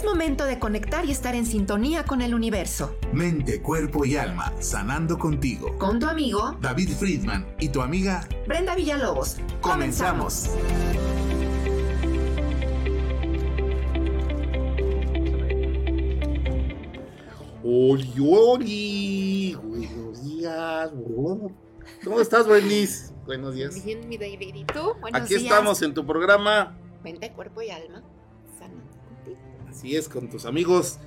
Es momento de conectar y estar en sintonía con el universo. Mente, cuerpo y alma, sanando contigo. Con tu amigo David Friedman y tu amiga Brenda Villalobos. Comenzamos. Oli, oli. Buenos días. ¿Cómo estás, Bernice? Buenos días. Bien, mi David. ¿Y tú? Buenos Aquí días. estamos en tu programa. Mente, cuerpo y alma. Así es, con tus amigos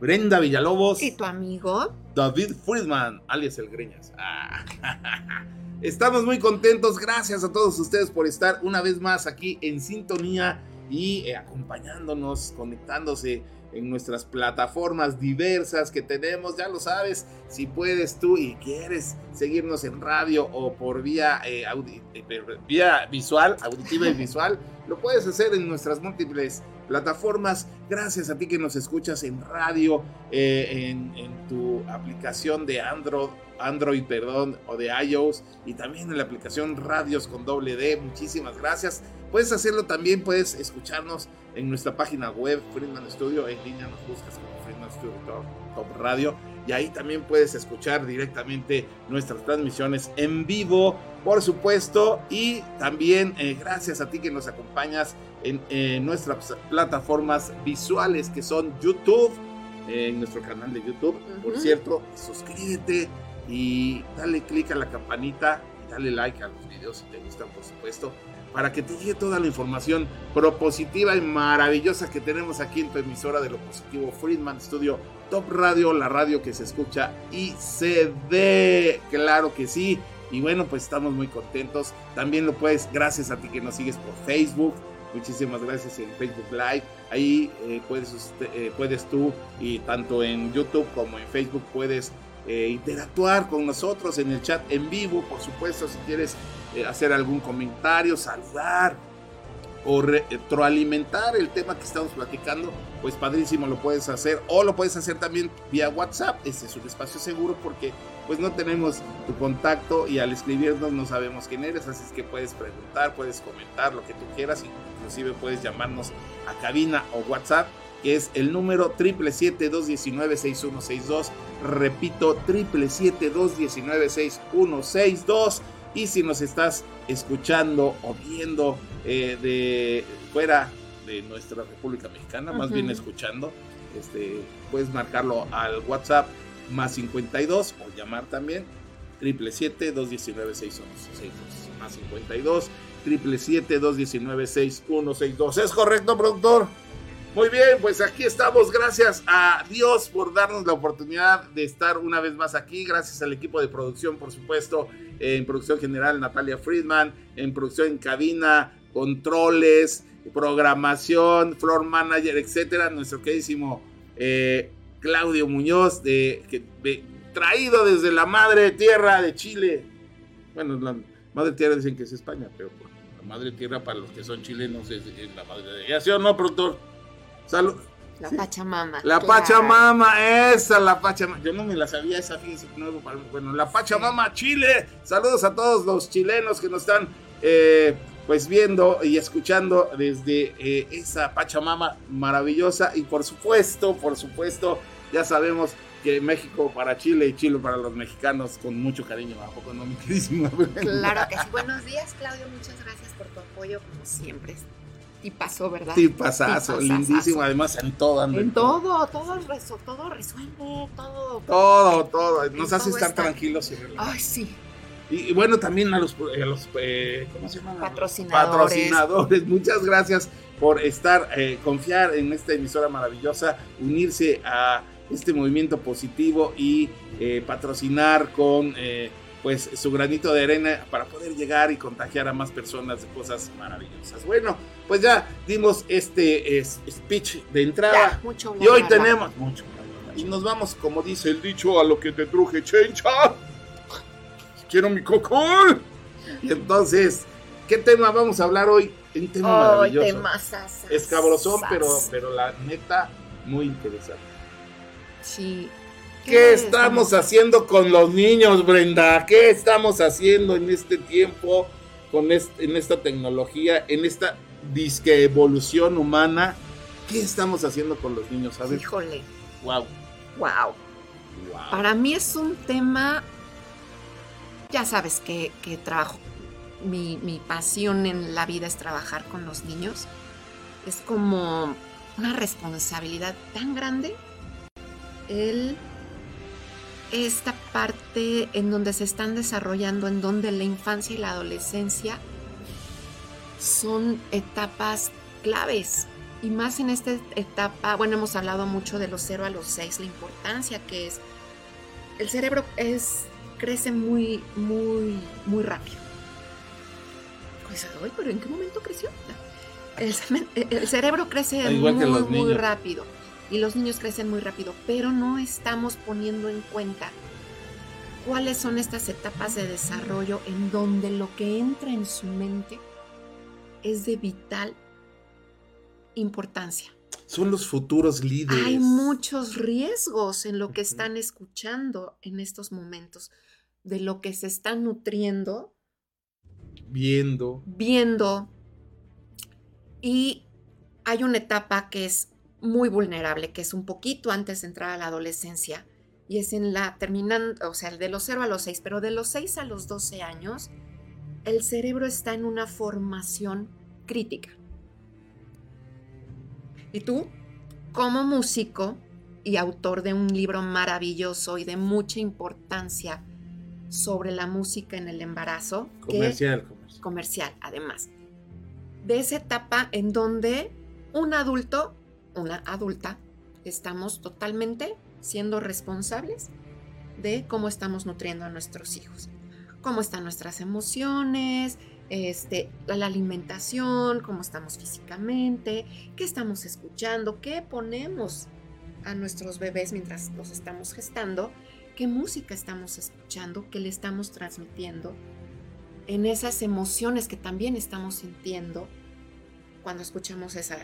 Brenda Villalobos, ¿Y tu amigo? David Friedman, alias El Greñas. Ah, Estamos muy contentos. Gracias a todos ustedes por estar una vez más aquí en sintonía y eh, acompañándonos, conectándose en nuestras plataformas diversas que tenemos. Ya lo sabes, si puedes tú y quieres seguirnos en radio o por vía, eh, audi- eh, vía visual, auditiva y visual, lo puedes hacer en nuestras múltiples plataformas. Gracias a ti que nos escuchas en radio, eh, en, tu aplicación de Android, Android, perdón, o de iOS y también en la aplicación Radios con doble D. Muchísimas gracias. Puedes hacerlo también, puedes escucharnos en nuestra página web, Friedman Studio, en línea nos buscas como Friedman Studio Top, Top Radio y ahí también puedes escuchar directamente nuestras transmisiones en vivo, por supuesto, y también eh, gracias a ti que nos acompañas en eh, nuestras plataformas visuales que son YouTube, en nuestro canal de YouTube, por cierto, suscríbete y dale click a la campanita y dale like a los videos si te gustan, por supuesto, para que te llegue toda la información propositiva y maravillosa que tenemos aquí en tu emisora de lo positivo Friedman Studio Top Radio, la radio que se escucha y se ve, claro que sí. Y bueno, pues estamos muy contentos. También lo puedes, gracias a ti que nos sigues por Facebook. Muchísimas gracias en Facebook Live. Ahí eh, puedes, usted- eh, puedes tú y tanto en YouTube como en Facebook puedes eh, interactuar con nosotros en el chat en vivo, por supuesto, si quieres eh, hacer algún comentario, saludar o re- retroalimentar el tema que estamos platicando, pues padrísimo lo puedes hacer o lo puedes hacer también vía WhatsApp. Este es un espacio seguro porque pues no tenemos tu contacto y al escribirnos no sabemos quién eres, así es que puedes preguntar, puedes comentar lo que tú quieras, inclusive puedes llamarnos a cabina o WhatsApp que es el número 777-219-6162. Repito, 777-219-6162. Y si nos estás escuchando o viendo eh, de fuera de nuestra República Mexicana, más bien escuchando, este, puedes marcarlo al WhatsApp más 52 o llamar también 777-219-6162. Más 52 777-219-6162. ¿Es correcto, productor? Muy bien, pues aquí estamos. Gracias a Dios por darnos la oportunidad de estar una vez más aquí. Gracias al equipo de producción, por supuesto. En producción general, Natalia Friedman. En producción en cabina, controles, programación, floor manager, etcétera. Nuestro queridísimo eh, Claudio Muñoz, de, que- de- traído desde la madre tierra de Chile. Bueno, la madre tierra dicen que es España, pero pues, la madre tierra para los que son chilenos es, es la madre de ella. ¿Sí o no, productor? Salud. La Sí. Pachamama. La Claro. Pachamama, esa, la Pachamama. Yo no me la sabía esa, fíjense, nuevo para. Bueno, la Pachamama Chile. Saludos a todos los chilenos que nos están, eh, pues, viendo y escuchando desde eh, esa Pachamama maravillosa. Y por supuesto, por supuesto, ya sabemos que México para Chile y Chile para los mexicanos con mucho cariño. ¿A poco no, mi queridísima? Claro que sí. Buenos días, Claudio. Muchas gracias por tu apoyo, como siempre. Y pasó, ¿verdad? Tipazazo, Tipazazazo. lindísimo. Además, en todo. anda En todo, todo, resu- todo resuelve, todo. Todo, todo. En Nos hace todo estar está. tranquilos y relajados. Ay, sí. Y, y bueno, también a los, a los eh, ¿cómo se llaman? Patrocinadores. Patrocinadores. Muchas gracias por estar, eh, confiar en esta emisora maravillosa, unirse a este movimiento positivo y eh, patrocinar con eh, pues su granito de arena para poder llegar y contagiar a más personas de cosas maravillosas. Bueno, pues ya dimos este es- speech de entrada. Ya, mucho Y hoy tenemos mucho. Y nos vamos, como dice el dicho, a lo que te truje, chencha. Quiero mi cocol. Y entonces, ¿qué tema vamos a hablar hoy? Un tema maravilloso. Escabrosón, pero, pero la neta, muy interesante. Sí. ¿Qué estamos haciendo con los niños, Brenda? ¿Qué estamos haciendo en este tiempo, con este- en esta tecnología, en esta disque evolución humana? ¿Qué estamos haciendo con los niños? Híjole. Wow. Wow. Wow. Para mí es un tema, ya sabes que, trabajo, mi, mi pasión en la vida es trabajar con los niños. Es como una responsabilidad tan grande el esta parte en donde se están desarrollando, en donde la infancia y la adolescencia son etapas claves. Y más en esta etapa, bueno, hemos hablado mucho de los 0 a los 6, la importancia que es. El cerebro es, crece muy, muy, muy rápido. Pues, ay, pero ¿en qué momento creció? El, el cerebro crece Igual muy, muy niños. rápido. Y los niños crecen muy rápido, pero no estamos poniendo en cuenta cuáles son estas etapas de desarrollo en donde lo que entra en su mente es de vital importancia. Son los futuros líderes. Hay muchos riesgos en lo que están escuchando en estos momentos, de lo que se están nutriendo, Viendo. viendo. Y hay una etapa que es muy vulnerable, que es un poquito antes de entrar a la adolescencia, y es en la terminando, o sea, de los 0 a los 6, pero de los 6 a los 12 años, el cerebro está en una formación crítica. Y tú, como músico y autor de un libro maravilloso y de mucha importancia sobre la música en el embarazo, que- Comercial, comercial. comercial, además, de esa etapa en donde un adulto, una adulta, estamos totalmente siendo responsables de cómo estamos nutriendo a nuestros hijos, cómo están nuestras emociones, este, la alimentación, cómo estamos físicamente, qué estamos escuchando, qué ponemos a nuestros bebés mientras los estamos gestando, qué música estamos escuchando, qué le estamos transmitiendo en esas emociones que también estamos sintiendo cuando escuchamos esa,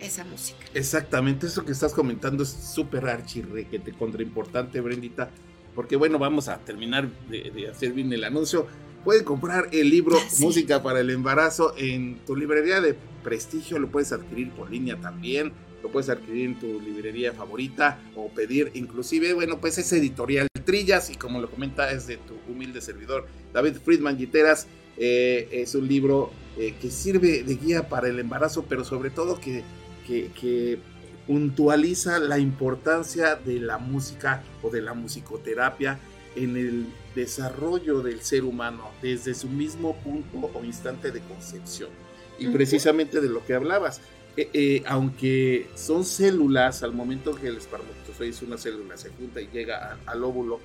esa música. Exactamente, eso que estás comentando es súper archirrequete contra importante, Brendita. Porque bueno, vamos a terminar de, de hacer bien el anuncio. Pueden comprar el libro sí. Música para el Embarazo en tu librería de prestigio. Lo puedes adquirir por línea también. Lo puedes adquirir en tu librería favorita o pedir inclusive, bueno, pues es editorial Trillas y como lo comenta es de tu humilde servidor David Friedman Guiteras. Eh, es un libro eh, que sirve de guía para el embarazo, pero sobre todo que, que, que puntualiza la importancia de la música o de la musicoterapia en el desarrollo del ser humano desde su mismo punto o instante de concepción. Y precisamente de lo que hablabas, eh, eh, aunque son células, al momento que el una célula, se junta y llega a- al óvulo,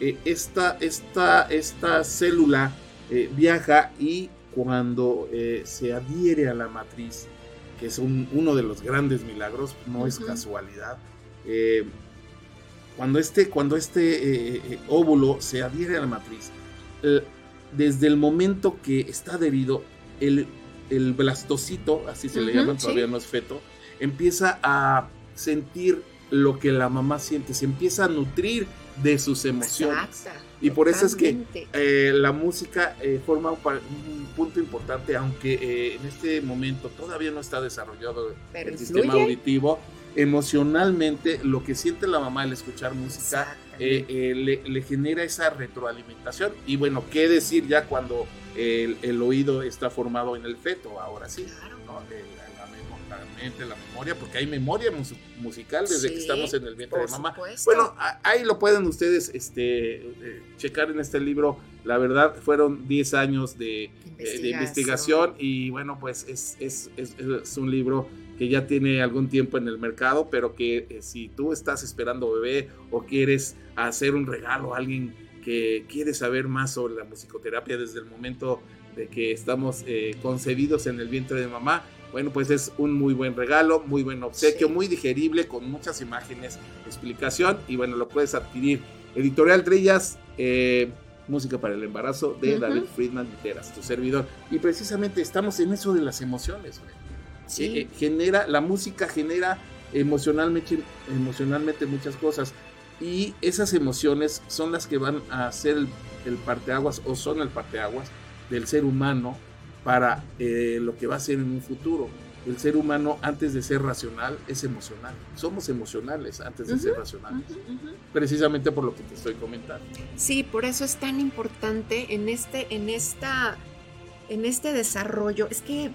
eh, esta, esta, esta célula eh, viaja y cuando eh, se adhiere a la matriz, que es un- uno de los grandes milagros, no es casualidad, cuando este, cuando este óvulo se adhiere a la matriz, desde el momento que está adherido, el, el blastocito, así se le llama, sí. todavía no es feto, empieza a sentir lo que la mamá siente, se empieza a nutrir de sus emociones. Y por eso es que eh, la música eh, forma un, punto importante, aunque eh, en este momento todavía no está desarrollado Pero el sistema auditivo. Emocionalmente, lo que siente la mamá al escuchar música le, le genera esa retroalimentación. Y bueno, ¿qué decir ya cuando el, el oído está formado en el feto? Ahora sí, Claro. ¿no? La, memoria, porque hay memoria mus- musical desde que estamos en el vientre de mamá. supuesto. Bueno, ahí lo pueden ustedes este, eh, checar en este libro. La verdad, fueron 10 años de, eh, de investigación y bueno, pues es, es, es- es un libro que ya tiene algún tiempo en el mercado, pero que eh, si tú estás esperando bebé o quieres hacer un regalo a alguien que quiere saber más sobre la musicoterapia desde el momento de que estamos eh, concebidos en el vientre de mamá, bueno, pues es un muy buen regalo, muy buen obsequio, Sí. muy digerible, con muchas imágenes, explicación, y bueno, lo puedes adquirir. Editorial Trillas, eh, Música para el Embarazo, de. David Friedman Literas, tu servidor. Y precisamente estamos en eso de las emociones, güey. Sí. Eh, eh, genera, la música genera emocionalmente, emocionalmente muchas cosas. Y esas emociones son las que van a ser el, el parteaguas o son el parteaguas del ser humano para eh, lo que va a ser en un futuro. el ser humano antes de ser racional es emocional. Somos emocionales antes de ser racionales. Precisamente por lo que te estoy comentando. Sí, por eso es tan importante en este, en esta, en este desarrollo. Es que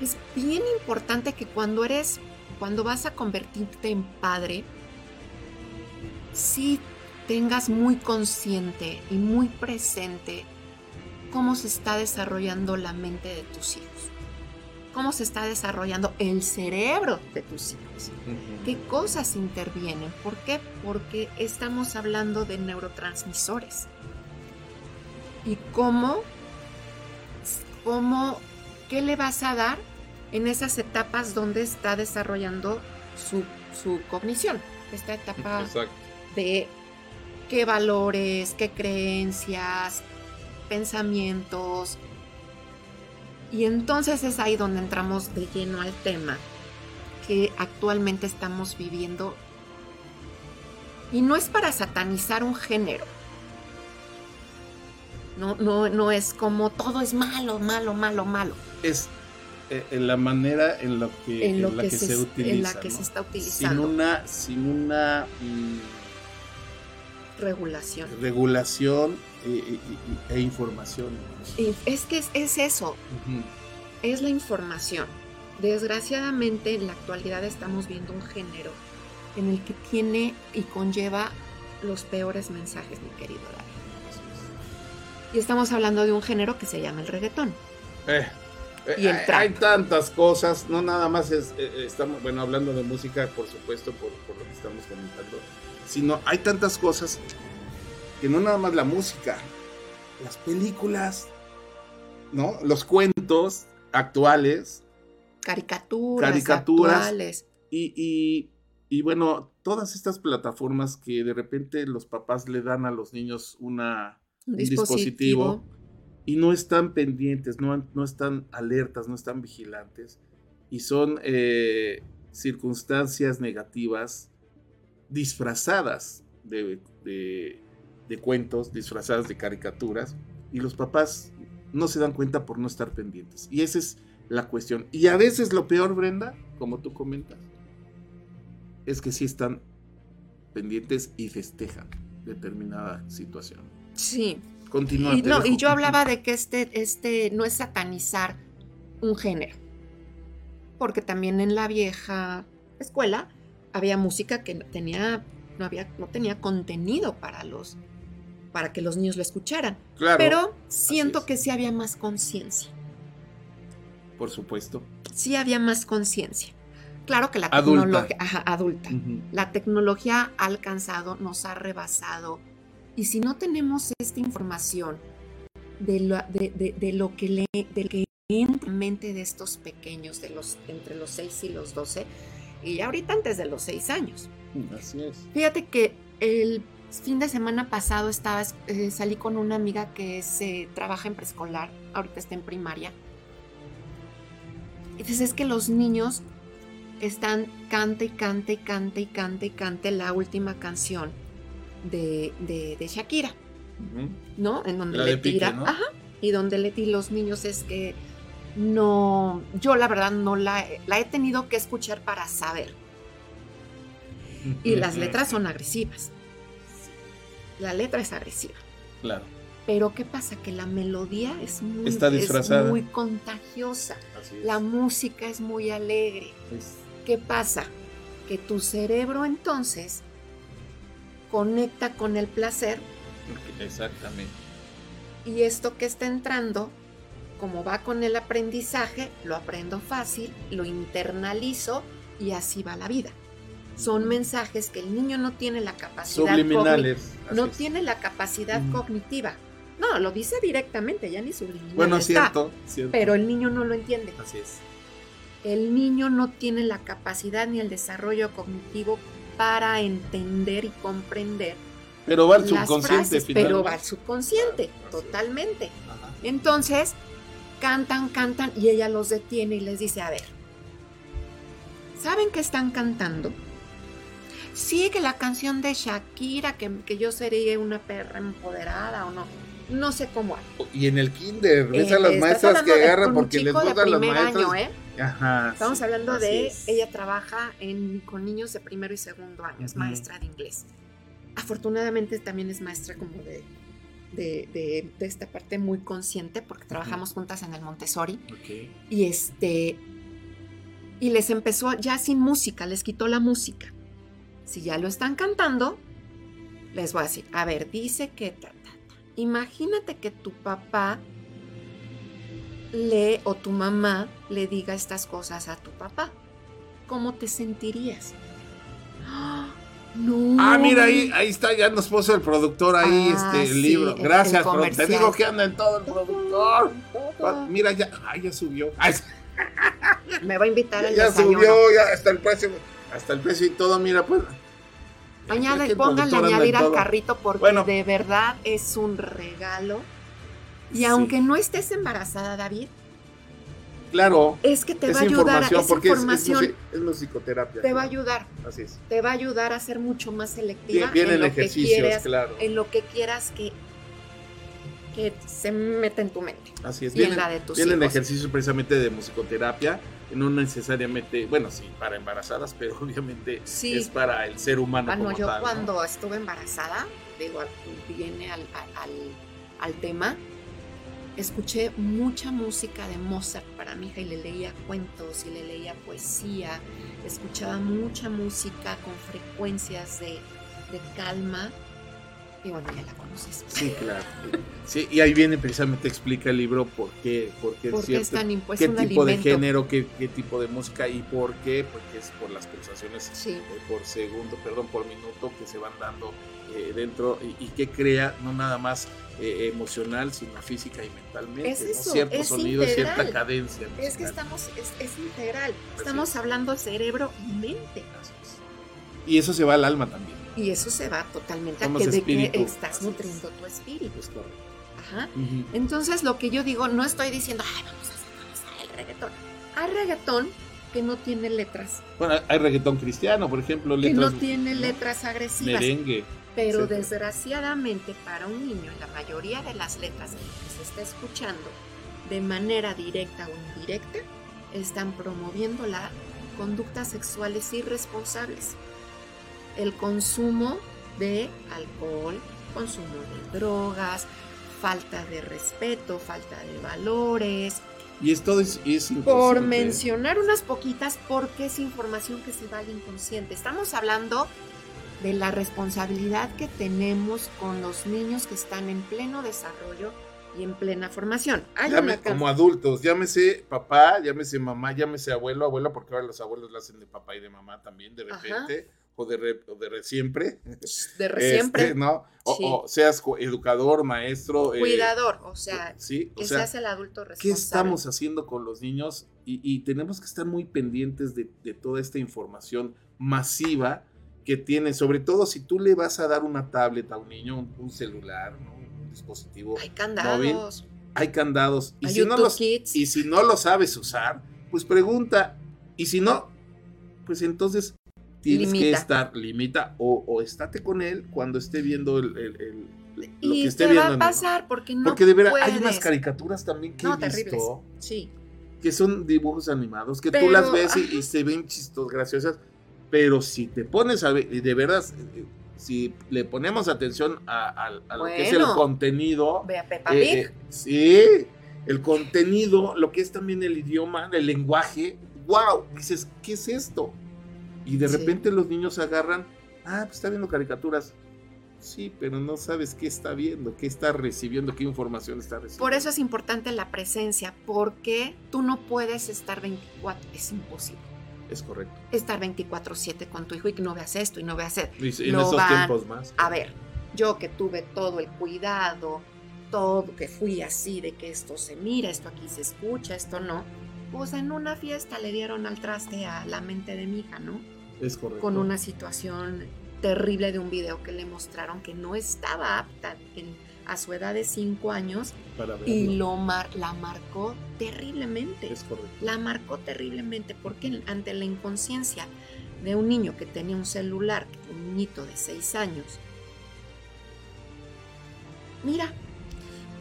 es bien importante que cuando eres, cuando vas a convertirte en padre, sí tengas muy consciente y muy presente cómo se está desarrollando la mente de tus hijos, cómo se está desarrollando el cerebro de tus hijos, qué cosas intervienen. ¿Por qué? Porque estamos hablando de neurotransmisores. Y cómo, cómo, qué le vas a dar en esas etapas donde está desarrollando su, su cognición, esta etapa de qué valores, qué creencias, pensamientos. Y entonces es ahí donde entramos de lleno al tema que actualmente estamos viviendo. Y no es para satanizar un género. No, no, no es como todo es malo, malo, malo, malo. Es eh, en la manera en, lo que, en, la que, se, utiliza. En la que se está utilizando. Sin una, sin una mm, regulación. Regulación e, e, información. Es que es, eso, es la información. Desgraciadamente en la actualidad estamos viendo un género en el que tiene y conlleva los peores mensajes, mi querido David. Y estamos hablando de un género que se llama el reggaetón. Eh, eh, y el hay, tantas cosas, no nada más es, eh, estamos, bueno, hablando de música, por supuesto, por, por lo que estamos comentando, sino hay tantas cosas que no nada más la música, las películas, ¿no? Los cuentos actuales. Caricaturas. Caricaturas. Actuales. Y, y, bueno, todas estas plataformas que de repente los papás le dan a los niños una, un, dispositivo. y no están pendientes, no, no, están alertas, no están vigilantes. Y son eh, circunstancias negativas disfrazadas de, de, cuentos, disfrazadas de caricaturas, y los papás no se dan cuenta por no estar pendientes. Y esa es la cuestión. Y a veces lo peor, Brenda, como tú comentas, es que sí están pendientes y festejan determinada situación. Sí. Continúa. Y, no, y yo hablaba de que este, este no es satanizar un género. Porque también en la vieja escuela había música que tenía, no, había, no tenía contenido para los para que los niños lo escucharan. Claro, Pero siento que sí había más conciencia. Por supuesto. Sí había más conciencia. Claro que la tecnología adulta. La tecnología ha alcanzado, nos ha rebasado. Y si no tenemos esta información de lo, de, lo que le, de que entra en mente de estos pequeños, de los entre los 6 y los 12, y ahorita antes de los seis años. Así es. Fíjate que el fin de semana pasado estaba, eh, salí con una amiga que se trabaja en preescolar, ahorita está en primaria. Entonces es que los niños están cante y cante y cante y cante y cante la última canción de, de, Shakira, ¿no? En donde le tira, ajá, y donde le tira los niños es que no, yo la verdad no la, la he tenido que escuchar para saber. Y las letras son agresivas. La letra es agresiva. Claro. Pero ¿qué pasa? Que la melodía es muy, Está disfrazada. muy contagiosa. La música es muy alegre. ¿Qué pasa? Que tu cerebro entonces conecta con el placer. Exactamente. Y esto que está entrando como va con el aprendizaje, lo aprendo fácil, lo internalizo y así va la vida. Son mensajes que el niño no tiene la capacidad subliminales. No tiene la capacidad cognitiva. No, lo dice directamente, ya ni subliminal. Bueno, cierto, cierto. Pero el niño no lo entiende. Así es. El niño no tiene la capacidad ni el desarrollo cognitivo para entender y comprender. Pero va al subconsciente, Pero va al subconsciente, totalmente. Entonces, cantan, cantan y ella los detiene y les dice, a ver, ¿saben que están cantando? Sí, que la canción de Shakira, que, que yo sería una perra empoderada o no. No sé cómo Y en el kinder, ves a las maestras que agarran porque les gustan las maestras. ¿eh? Ajá. Estamos sí, hablando de, es. ella trabaja en, con niños de primero y segundo año, es maestra de inglés. Afortunadamente también es maestra como de, de, de- de esta parte muy consciente porque trabajamos juntas en el Montessori y este y les empezó ya sin música, les quitó la música. Si ya lo están cantando, les voy a decir, a ver, dice que ta, ta, ta. imagínate que tu papá le o tu mamá le diga estas cosas a tu papá. ¿Cómo te sentirías? ¡Ah! No. Ah, mira, ahí, ahí está, ya nos puso el productor ahí Ah, este el libro. el- Gracias, el te digo que anda en todo el productor. Mira, ya, ay, ya subió. Ay, Me va a invitar ya, al ya desayuno. subió, ya hasta el precio, hasta el precio y todo, mira, pues. Añade, Es el pónganle añadir en al carrito porque Bueno. de verdad es un regalo. Y Sí. aunque no estés embarazada, David, Claro, es que te es va a ayudar, información, esa porque es- es información musi- es, musicoterapia. te va a claro. ayudar, Así es. te va a ayudar a ser mucho más selectiva Bien- Vienen en lo que ejercicios, quieras, claro. en lo que quieras que, que se meta en tu mente. Así es. y en Vienen, la de tus vienen hijos. ejercicios precisamente de musicoterapia, no necesariamente, bueno, sí, para embarazadas, pero obviamente Sí. es para el ser humano Bueno, como yo tal, ¿no? cuando estuve embarazada, digo, viene al, al- al tema, escuché mucha música de Mozart para mi hija y le leía cuentos y le leía poesía, escuchaba mucha música con frecuencias de, de calma y bueno, ya la conoces. Sí, claro. Sí, y ahí viene precisamente explica el libro por qué, por qué Porque cierto, qué un tipo de género, qué, qué tipo de música y por qué, porque es por las pulsaciones Sí. eh, por segundo, perdón, por minuto que se van dando eh, dentro y, y que crea no nada más eh, emocional, sino física y mentalmente, Es ¿no? eso, cierto es sonido, integral. cierta cadencia. Es que estamos, es, es integral, estamos hablando cerebro y mente. Y eso se va al alma también. Y eso se va totalmente Somos a que de que estás nutriendo tu espíritu. Es correcto. Ajá. Entonces, lo que yo digo, no estoy diciendo, ay, vamos a satanizar el reggaetón. Hay reggaetón que no tiene letras, Bueno, hay reggaetón cristiano, por ejemplo, que no tiene letras agresivas. merengue. Pero etcétera. desgraciadamente para un niño, la mayoría de las letras que se está escuchando de manera directa o indirecta están promoviendo las conductas sexuales irresponsables. El consumo de alcohol, consumo de drogas, falta de respeto, falta de valores, Y esto es, es por mencionar unas poquitas porque es información que se va al inconsciente. Estamos hablando de la responsabilidad que tenemos con los niños que están en pleno desarrollo y en plena formación. Hay Llame- una can- como adultos, llámese papá, llámese mamá, llámese abuelo, abuela, porque ahora los abuelos lo hacen de papá y de mamá también, de Ajá. O de, re- o de re- siempre. de re- siempre Este, ¿no? O, Sí. o seas educador, maestro. eh, cuidador, o sea, sí, o que sea, se hace el adulto ¿qué responsable. estamos haciendo con los niños? Y, y tenemos que estar muy pendientes de, de toda esta información masiva que tiene, sobre todo si tú le vas a dar una tablet a un niño, un, un celular, ¿no? un dispositivo, Hay candados, hay candados. Y hay si, no los, Kids. y si no lo sabes usar, pues pregunta. Y si no, pues entonces tienes que Limita. estar, limita o, o estate con él cuando esté viendo el, el- el- lo y que esté te viendo. va a pasar porque no Porque de verdad hay unas caricaturas también que No, he terribles. visto Sí, que son dibujos animados, que tú Pero, las ves y, y se ven chistos, graciosas, pero si te pones a ver, y de verdad, eh, si le ponemos atención a, a- a lo que es el Bueno. contenido, ve a Peppa eh, Pig. eh, sí, el contenido, lo que es también el idioma, el lenguaje, wow, dices, ¿qué es esto? Y de Sí. repente los niños agarran, ah, pues está viendo caricaturas. Sí, pero no sabes qué está viendo, qué está recibiendo, qué información está recibiendo. Por eso es importante la presencia, porque tú no puedes estar 24, es imposible. Es correcto. Estar 24/7 con tu hijo y que no veas esto y no veas esto. Y en Lo esos van- tiempos más. A ver, yo que tuve todo el cuidado, todo, que fui así, de que esto se mira, esto aquí se escucha, esto no, pues en una fiesta le dieron al traste a la mente de mi hija, ¿no? Es correcto. Con una situación terrible de un video que le mostraron que no estaba apta en- a su edad de 5 años Para y lo mar- la marcó terriblemente. Es correcto. La marcó terriblemente porque ante la inconsciencia de un niño que tenía un celular, un niñito de 6 años, mira,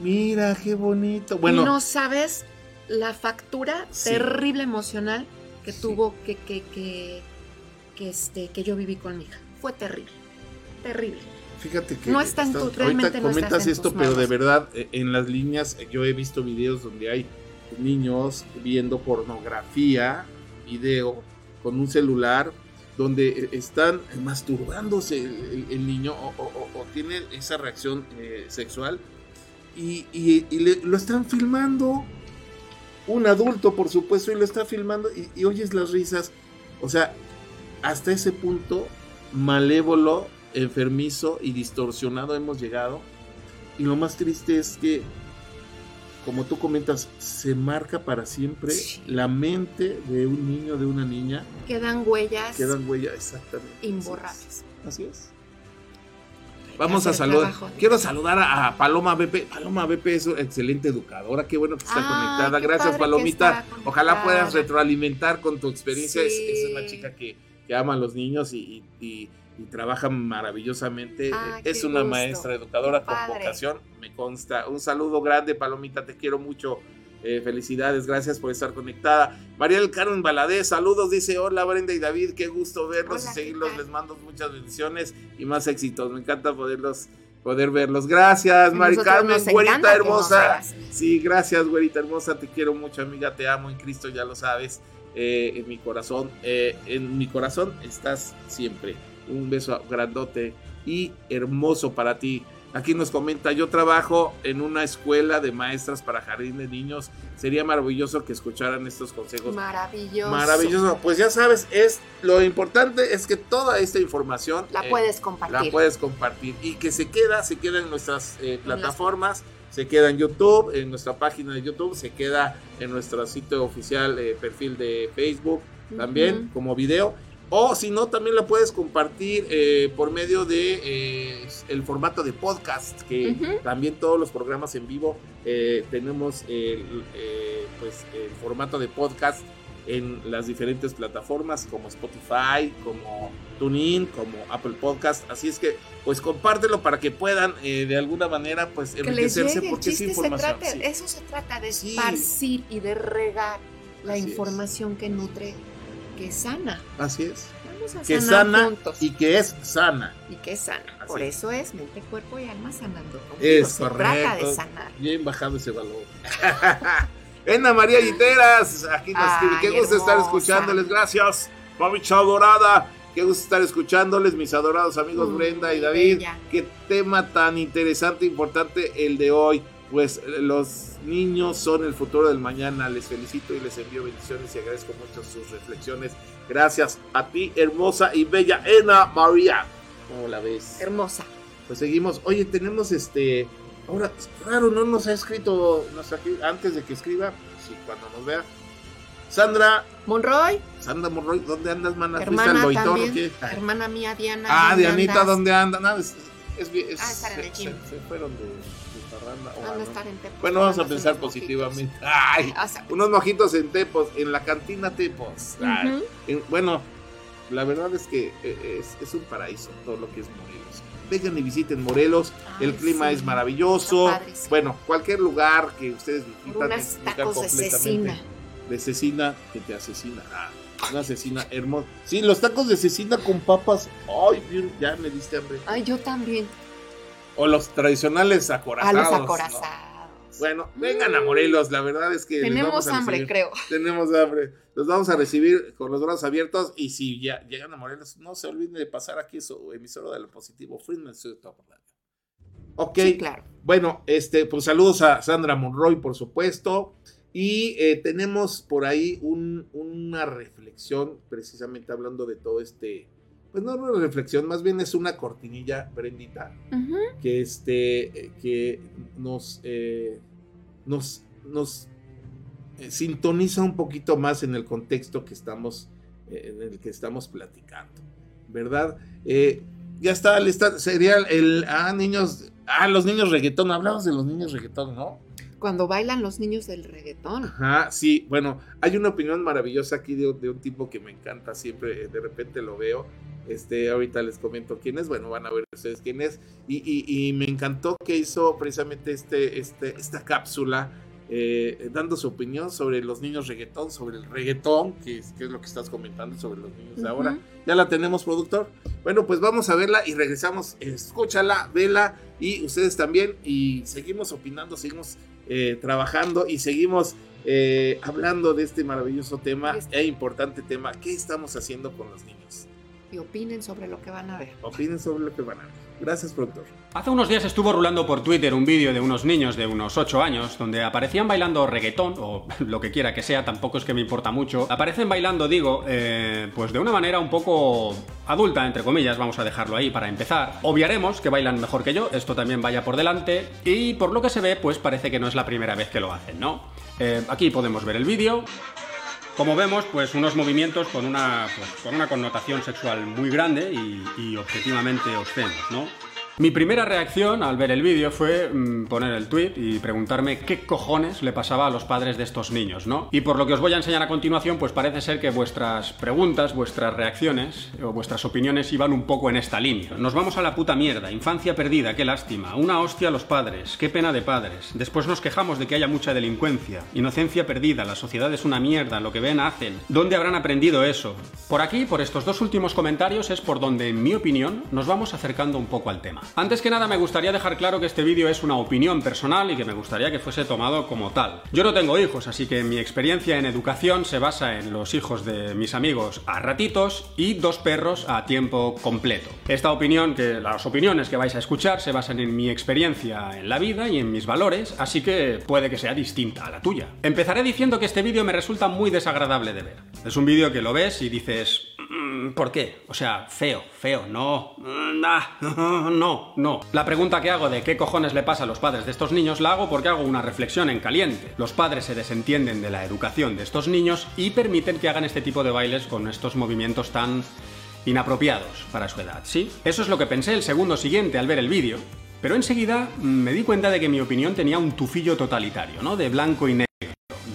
Mira, qué bonito. Bueno, y no sabes la factura Sí. terrible emocional que Sí. tuvo que, que, que, que, este, que yo viví con mi hija. Fue terrible, terrible. Fíjate que No está en tu- ahorita realmente no comentas en esto, pero de verdad eh, en las líneas eh, yo he visto videos donde hay niños viendo pornografía, video con un celular donde eh, están masturbándose el, el- el niño o, o- o- o tiene esa reacción eh, sexual y, y- y le- lo están filmando un adulto por supuesto y lo está filmando y, y oyes las risas o sea hasta ese punto malévolo enfermizo y distorsionado hemos llegado y lo más triste es que como tú comentas se marca para siempre Sí. la mente de un niño de una niña Quedan huellas quedan huella exactamente así es. imborrables. Así es. Vamos a saludar. Quiero saludar a, Paloma BP. Paloma BP es una excelente educadora. Qué bueno que está Ah, conectada. Gracias, Palomita. está Ojalá puedas retroalimentar con tu experiencia. Es, Sí. es una chica que, que ama a los niños y, y- y- y trabaja maravillosamente. Ah, es una gusto. maestra educadora con vocación, me consta. Un saludo grande, Palomita. Te quiero mucho. Eh, felicidades, gracias por estar conectada. María del Carmen Baladés, saludos, dice, hola Brenda y David, qué gusto verlos Hola, y ¿qué seguirlos, les mando muchas bendiciones y más éxitos, me encanta poderlos, poder verlos. Gracias, Mari Carmen, güerita hermosa. Sí, gracias, güerita hermosa, te quiero mucho, amiga, te amo en Cristo, ya lo sabes, eh, en mi corazón, eh, en mi corazón estás siempre. Un beso grandote y hermoso para ti. Aquí nos comenta, yo trabajo en una escuela de maestras para jardín de niños. Sería maravilloso que escucharan estos consejos. Maravilloso. Maravilloso. Pues ya sabes, es lo importante es que toda esta información La eh, puedes compartir. la puedes compartir y que se queda, se queda en nuestras eh, plataformas, se queda en YouTube, en nuestra página de YouTube, se queda en nuestro sitio oficial, eh, perfil de Facebook también como video. O si no, también la puedes compartir eh, por medio de eh, el formato de podcast, que también todos los programas en vivo tenemos el, pues, el formato de podcast en las diferentes plataformas como Spotify, como TuneIn, como Apple Podcast. Así es que, pues compártelo para que puedan eh, de alguna manera, pues enriquecerse llegue, porque es chiste se información. trata, sí. eso se trata de Sí. esparcir y de regar la Así es. información que nutre, que sana. Así es. Vamos a Que sana juntos. y que es sana. y que sana. Así Por es. eso es mente, cuerpo y alma sanando. contigo. Es se trata de correcto. sanar. Bien bajado ese valor. Ena María Guiteras, aquí nos escribe. Qué gusto estar escuchándoles. Gracias, Mami Dorada. Qué gusto estar escuchándoles, mis adorados amigos Mm, Brenda y David. bella. Qué tema tan interesante e importante el de hoy. Pues los niños son el futuro del mañana. Les felicito y les envío bendiciones y agradezco mucho sus reflexiones. Gracias a ti, hermosa y bella Ena María. ¿Cómo la ves? Hermosa. Pues seguimos. Oye, tenemos este. Ahora, claro, no nos ha escrito nuestra, antes de que escriba. Sí, cuando nos vea. Sandra, Monroy, Sandra Monroy, ¿dónde andas, mana? ¿Fuiste hermana también. qué? Hermana mía, Diana. Ah, ¿dónde Dianita, andas? ¿dónde anda? Nada, es, es, bien- es- Ah, estar en el se, fueron de, de parranda, estar en Tepos Bueno, vamos a pensar mojitos. positivamente. Ay, O sea, unos mojitos en Tepos, en la cantina Tepos. Ay, ujú. en- bueno, la verdad es que eh, es, es un paraíso todo lo que es Morelos. Vengan y visiten Morelos, Ay, el clima sí. es maravilloso. Bueno, cualquier lugar que ustedes visitan unas tacos de cecina. De cecina que te asesina. Ah, una cecina hermosa. Sí, los tacos de cecina con papas. Ay, ya me diste hambre. Ay, yo también. O los tradicionales A acorazados. los ¿no? Bueno, vengan a Morelos, la verdad es que Tenemos vamos a hambre, recibir. creo. Tenemos hambre. Los vamos a recibir con los brazos abiertos y si ya llegan a Morelos, no se olviden de pasar aquí su emisora de lo positivo, Friedman Studio Top Radio. Ok, Sí, claro. bueno, este, pues saludos a Sandra Monroy, por supuesto. Y eh, tenemos por ahí un- una reflexión, precisamente hablando de todo este, pues no una reflexión, más bien es una cortinilla, Brendita, que este eh, que nos eh, nos nos eh, sintoniza un poquito más en el contexto que estamos eh, en el que estamos platicando verdad Eh, ya está lista sería el ah niños ah los niños reggaetón hablamos de los niños reggaetón no Cuando bailan los niños del reggaetón. Ajá, sí, bueno, hay una opinión maravillosa aquí de, de un tipo que me encanta, siempre eh, de repente lo veo. Este, ahorita les comento quién es, bueno, van a ver ustedes quién es. Y, y- y me encantó que hizo precisamente este, este, esta cápsula eh, dando su opinión sobre los niños reggaetón, sobre el reggaetón, que es, que es lo que estás comentando sobre los niños de ahora. Ya la tenemos, productor. Bueno, pues vamos a verla y regresamos. Escúchala, vela y ustedes también. Y seguimos opinando, seguimos eh, trabajando y seguimos eh, hablando de este maravilloso tema e importante tema. ¿Qué estamos haciendo con los niños? Y opinen sobre lo que van a ver. Opinen sobre lo que van a ver. Gracias, productor. Hace unos días estuvo rulando por Twitter un vídeo de unos niños de unos 8 años donde aparecían bailando reggaetón, o lo que quiera que sea, tampoco es que me importa mucho. Aparecen bailando, digo, eh, pues de una manera un poco adulta, entre comillas, vamos a dejarlo ahí para empezar. Obviaremos que bailan mejor que yo, esto también vaya por delante, y por lo que se ve, pues parece que no es la primera vez que lo hacen, ¿no? Eh, aquí podemos ver el vídeo. Como vemos, pues unos movimientos con una, pues, con una connotación sexual muy grande y, y objetivamente obscenos, ¿no? Mi primera reacción al ver el vídeo fue mm, poner el tweet y preguntarme qué cojones le pasaba a los padres de estos niños, ¿no? Y por lo que os voy a enseñar a continuación, pues parece ser que vuestras preguntas, vuestras reacciones o vuestras opiniones iban un poco en esta línea. Nos vamos a la puta mierda, infancia perdida, qué lástima, una hostia a los padres, qué pena de padres. Después nos quejamos de que haya mucha delincuencia, inocencia perdida, la sociedad es una mierda, lo que ven hacen. ¿Dónde habrán aprendido eso? Por aquí, por estos dos últimos comentarios, es por donde, en mi opinión, nos vamos acercando un poco al tema. Antes que nada me gustaría dejar claro que este vídeo es una opinión personal y que me gustaría que fuese tomado como tal. Yo no tengo hijos, así que mi experiencia en educación se basa en los hijos de mis amigos a ratitos y dos perros a tiempo completo. Esta opinión, que las opiniones que vais a escuchar se basan en mi experiencia en la vida y en mis valores, así que puede que sea distinta a la tuya. Empezaré diciendo que este vídeo me resulta muy desagradable de ver. Es un vídeo que lo ves y dices, ¿por qué? O sea, feo, feo, no, mm, no, no. La pregunta que hago de qué cojones le pasa a los padres de estos niños la hago porque hago una reflexión en caliente. Los padres se desentienden de la educación de estos niños y permiten que hagan este tipo de bailes con estos movimientos tan inapropiados para su edad, ¿sí? Eso es lo que pensé el segundo siguiente al ver el vídeo, pero enseguida me di cuenta de que mi opinión tenía un tufillo totalitario, ¿no? De blanco y negro.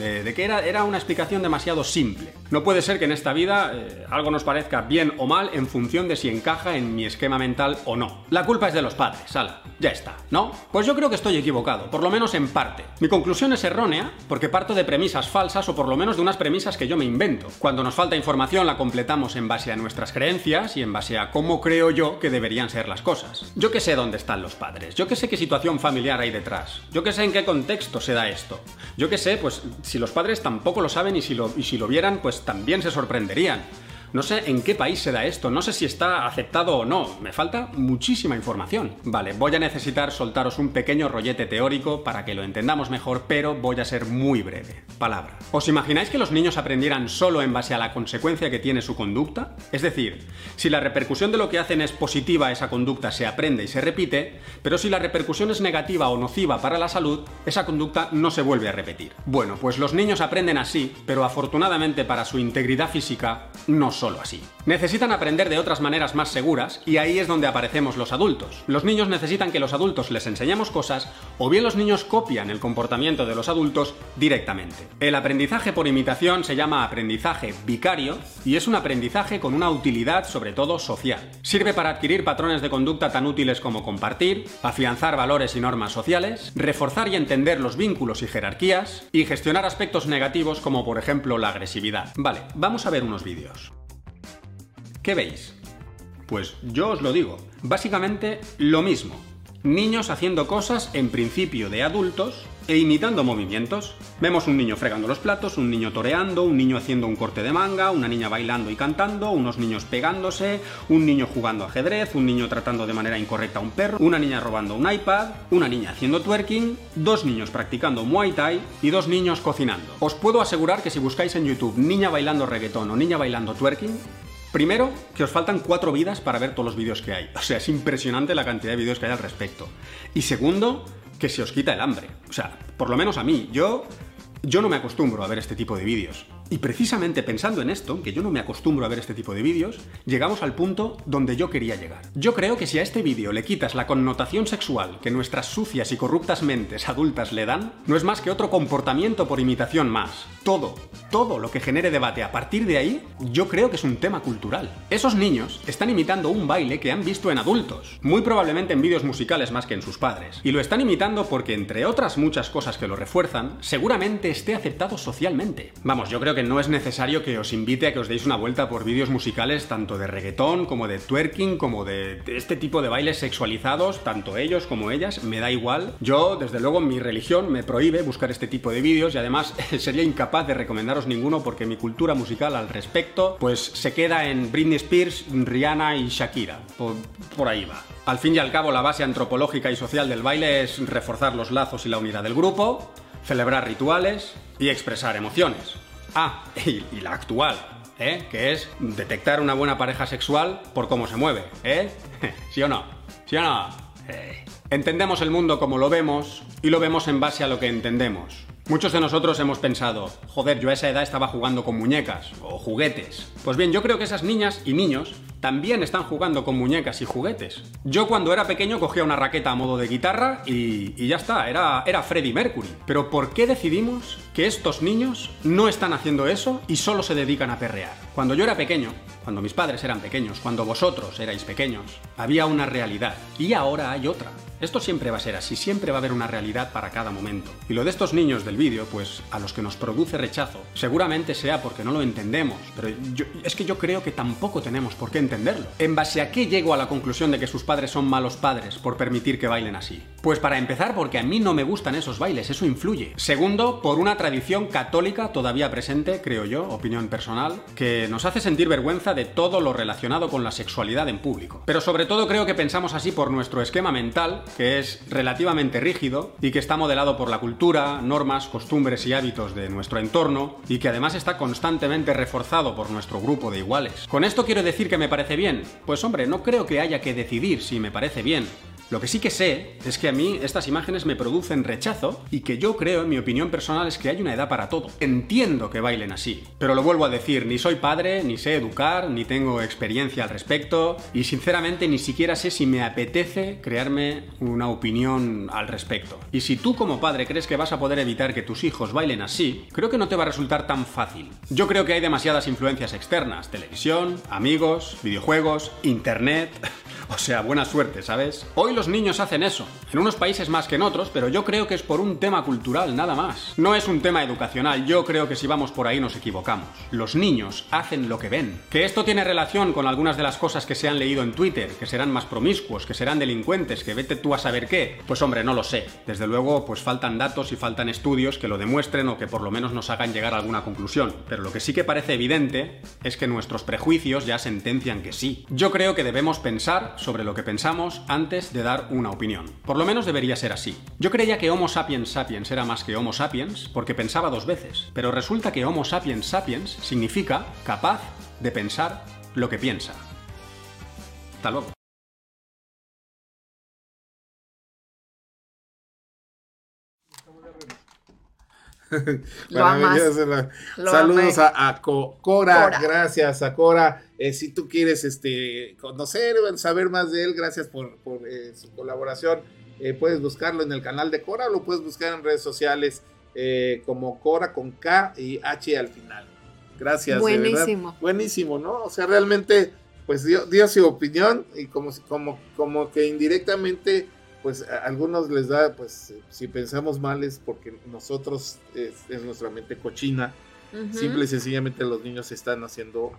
De, de, que era, era, una explicación demasiado simple. No puede ser que en esta vida eh, algo nos parezca bien o mal en función de si encaja en mi esquema mental o no. La culpa es de los padres, ala, ya está, ¿no? Pues yo creo que estoy equivocado, por lo menos en parte. Mi conclusión es errónea porque parto de premisas falsas o por lo menos de unas premisas que yo me invento. Cuando nos falta información la completamos en base a nuestras creencias y en base a cómo creo yo que deberían ser las cosas. Yo que sé dónde están los padres, yo que sé qué situación familiar hay detrás, yo que sé en qué contexto se da esto, yo que sé, pues si los padres tampoco lo saben y si lo, y si lo vieran, pues también se sorprenderían. No sé en qué país se da esto, no sé si está aceptado o no, me falta muchísima información. Vale, voy a necesitar soltaros un pequeño rollete teórico para que lo entendamos mejor, pero voy a ser muy breve. Palabra. ¿Os imagináis que los niños aprendieran solo en base a la consecuencia que tiene su conducta? Es decir, si la repercusión de lo que hacen es positiva, esa conducta se aprende y se repite, pero si la repercusión es negativa o nociva para la salud, esa conducta no se vuelve a repetir. Bueno, pues los niños aprenden así, pero afortunadamente para su integridad física no solo así. Necesitan aprender de otras maneras más seguras y ahí es donde aparecemos los adultos. Los niños necesitan que los adultos les enseñemos cosas o bien los niños copian el comportamiento de los adultos directamente. El aprendizaje por imitación se llama aprendizaje vicario y es un aprendizaje con una utilidad sobre todo social. Sirve para adquirir patrones de conducta tan útiles como compartir, afianzar valores y normas sociales, reforzar y entender los vínculos y jerarquías y gestionar aspectos negativos como por ejemplo la agresividad. Vale, vamos a ver unos vídeos. ¿Qué veis? Pues yo os lo digo, básicamente lo mismo. Niños haciendo cosas en principio de adultos e imitando movimientos. Vemos un niño fregando los platos, un niño toreando, un niño haciendo un corte de manga, una niña bailando y cantando, unos niños pegándose, un niño jugando ajedrez, un niño tratando de manera incorrecta a un perro, una niña robando un iPad, una niña haciendo twerking, dos niños practicando Muay Thai y dos niños cocinando. Os puedo asegurar que si buscáis en YouTube niña bailando reggaetón o niña bailando twerking, Primero, que os faltan cuatro vidas para ver todos los vídeos que hay. O sea, es impresionante la cantidad de vídeos que hay al respecto. Y segundo, que se os quita el hambre. O sea, por lo menos a mí, yo, yo no me acostumbro a ver este tipo de vídeos. Y precisamente pensando en esto, que yo no me acostumbro a ver este tipo de vídeos, llegamos al punto donde yo quería llegar. Yo creo que si a este vídeo le quitas la connotación sexual que nuestras sucias y corruptas mentes adultas le dan, no es más que otro comportamiento por imitación más. Todo, todo lo que genere debate a partir de ahí, yo creo que es un tema cultural. Esos niños están imitando un baile que han visto en adultos, muy probablemente en vídeos musicales más que en sus padres. Y lo están imitando porque, entre otras muchas cosas que lo refuerzan, seguramente esté aceptado socialmente. Vamos, yo creo que no es necesario que os invite a que os deis una vuelta por vídeos musicales tanto de reggaetón como de twerking, como de, este tipo de bailes sexualizados, tanto ellos como ellas, me da igual. Yo, desde luego, mi religión me prohíbe buscar este tipo de vídeos y además sería incapaz de recomendaros ninguno porque mi cultura musical al respecto, pues se queda en Britney Spears, Rihanna y Shakira. Por ahí va. Al fin y al cabo, la base antropológica y social del baile es reforzar los lazos y la unidad del grupo, celebrar rituales y expresar emociones. Ah, y, y la actual, ¿eh? Que es detectar una buena pareja sexual por cómo se mueve, ¿eh? ¿Sí o no? ¿Sí o no? Eh. Entendemos el mundo como lo vemos y lo vemos en base a lo que entendemos. Muchos de nosotros hemos pensado, joder, yo a esa edad estaba jugando con muñecas o juguetes. Pues bien, yo creo que esas niñas y niños también están jugando con muñecas y juguetes. Yo cuando era pequeño cogía una raqueta a modo de guitarra y, y ya está, era, era Freddie Mercury. Pero ¿por qué decidimos que estos niños no están haciendo eso y solo se dedican a perrear? Cuando yo era pequeño, cuando mis padres eran pequeños, cuando vosotros erais pequeños, había una realidad y ahora hay otra. Esto siempre va a ser así, siempre va a haber una realidad para cada momento. Y lo de estos niños del vídeo, pues a los que nos produce rechazo, seguramente sea porque no lo entendemos, pero es que yo creo que tampoco tenemos por qué entenderlo. ¿En base a qué llego a la conclusión de que sus padres son malos padres por permitir que bailen así? Pues para empezar, porque a mí no me gustan esos bailes, eso influye. Segundo, por una tradición católica todavía presente, creo yo, opinión personal, que nos hace sentir vergüenza de todo lo relacionado con la sexualidad en público. Pero sobre todo creo que pensamos así por nuestro esquema mental, que es relativamente rígido y que está modelado por la cultura, normas, costumbres y hábitos de nuestro entorno y que además está constantemente reforzado por nuestro grupo de iguales. ¿Con esto quiero decir que me parece bien? Pues hombre, no creo que haya que decidir si me parece bien. Lo que sí que sé es que a mí estas imágenes me producen rechazo y que yo creo, en mi opinión personal, es que hay una edad para todo. Entiendo que bailen así, pero lo vuelvo a decir, ni soy padre, ni sé educar, ni tengo experiencia al respecto y sinceramente ni siquiera sé si me apetece crearme una opinión al respecto. Y si tú como padre crees que vas a poder evitar que tus hijos bailen así, creo que no te va a resultar tan fácil. Yo creo que hay demasiadas influencias externas, televisión, amigos, videojuegos, internet... O sea, buena suerte, ¿sabes? Hoy los niños hacen eso, en unos países más que en otros, pero yo creo que es por un tema cultural, nada más. No es un tema educacional, yo creo que si vamos por ahí nos equivocamos. Los niños hacen lo que ven. Que esto tiene relación con algunas de las cosas que se han leído en Twitter, que serán más promiscuos, que serán delincuentes, que vete tú a saber qué. Pues hombre, no lo sé. Desde luego, pues faltan datos y faltan estudios que lo demuestren o que por lo menos nos hagan llegar a alguna conclusión. Pero lo que sí que parece evidente es que nuestros prejuicios ya sentencian que sí. Yo creo que debemos pensar sobre lo que pensamos antes de dar una opinión. Por lo menos debería ser así. Yo creía que Homo sapiens sapiens era más que Homo sapiens porque pensaba dos veces, pero resulta que Homo sapiens sapiens significa capaz de pensar lo que piensa. Hasta luego. Lo amas. Saludos a, a Co- Cora. Cora. gracias a Cora. Eh, si tú quieres este, conocer, saber más de él, gracias por, por, eh, su colaboración. Eh, puedes buscarlo en el canal de Cora o lo puedes buscar en redes sociales eh, como Cora con K y H al final. Gracias. de. Buenísimo. Buenísimo, ¿no? O sea, realmente, pues dio, dio su opinión y como, como, como que indirectamente, pues a algunos les da, pues si pensamos mal es porque nosotros es, es nuestra mente cochina. Simple y sencillamente los niños están haciendo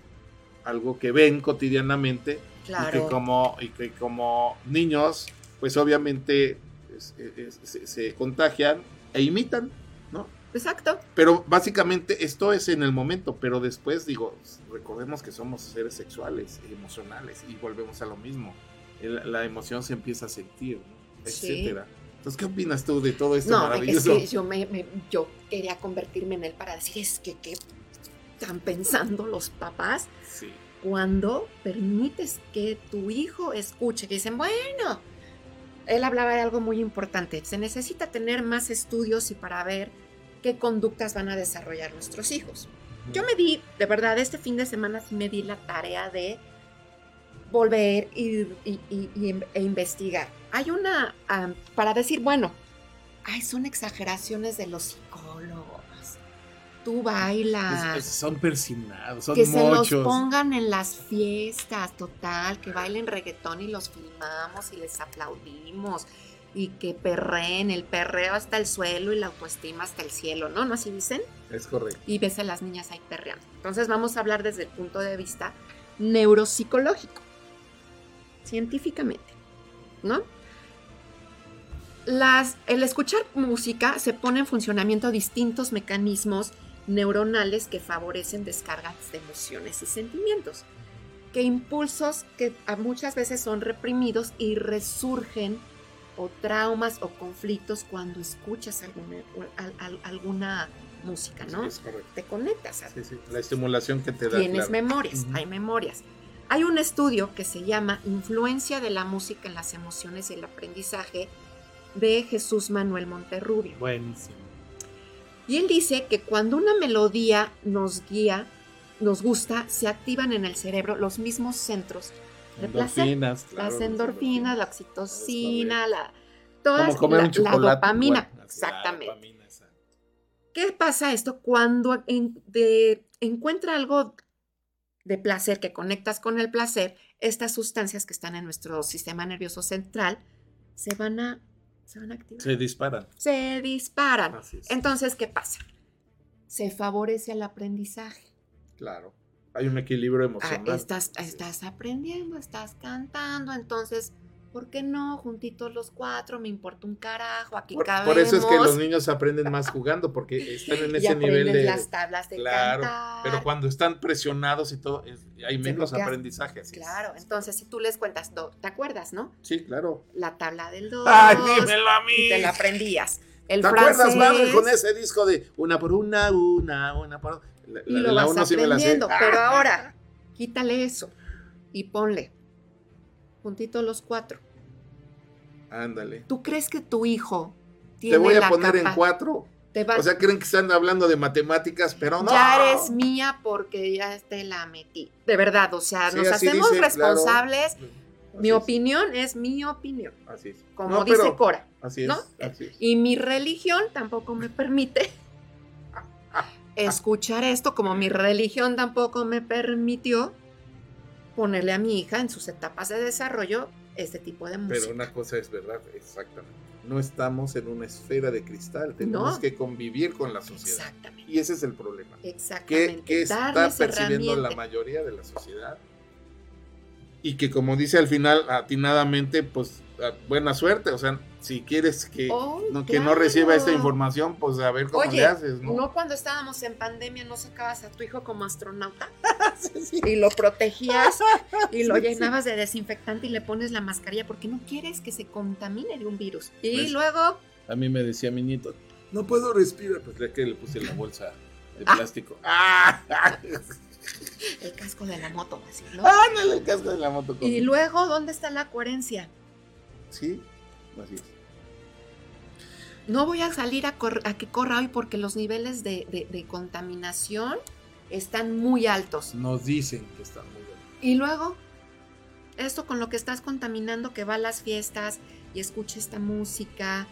algo que ven cotidianamente y que Claro. como, y que como niños, pues obviamente es- es- se, se contagian e imitan, ¿no? Exacto. Pero básicamente esto es en el momento, pero después digo, recordemos que somos seres sexuales, emocionales y volvemos a lo mismo. El- la emoción se empieza a sentir, ¿no? Sí. etcétera. Entonces, ¿qué opinas tú de todo esto No, es maravilloso? que yo, me, me- yo quería convertirme en él para decir, es que qué están pensando los papás Sí. cuando permites que tu hijo escuche, que dicen, bueno, él hablaba de algo muy importante, se necesita tener más estudios y para ver qué conductas van a desarrollar nuestros hijos. yo me di, de verdad, este fin de semana sí me di la tarea de volver y, y- y- y in- e investigar. Hay una, para decir, bueno, ay, son exageraciones de los psicólogos. Tú bailas. Es- es- son persinados, son que se los pongan en las fiestas, total, que bailen reggaetón y los filmamos y les aplaudimos y que perreen, el perreo hasta el suelo y la autoestima hasta el cielo, ¿no? ¿No así dicen? Es correcto. Y ves a las niñas ahí perreando. Entonces vamos a hablar desde el punto de vista neuropsicológico, científicamente, ¿no? Las, el escuchar música se pone en funcionamiento distintos mecanismos neuronales que favorecen descargas de emociones y sentimientos, que impulsos que muchas veces son reprimidos y resurgen o traumas o conflictos cuando escuchas alguna, al- al- alguna música, ¿no? Sí. Te conectas a Sí, sí, La estimulación que te da. Tienes claro. memorias, hay memorias. Hay un estudio que se llama Influencia de la música en las emociones y el aprendizaje de Jesús Manuel Monterrubio. Buenísimo. Y él dice que cuando una melodía nos guía, nos gusta, se activan en el cerebro los mismos centros de placer. Endorfinas, claro, las endorfinas, la oxitocina, la, Como todas, comer la, la dopamina. Exactamente. la dopamina, exacto. ¿Qué pasa esto cuando en- de- encuentra algo de placer, que conectas con el placer? Estas sustancias que están en nuestro sistema nervioso central se van a, se van a activar. Se disparan. Se disparan. Así es. Entonces, ¿qué pasa? Se favorece el aprendizaje. Claro. Hay un equilibrio Ah, emocional. estás, estás aprendiendo, estás cantando, entonces, ¿por qué no? Juntitos los cuatro, me importa un carajo, aquí Por, cabemos. por eso es que los niños aprenden más jugando, porque están en y ese nivel de. las tablas de Claro, cantar. Pero cuando están presionados y todo, hay menos aprendizaje. así es. Claro, entonces si tú les cuentas, ¿te acuerdas, no? Sí, claro. La tabla del 2. ¡Ay, dímelo a Y te mí! la aprendías. El ¿Te acuerdas, mami, con ese disco de una por una, una, una por la, Y lo la vas uno sí me la aprendiendo. Pero ahora, quítale eso y ponle juntito los cuatro. Ándale. ¿Tú crees que tu hijo tiene Te voy a la poner en cuatro. te va- O sea, creen que están hablando de matemáticas, pero no. Ya eres mía porque ya te la metí. De verdad, o sea, Sí, nos hacemos dice, responsables. Mi es, opinión es mi opinión, Así es. como No, dice pero Cora. Así es. ¿no? Así es. Y mi religión tampoco me permite escuchar esto, como mi religión tampoco me permitió ponerle a mi hija en sus etapas de desarrollo este tipo de música. Pero una cosa es verdad, exactamente. No estamos en una esfera de cristal, tenemos No. que convivir con la sociedad. Exactamente. Y ese es el problema. Exactamente. ¿Qué, qué está percibiendo la mayoría de la sociedad? Y que como dice al final, atinadamente, pues a- buena suerte. O sea, si quieres que, Oh, no, que no reciba esta información, pues a ver cómo Oye, le haces, ¿no? ¿no? cuando estábamos en pandemia no sacabas a tu hijo como astronauta Sí, sí. y lo protegías y lo Sí, llenabas de desinfectante y le pones la mascarilla porque no quieres que se contamine de un virus. Y Pues- luego, A mí me decía mi nieto, no puedo respirar. Pues ya que le puse la bolsa de Ah. plástico. ¡Ah! el casco de la moto, así, ¿no? ¡Ándale el casco de la moto! Y luego, ¿dónde está la coherencia? Sí, así es. No voy a salir a, a que corra hoy porque los niveles de, de- de contaminación están muy altos. Nos dicen que está muy bien. Y luego, esto con lo que estás contaminando, que va a las fiestas y escucha esta música.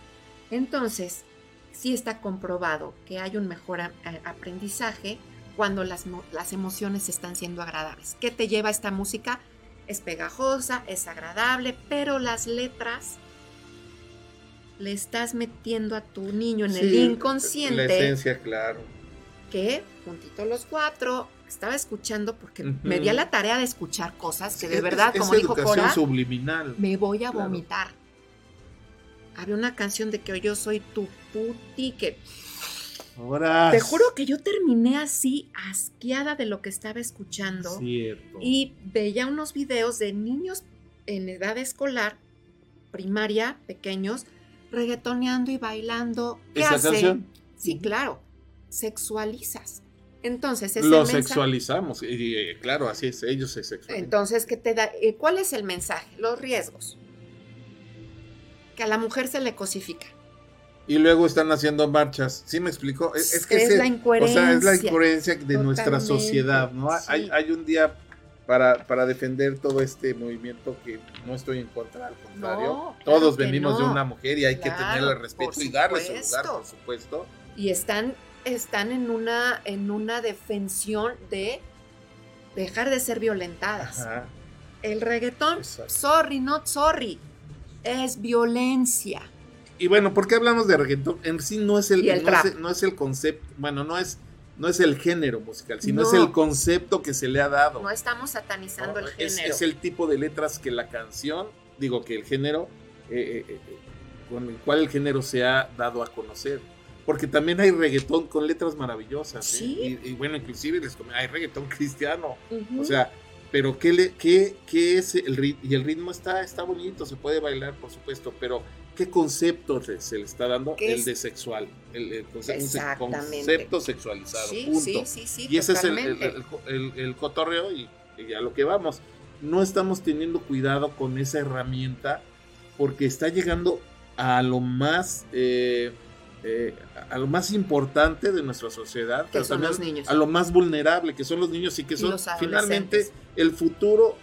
Entonces, sí está comprobado que hay un mejor aprendizaje cuando las, las emociones están siendo agradables. ¿Qué te lleva esta música? Es pegajosa, es agradable, pero las letras le estás metiendo a tu niño en el inconsciente La esencia, claro. que juntito los cuatro estaba escuchando porque me di a la tarea de escuchar cosas que de Es- verdad, es como dijo educación Cora, subliminal. me voy a Claro. vomitar. Había una canción de que yo soy tu puti que Ahora. te juro que yo terminé así asqueada de lo que estaba escuchando Cierto. y veía unos videos de niños en edad escolar, primaria, pequeños, reggaetoneando y bailando. ¿Qué ¿Esa hace? canción? Sí, claro. Sexualizas. Entonces, ese Lo mensaje- sexualizamos. Y, eh, claro, así es. Ellos se sexualizan. Entonces, ¿qué te da? eh, ¿Cuál es el mensaje? Los riesgos. Que a la mujer se le cosifica. Y luego están haciendo marchas. ¿Sí me explico? Es, es que Es ese- la incoherencia. O sea, es la incoherencia de nuestra sociedad, ¿no? sí. Hay, hay un día para, para defender todo este movimiento que no estoy en contra, al contrario. No, claro Todos venimos de una mujer y hay que tenerle respeto y darle su lugar, por supuesto. Y están, están en una, en una defensión de dejar de ser violentadas. Ajá. El reggaetón, Exacto. sorry, not sorry, es violencia. Y bueno, ¿por qué hablamos de reggaetón? En sí no es el, no, es, no es el concepto, bueno, no es, no es el género musical, sino No. es el concepto que se le ha dado. No estamos satanizando ¿no? el Es, género. es el tipo de letras que la canción, digo que el género, eh, eh, eh, con el cual el género se ha dado a conocer. Porque también hay reggaetón con letras maravillosas. ¿eh? Sí. Y, y bueno, inclusive les hay reggaetón cristiano. O sea, pero ¿qué, le, qué, qué es el ritmo? Y el ritmo está, está bonito, se puede bailar, por supuesto, pero ¿qué concepto se, le está dando? ¿Qué El es? de sexual. El, un concepto sexualizado. sí, punto. sí, sí, y ese es el, el, totalmente. el- el- el cotorreo y, y a lo que vamos. No estamos teniendo cuidado con esa herramienta porque está llegando a lo más eh, eh, a lo más importante de nuestra sociedad, Que pero son también los niños. a lo más vulnerable, que son los niños y que son finalmente el futuro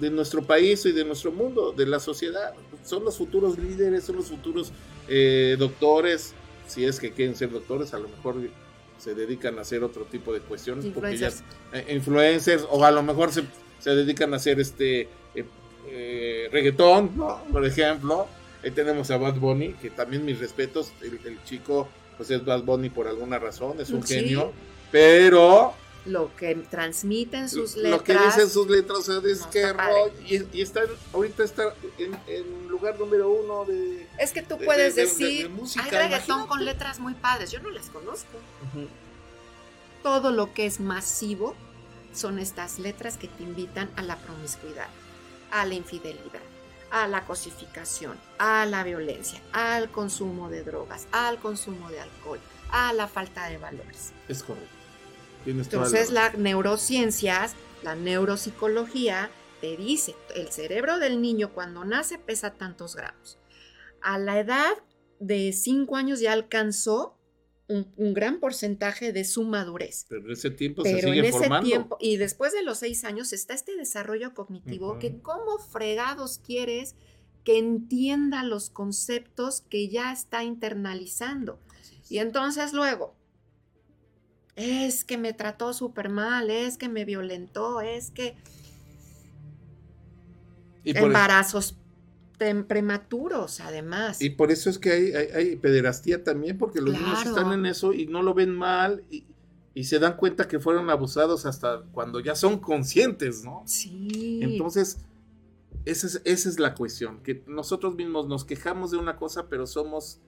de nuestro país y de nuestro mundo, de la sociedad. Son los futuros líderes, son los futuros eh, doctores, si es que quieren ser doctores, a lo mejor se dedican a hacer otro tipo de cuestiones, porque ya Influencers. eh, influencers o a lo mejor se, se dedican a hacer este eh, eh, reggaetón, ¿no? Por ejemplo, ahí tenemos a Bad Bunny, que también mis respetos, el, el chico pues es Bad Bunny por alguna razón, es un Sí. genio, pero Lo que transmiten sus letras. lo que dicen sus letras, o sea, es no que y, y están, ahorita está en, en lugar número uno de... Es que tú de- puedes de- de- decir, de música, hay reggaetón imagínate. con letras muy padres. Yo no las conozco. Todo lo que es masivo son estas letras que te invitan a la promiscuidad, a la infidelidad, a la cosificación, a la violencia, al consumo de drogas, al consumo de alcohol, a la falta de valores. Es correcto. Tienes la Entonces, las neurociencias, la neuropsicología te dice, el cerebro del niño cuando nace pesa tantos gramos. A la edad de 5 años ya alcanzó un, un gran porcentaje de su madurez. Pero en ese tiempo se sigue en ese formando. tiempo, y después de los 6 años está este desarrollo cognitivo que cómo fregados quieres que entienda los conceptos que ya está internalizando. Y entonces luego, es que me trató súper mal, es que me violentó, es que Y embarazos prematuros, además. y por eso es que hay, hay, hay pederastía también, porque los niños están en eso y no lo ven mal y, y se dan cuenta que fueron abusados hasta cuando ya son conscientes, ¿no? sí. Entonces, esa es, esa es la cuestión, que nosotros mismos nos quejamos de una cosa, pero somos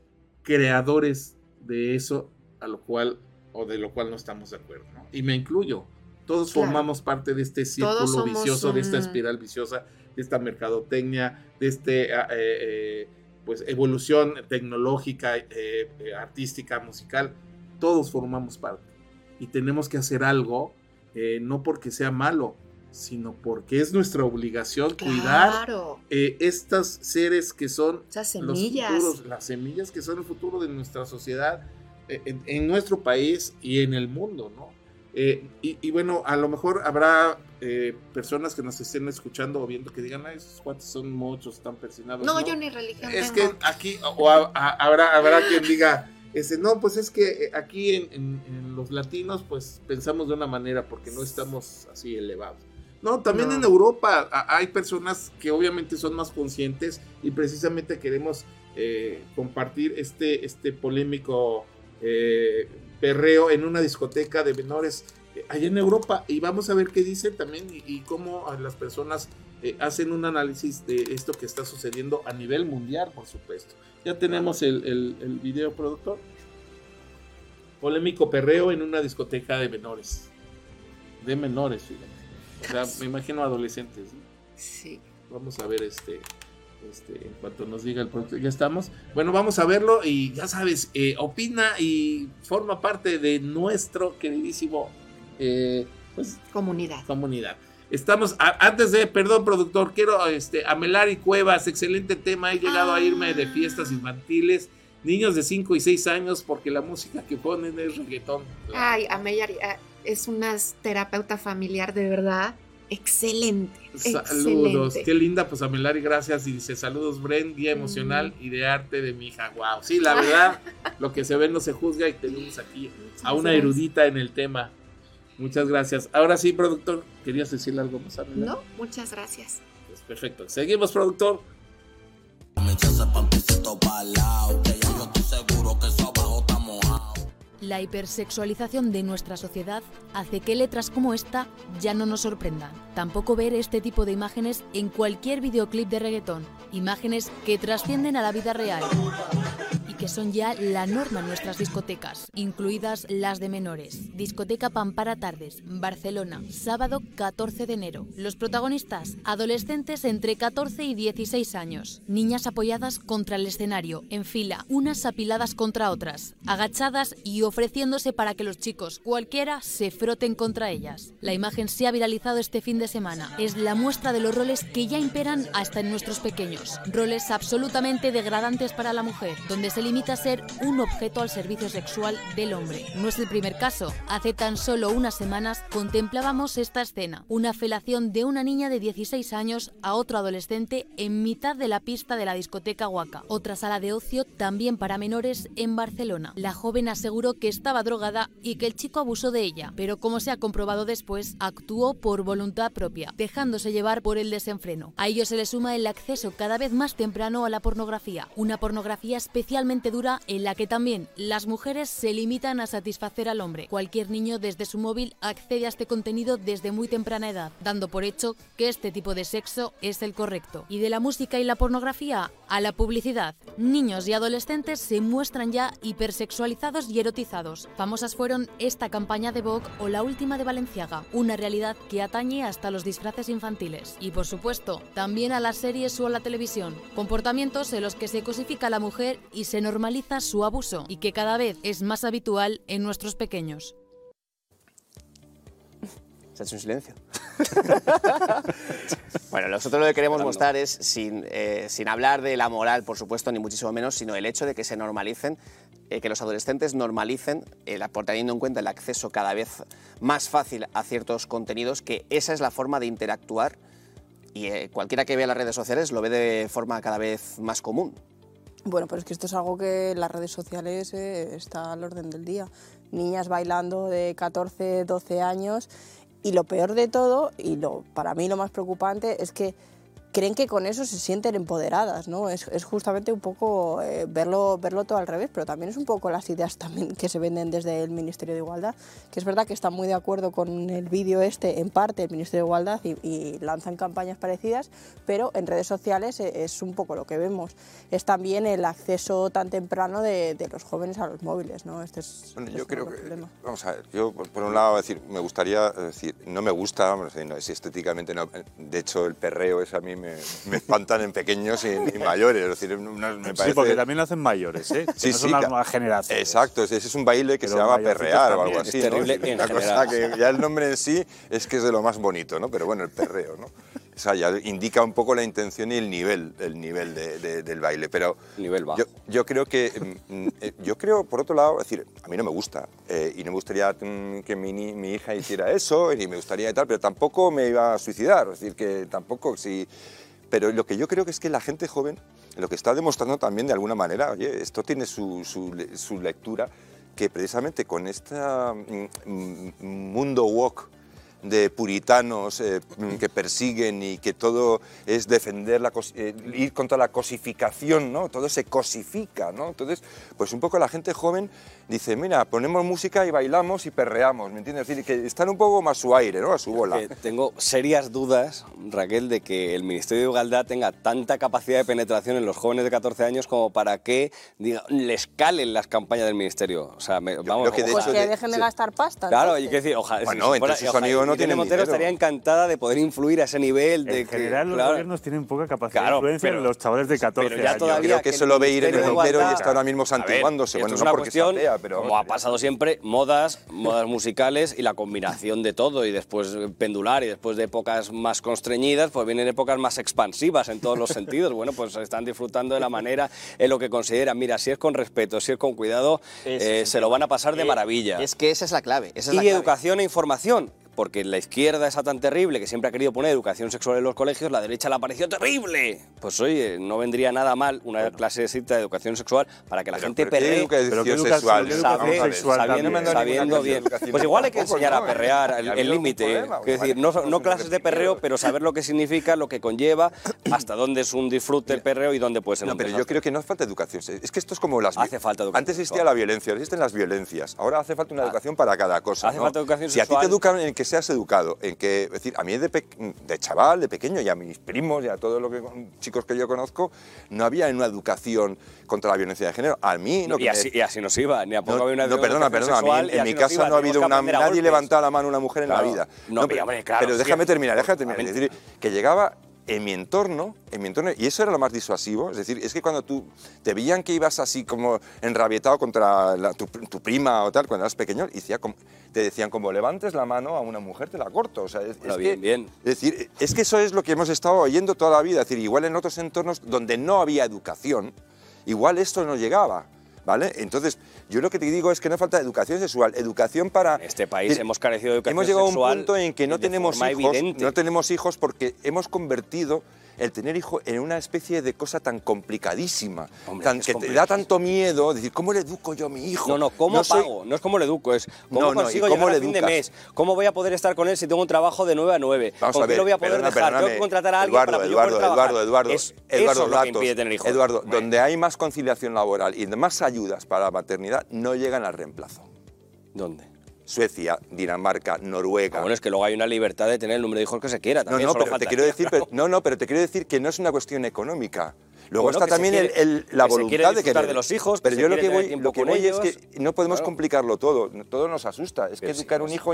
creadores de eso a lo cual o de lo cual no estamos de acuerdo, ¿no? Y me incluyo. Todos Claro. formamos parte de este círculo vicioso, de esta espiral viciosa, de esta mercadotecnia, de este ah, eh, eh, pues evolución tecnológica, eh, eh, artística, musical. Todos formamos parte. Y tenemos que hacer algo, eh, no porque sea malo, sino porque es nuestra obligación cuidar eh, estas seres que son esas los semillas. futuros, las semillas que son el futuro de nuestra sociedad, en, en nuestro país y en el mundo, ¿no? Eh, y, y bueno, a lo mejor habrá eh, personas que nos estén escuchando o viendo que digan, ay, esos cuates son muchos, están persinados. no, yo ni religión Es que aquí, o a- a- habrá, habrá quien diga, este, no, pues es que eh, aquí en, en- en los latinos, pues pensamos de una manera porque no estamos así elevados. No, también No. en Europa a- hay personas que obviamente son más conscientes y precisamente queremos eh, compartir este, este polémico eh, perreo en una discoteca de menores eh, allá en Europa y vamos a ver qué dicen también y, y cómo a las personas eh, hacen un análisis de esto que está sucediendo a nivel mundial, por supuesto. Ya tenemos el, el, el video productor. Polémico perreo en una discoteca de menores. De menores, fíjate. O sea, me imagino adolescentes. Sí. Vamos a ver este, este, en cuanto nos diga el producto. Ya estamos. Bueno, vamos a verlo y ya sabes, eh, opina y forma parte de nuestro queridísimo eh, pues, Comunidad. comunidad. Estamos, a- antes de, perdón, productor, quiero este, a Melari Cuevas, excelente tema. He llegado a irme de fiestas infantiles niños de 5 y 6 años porque la música que ponen es reggaetón. Ay, Amelia ah, es una terapeuta familiar de verdad. Excelente. Saludos, excelente. qué linda, pues Amelari, gracias. Y dice, saludos, Bren, día emocional y de arte de mi hija. Wow, sí, la verdad, lo que se ve no se juzga y tenemos aquí a una gracias. erudita en el tema. Muchas gracias. Ahora sí, productor, ¿querías decirle algo más a? No, muchas gracias. Pues perfecto. Seguimos, productor. La hipersexualización de nuestra sociedad hace que letras como esta ya no nos sorprendan. Tampoco ver este tipo de imágenes en cualquier videoclip de reggaetón. Imágenes que trascienden a la vida real son ya la norma en nuestras discotecas, incluidas las de menores. Discoteca Pampara Tardes, Barcelona, sábado 14 de enero. Los protagonistas, adolescentes entre 14 y 16 años. Niñas apoyadas contra el escenario, en fila, unas apiladas contra otras, agachadas y ofreciéndose para que los chicos, cualquiera, se froten contra ellas. La imagen se ha viralizado este fin de semana. Es la muestra de los roles que ya imperan hasta en nuestros pequeños. Roles absolutamente degradantes para la mujer, donde se limita a ser un objeto al servicio sexual del hombre. No es el primer caso. Hace tan solo unas semanas contemplábamos esta escena, una felación de una niña de 16 años a otro adolescente en mitad de la pista de la discoteca Huaca, otra sala de ocio también para menores en Barcelona. La joven aseguró que estaba drogada y que el chico abusó de ella, pero como se ha comprobado después, actuó por voluntad propia, dejándose llevar por el desenfreno. A ello se le suma el acceso cada vez más temprano a la pornografía, una pornografía especialmente dura en la que también las mujeres se limitan a satisfacer al hombre. Cualquier niño desde su móvil accede a este contenido desde muy temprana edad, dando por hecho que este tipo de sexo es el correcto. Y de la música y la pornografía a la publicidad, niños y adolescentes se muestran ya hipersexualizados y erotizados. Famosas fueron esta campaña de Vogue o la última de Valenciaga, una realidad que atañe hasta los disfraces infantiles. Y por supuesto, también a las series o a la televisión. Comportamientos en los que se cosifica a la mujer y se normaliza su abuso, y que cada vez es más habitual en nuestros pequeños. Se ha hecho un silencio. bueno, nosotros lo que queremos mostrar es, sin, eh, sin hablar de la moral, por supuesto, ni muchísimo menos, sino el hecho de que se normalicen, eh, que los adolescentes normalicen, el, por teniendo en cuenta el acceso cada vez más fácil a ciertos contenidos, que esa es la forma de interactuar y eh, cualquiera que vea las redes sociales lo ve de forma cada vez más común. Bueno, pero es que esto es algo que en las redes sociales eh, está al orden del día. Niñas bailando de 14, 12 años y lo peor de todo, y lo, para mí lo más preocupante, es que creen que con eso se sienten empoderadas, ¿no? Es, es justamente un poco eh, verlo, verlo todo al revés, pero también es un poco las ideas también que se venden desde el Ministerio de Igualdad, que es verdad que están muy de acuerdo con el vídeo este, en parte, el Ministerio de Igualdad, y, y lanzan campañas parecidas, pero en redes sociales eh, es un poco lo que vemos. Es también el acceso tan temprano de, de los jóvenes a los móviles, ¿no? Este es, Bueno, este yo es un creo que, el problema. vamos a ver, yo por un lado decir, me gustaría decir, no me gusta, no, es estéticamente, no, de hecho el perreo es a mí me, me espantan en pequeños y, y mayores, es decir, no- me parece... Sí, porque también lo hacen mayores, ¿eh? Que Sí, no son sí, las nuevas generaciones. Exacto, ese es un baile que Pero se llama perrear o algo así. Es ¿no? terrible decir, en una general. cosa que ya el nombre en sí es que es de lo más bonito, ¿no? Pero bueno, el perreo, ¿no? O sea, ya indica un poco la intención y el nivel, el nivel de- de- del baile. Pero Nivel bajo. Yo, yo creo que, mm, mm, eh, yo creo, por otro lado, es decir, a mí no me gusta eh, y no me gustaría mm, que mi, hija hiciera eso, ni me gustaría y tal, pero tampoco me iba a suicidar, es decir, que tampoco si... Pero lo que yo creo que es que la gente joven, lo que está demostrando también de alguna manera, oye, esto tiene su, su su lectura, que precisamente con este mundo woke de puritanos eh, mm, que persiguen y que todo es defender la eh, ir contra la cosificación, ¿no? Todo se cosifica, ¿no? Entonces, pues un poco la gente joven dice, mira, ponemos música y bailamos y perreamos, ¿me entiendes? Es decir, que están un poco más a su aire, ¿no? A su bola. Que tengo serias dudas, Raquel, de que el Ministerio de Igualdad tenga tanta capacidad de penetración en los jóvenes de 14 años como para que diga, les calen las campañas del Ministerio. O sea, me- vamos, que de Pues hecho que de- dejen de sí. gastar pasta. Claro, entonces. hay que decir, ojalá. Bueno, si entre fuera- sus amigos no Irene tienen Montero dinero. estaría encantada de poder influir a ese nivel. De En que, general, los claro, gobiernos tienen poca capacidad Claro, de influencia pero- en los chavales de 14 pero ya años. todavía Creo que que eso el lo ve Irene Montero y está ahora mismo santiguándose. Bueno, es no una sea cuestión, fea, pero... como ha pasado siempre, modas, modas musicales y la combinación de todo y después pendular y después de épocas más constreñidas, pues vienen épocas más expansivas en todos los sentidos. Bueno, pues están disfrutando de la manera en lo que consideran. Mira, si es con respeto, si es con cuidado, eh, se lo van a pasar de Eh, maravilla. Es que esa es la clave. Esa es y la clave. educación e información. Porque la izquierda esa tan terrible que siempre ha querido poner educación sexual en los colegios, la derecha le ha parecido terrible. Pues oye, no vendría nada mal una clase de cita de educación sexual para que la Pero, gente ¿pero perree. educación Pero qué educación sexual? sexual sexual sabiendo. No sabiendo bien. Pues igual hay que enseñar ¿no? a perrear el- límite. algún ¿eh? decir, no, no clases de perreo, pero saber lo que significa, lo que conlleva, hasta dónde es un disfrute el perreo y dónde puede ser No, pero yo creo que no hace falta educación. Es que esto es como las... Hace falta educación Antes existía sexual. la violencia, existen las violencias. Ahora hace falta una Ah. educación para cada cosa. Hace falta educación si a ti sexual. te educan en que seas educado, en que... Es decir, a mí de, de chaval, de pequeño, y a mis primos y a todos los que, chicos que yo conozco, no había una educación contra la violencia de género. A mí... Que y, me- así, y así nos iba, ni a poco no, había una no, perdona, perdona. A mí, en, mi casa iba, no ha habido una, nadie levantaba la mano a una mujer en la vida. No, pero, hombre, claro, pero déjame terminar, déjame terminar. Es decir, que llegaba en mi entorno, en mi entorno, y eso era lo más disuasivo. Es decir, es que cuando tú te veían que ibas así como enrabietado contra la- tu, tu prima o tal, cuando eras pequeño, y te decían como levantes la mano a una mujer, te la corto. O sea, es, Bueno, es bien, que, bien. es decir, es que eso es lo que hemos estado oyendo toda la vida. Es decir, igual en otros entornos donde no había educación, igual esto no llegaba. ¿Vale? Entonces, yo lo que te digo es que no falta educación sexual, educación para... En este país Es hemos carecido de educación Hemos llegado a un sexual punto en que no tenemos hijos, evidente. no tenemos hijos porque hemos convertido el tener hijo en una especie de cosa tan complicadísima, Hombre, tan, que te da tanto miedo, decir, ¿cómo le educo yo a mi hijo? No, no, ¿cómo pago? No es cómo le educo, es cómo No, no, ¿y consigo cómo llegar le a fin de mes. ¿Cómo voy a poder estar con él si tengo un trabajo de 9 a 9? Vamos ¿Con a ver, lo voy a poder perdona, dejar? Tengo que contratar a alguien Eduardo, para que yo Eduardo, pueda trabajar. Eduardo, Eduardo, Es, Eduardo, eso es lo que tener hijos. Eduardo, donde hay más conciliación laboral y más ayudas para la maternidad, no llegan al reemplazo. ¿Dónde? Suecia, Dinamarca, Noruega. Ah, bueno, es que luego hay una libertad de tener el número de hijos que se quiera. No, También no, pero te quiero decir, pero, no, no, pero te quiero decir que no es una cuestión económica. Luego Bueno, está que también el- quiere- el- la que se quiere voluntad de querer. de los hijos, que Pero se yo lo que voy, lo que es que no podemos Claro. complicarlo todo. Todo nos asusta. Es que Que sí, educar un hijo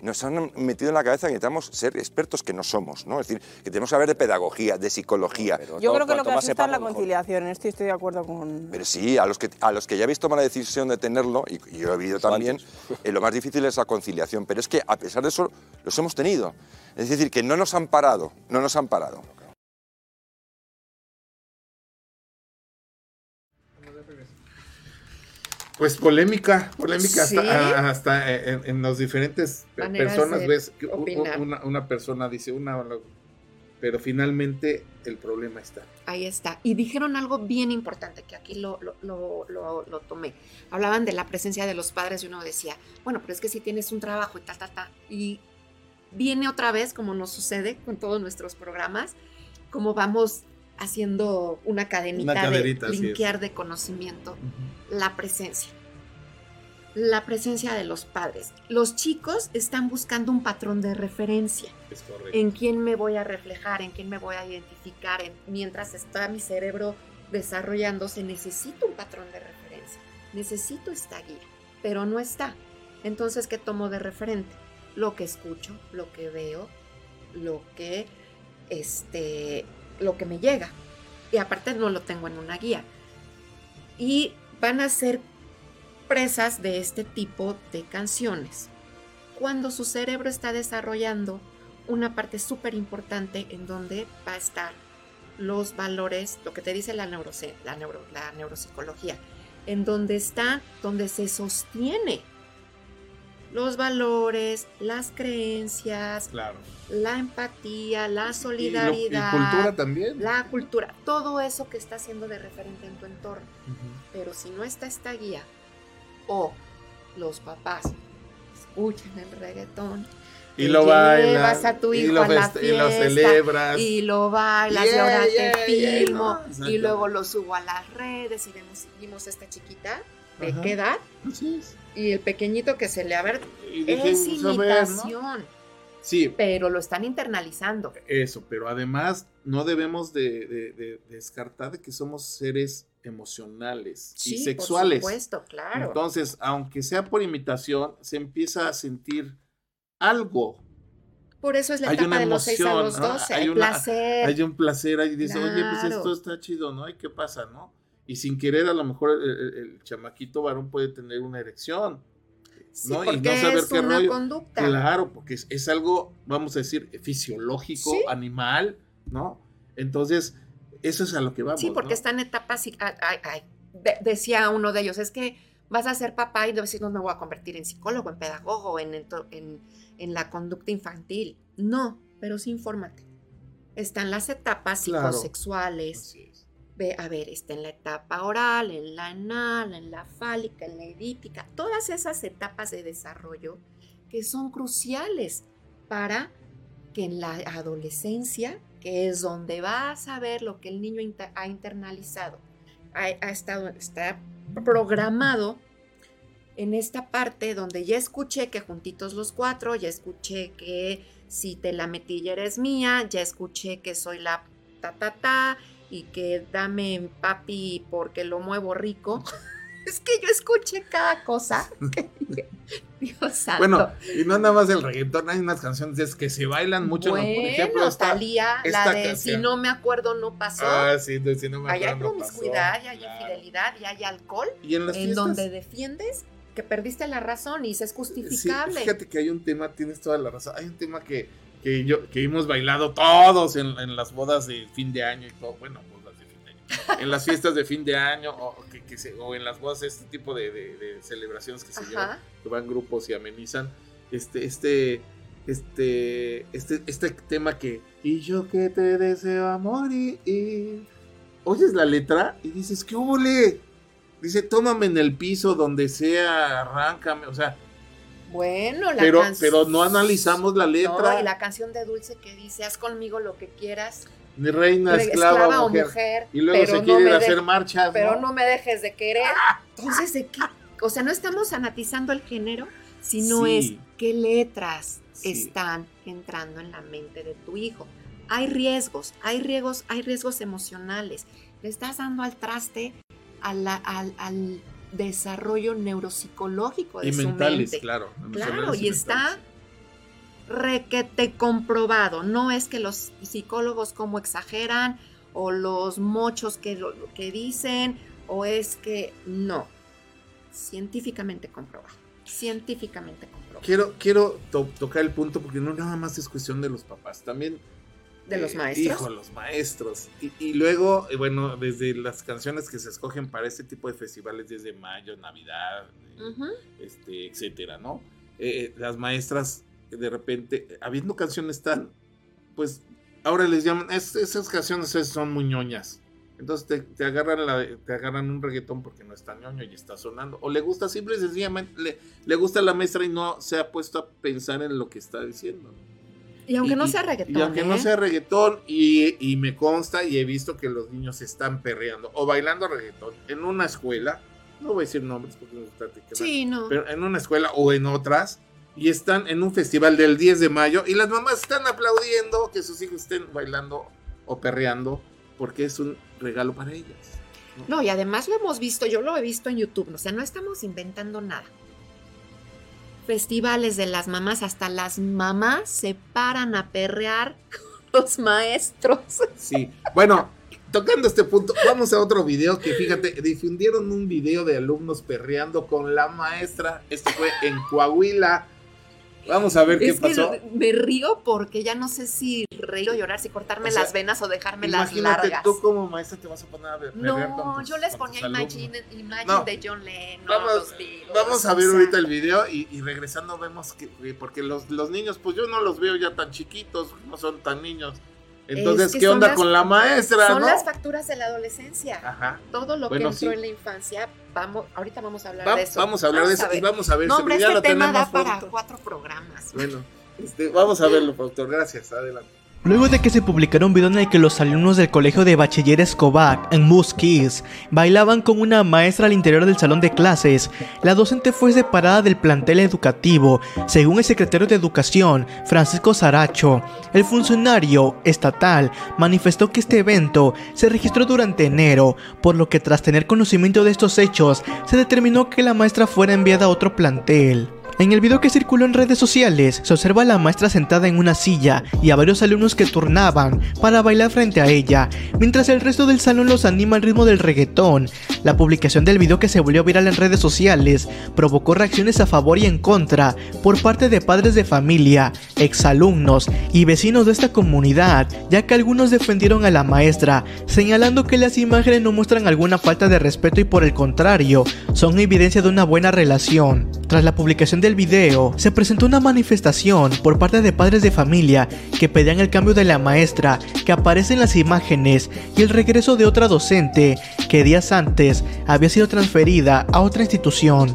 nos, han metido en la cabeza que necesitamos ser expertos que no somos, ¿no? Es decir, que tenemos que saber de pedagogía, de psicología. Pero Yo todo- creo que lo que más asusta es la conciliación, en esto estoy de acuerdo con... Pero sí, a los que, a los que ya habéis tomado la decisión de tenerlo, y y yo he vivido también, eh, lo más difícil es la conciliación. Pero es que a pesar de eso, los hemos tenido. Es decir, que no nos han parado, no nos han parado. Pues polémica, polémica Sí. hasta, hasta en, en los diferentes Maneras personas. Ves que una, una persona dice una, pero finalmente el problema está. Ahí está. Y dijeron algo bien importante, que aquí lo, lo, lo, lo- lo tomé. Hablaban de la presencia de los padres y uno decía, bueno, pero es que si tienes un trabajo y tal, tal, tal. Y viene otra vez, como nos sucede con todos nuestros programas, como vamos haciendo una cadenita Una de linkear de conocimiento, la presencia. La presencia de los padres. Los chicos están buscando un patrón de referencia Es correcto. en quién me voy a reflejar, en quién me voy a identificar, en- mientras está mi cerebro desarrollándose, necesito un patrón de referencia, necesito esta guía, pero no está. Entonces, ¿qué tomo de referente? Lo que escucho, lo que veo, lo que, este, lo que me llega. Y aparte no lo tengo en una guía. Y van a ser presas de este tipo de canciones. Cuando su cerebro está desarrollando una parte súper importante en donde va a estar los valores, lo que te dice la, la, neuro- la neuropsicología, en donde está, donde se sostiene los valores, las creencias, Claro. la empatía, la Y, lo- y solidaridad, cultura también. la cultura, todo eso que está haciendo de referente en tu entorno. Pero si no está esta guía, o los papás escuchan el reggaetón, Y lo bailas. a tu y hijo lo a la feste- y lo fiesta, celebras. y lo bailas y Yeah, ahora yeah, te yeah, filmo ¿no? y luego lo subo a las redes y vemos, vimos esta chiquita de Ajá. qué edad Así es. Y el pequeñito que se le a ver Y dije, es pues, ver, ¿no? imitación, Sí, pero lo están internalizando. eso, pero además no debemos de, de- de descartar de que somos seres emocionales Sí, y sexuales. Por supuesto, claro. Entonces, aunque sea por imitación, se empieza a sentir algo Por eso es la hay etapa de los 6 a los ¿no? 12, Hay hay, una- placer. Hay un placer ahí, dice, oye, pues esto está chido, ¿no? ¿Y qué pasa, no? Y sin querer, a lo mejor el, el- el chamaquito varón puede tener una erección. Sí, ¿no? Y porque no saber es qué una rollo. conducta. Claro, porque es, es algo, vamos a decir, fisiológico, Sí. animal, ¿no? Entonces, eso es a lo que vamos. Sí, porque ¿no? está en etapas, y- ay, ay, ay, de- decía uno de ellos, es que vas a ser papá y decir, no me voy a convertir en psicólogo, en pedagogo, en, en, en la conducta infantil. No, pero sí infórmate. Están las etapas Claro. psicosexuales. Es. Ve, a ver, está en la etapa oral, en la anal, en la fálica, en la edípica, todas esas etapas de desarrollo que son cruciales para que en la adolescencia, que es donde vas a ver lo que el niño ha internalizado, ha, estado, está programado en esta parte donde ya escuché que juntitos los cuatro, ya escuché que si te la metí eres mía, ya escuché que soy la ta ta ta y que dame papi porque lo muevo rico. Es que yo escuché cada cosa. Dios santo. Bueno, y no nada más el reggaetón, hay unas canciones es que se bailan mucho, ¿no? por ejemplo, esta, Talía, esta la de canción. si no me acuerdo no pasó. Ah, sí, de si no me hay acuerdo, no pasó. promiscuidad, y hay Claro. infidelidad, y hay alcohol, Y en las en fiestas, donde defiendes que perdiste la razón y es sí, justificable. fíjate que hay un tema, tienes toda la razón, hay un tema que, que yo, que hemos bailado todos en, en las bodas de fin de año y todo, bueno, bodas de fin de año, en las fiestas de fin de año o, que, que se- o en las bodas, este tipo de, de- de celebraciones que se llevan que van grupos y amenizan este este este este este tema que y yo que te deseo amor y, y- oyes la letra y dices qué huele dice tómame en el piso donde sea arráncame o sea Bueno, la pero pero no analizamos la No, letra y la canción de Dulce que dice, haz conmigo lo que quieras, ni reina re- esclava, o mujer, y luego se no quiere ir a hacer marchas pero ¿no? no me dejes de querer. Entonces, ¿de qué? O sea, no estamos sanatizando el género, sino Sí. es qué letras Sí. están entrando en la mente de tu hijo. Hay riesgos, hay riesgos, hay riesgos emocionales. Le estás dando al traste a la- al, al desarrollo neuropsicológico de y su mentales mente. claro Claro, emocionales y está requete comprobado. No es que los psicólogos como exageran o los mochos que, lo- que dicen o es que no. Científicamente comprobado. Científicamente comprobado. quiero quiero to- tocar el punto porque no nada más es cuestión de los papás también De los Eh, maestros. Hijo, los maestros. Y, y luego, eh, bueno, desde las canciones que se escogen para este tipo de festivales, desde mayo, Navidad, eh, este, etcétera, ¿no? Eh, las maestras, de repente, habiendo canciones tan, pues, ahora les llaman, es- esas canciones es- son muy ñoñas. Entonces te, te agarran la, te agarran un reggaetón porque no está ñoño y está sonando. O le gusta simple y sencillamente, le, le gusta la maestra y no se ha puesto a pensar en lo que está diciendo. ¿no? Y aunque Y- no sea reggaetón. Y aunque no ¿eh? sea reggaetón, y, y me consta y he visto que los niños están perreando o bailando reggaetón en una escuela, no voy a decir nombres porque no está Sí, no. pero en una escuela o en otras, y están en un festival del 10 de mayo y las mamás están aplaudiendo que sus hijos estén bailando o perreando porque es un regalo para ellas. No, y además lo hemos visto, yo lo he visto en YouTube, o sea, no estamos inventando nada. Festivales de las mamás, hasta las mamás se paran a perrear con los maestros. Sí, bueno, tocando este punto, vamos a otro video que fíjate, difundieron un video de alumnos perreando con la maestra. Esto fue en Coahuila. Vamos a ver qué Es que pasó. me río porque ya no sé si reír o llorar, si cortarme O sea, las venas o dejarme las Imagínate, largas. tú como maestra te vas a poner a ver- No, tus- yo les ponía. Imagine, Imagine No. de John Lennon, Vamos, Beatles, vamos a o ver sea, ahorita el video y, y regresando vemos que, que- porque los, los niños, pues yo no los veo ya tan chiquitos, no son tan niños. Entonces, Es que ¿qué onda las- con la maestra? Son no? las facturas de la adolescencia. Ajá. Todo lo Bueno, que entró sí. en la infancia, vamos, ahorita vamos a hablar Va- de eso. vamos a hablar de eso y vamos a ver No, si hombre, este tema da para cuatro programas. Bueno, este, vamos a verlo, productor. Gracias, adelante. Luego de que se publicara un video en el que los alumnos del colegio de bachilleres Kovac en Kids bailaban con una maestra al interior del salón de clases, la docente fue separada del plantel educativo, según el secretario de Educación, Francisco Saracho. El funcionario estatal manifestó que este evento se registró durante enero, por lo que tras tener conocimiento de estos hechos, se determinó que la maestra fuera enviada a otro plantel. En el video que circuló en redes sociales, se observa a la maestra sentada en una silla y a varios alumnos que turnaban para bailar frente a ella, mientras el resto del salón los anima al ritmo del reggaetón. La publicación del video que se volvió viral en redes sociales provocó reacciones a favor y en contra por parte de padres de familia, exalumnos y vecinos de esta comunidad, ya que algunos defendieron a la maestra, señalando que las imágenes no muestran alguna falta de respeto y por el contrario, son evidencia de una buena relación. Tras la publicación del video, se presentó una manifestación por parte de padres de familia que pedían el cambio de la maestra que aparece en las imágenes y el regreso de otra docente que días antes había sido transferida a otra institución.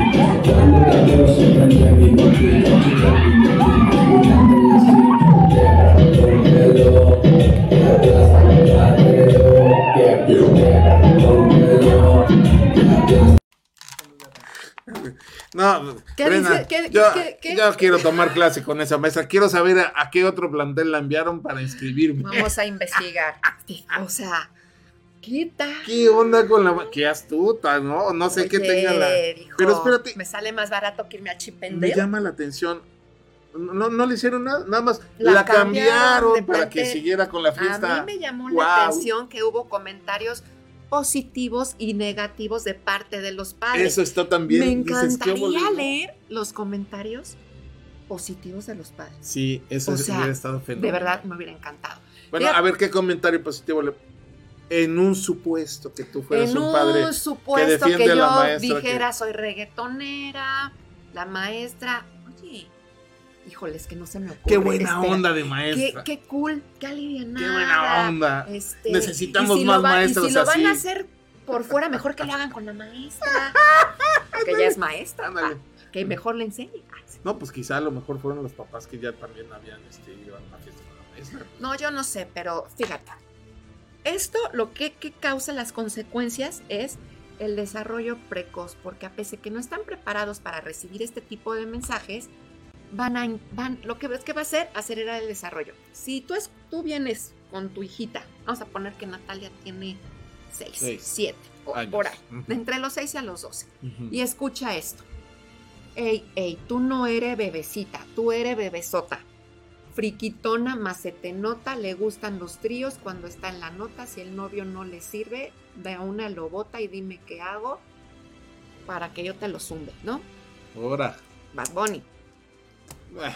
No, ¿Qué Brenda, dice? ¿Qué- yo, qué- qué? yo quiero tomar clase con esa maestra. Quiero saber a, a qué otro plantel la enviaron para inscribirme. Vamos a investigar. O sea, quita. ¿Qué onda con la Qué astuta, ¿no? No sé qué tenga la. Pero espérate, Me sale más barato que irme a me Chipendel. llama la atención. No, no le hicieron nada, nada más La la, cambiaron cambiaron, de para que siguiera con la fiesta. A mí me llamó la atención que hubo comentarios positivos y negativos de parte de los padres. Eso está también. Me dices, ¿qué encantaría leer los comentarios positivos de los padres. Sí, eso O sea, hubiera estado De fenomenal. verdad me hubiera encantado. Bueno, Fíjate, a ver qué comentario positivo le. En un supuesto que tú fueras en un padre un supuesto que, la yo maestra dijera soy reggaetonera, la maestra, oye, híjoles que no se me ocurre. Qué buena espera, onda de maestra. qué cool, qué alivianada. Qué buena onda. Este, Necesitamos si más va- maestros Y si lo van a así. hacer por fuera, mejor que lo hagan con la maestra. que ya es maestra. Ándale. Que mejor le enseñe. Sí. No, pues quizá a lo mejor fueron los papás que ya también habían este, ido a la fiesta con la maestra. No, yo no sé, pero fíjate. Esto lo que, que causa las consecuencias es el desarrollo precoz, porque a pesar que no están preparados para recibir este tipo de mensajes, van a, van, lo que que va a hacer, acelerar el desarrollo. Si tú, es, tú vienes con tu hijita, vamos a poner que Natalia tiene 6, Seis 7, años. por ahí, entre los 6 y a los 12. Ujú. Y escucha esto. Ey, ey, tú no eres bebecita, tú eres bebesota. Friquitona, macetenota, le gustan los tríos cuando está en la nota. Si el novio no le sirve, de una lo bota y dime qué hago para que yo te lo zumbe, ¿no? Ahora. Bad Bunny. eh,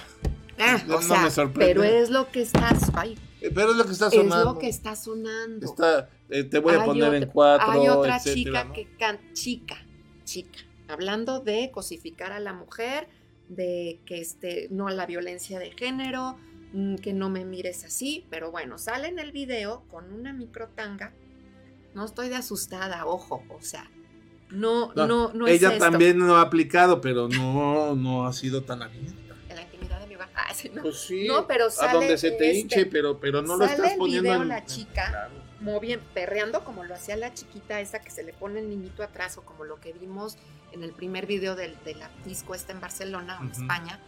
Ah, No- o no sea, me sorprende. pero es lo que estás, ay, Pero es lo que está es sonando. lo que está sonando. Está, eh, te voy a Hay poner en cuatro. Hay otra etcétera, chica ¿no? que can, chica, chica, hablando de cosificar a la mujer, de que este, no a la violencia de género, mm, que no me mires así, pero bueno, sale en el video con una microtanga. No estoy de asustada, ojo, o sea, no, no, No, no, es ella esto. también lo ha aplicado, pero no, no ha sido tan abierta. En la intimidad de mi hogar. Ah, sí, no. Pues sí, No, pero a sale, donde se te este, hinche, pero, pero no lo estás el poniendo video en... la chica Claro. muy bien perreando como lo hacía la chiquita esa que se le pone el niñito atrás o como lo que vimos en el primer video del, de la disco esta en Barcelona en. España.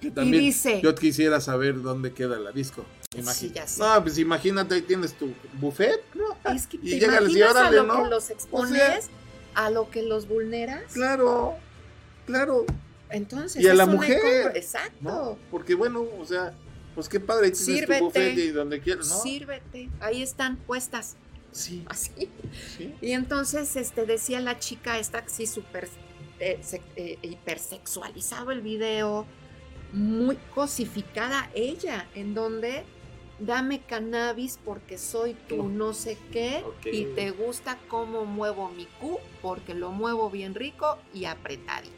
Que también dice- yo quisiera saber dónde queda la disco. Imagi- ya sé. No, pues imagínate, ahí tienes tu buffet, ¿no? Es que Y llégales y imaginas a órale, lo ¿no? que los expones, a lo que los vulneras. Claro, claro. Entonces, Y a la mujer. Exacto. ¿no? Porque bueno, o sea, pues qué padre, tienes Sírvete. tu buffet y donde quieras, ¿no? Sírvete. Ahí están puestas. Sí. Así. Sí. Y entonces este, decía la chica esta, sí, súper eh, eh, hipersexualizado el video, muy cosificada ella, en donde dame cannabis porque soy tu no sé qué y te gusta cómo muevo mi Q porque lo muevo bien rico y apretadito.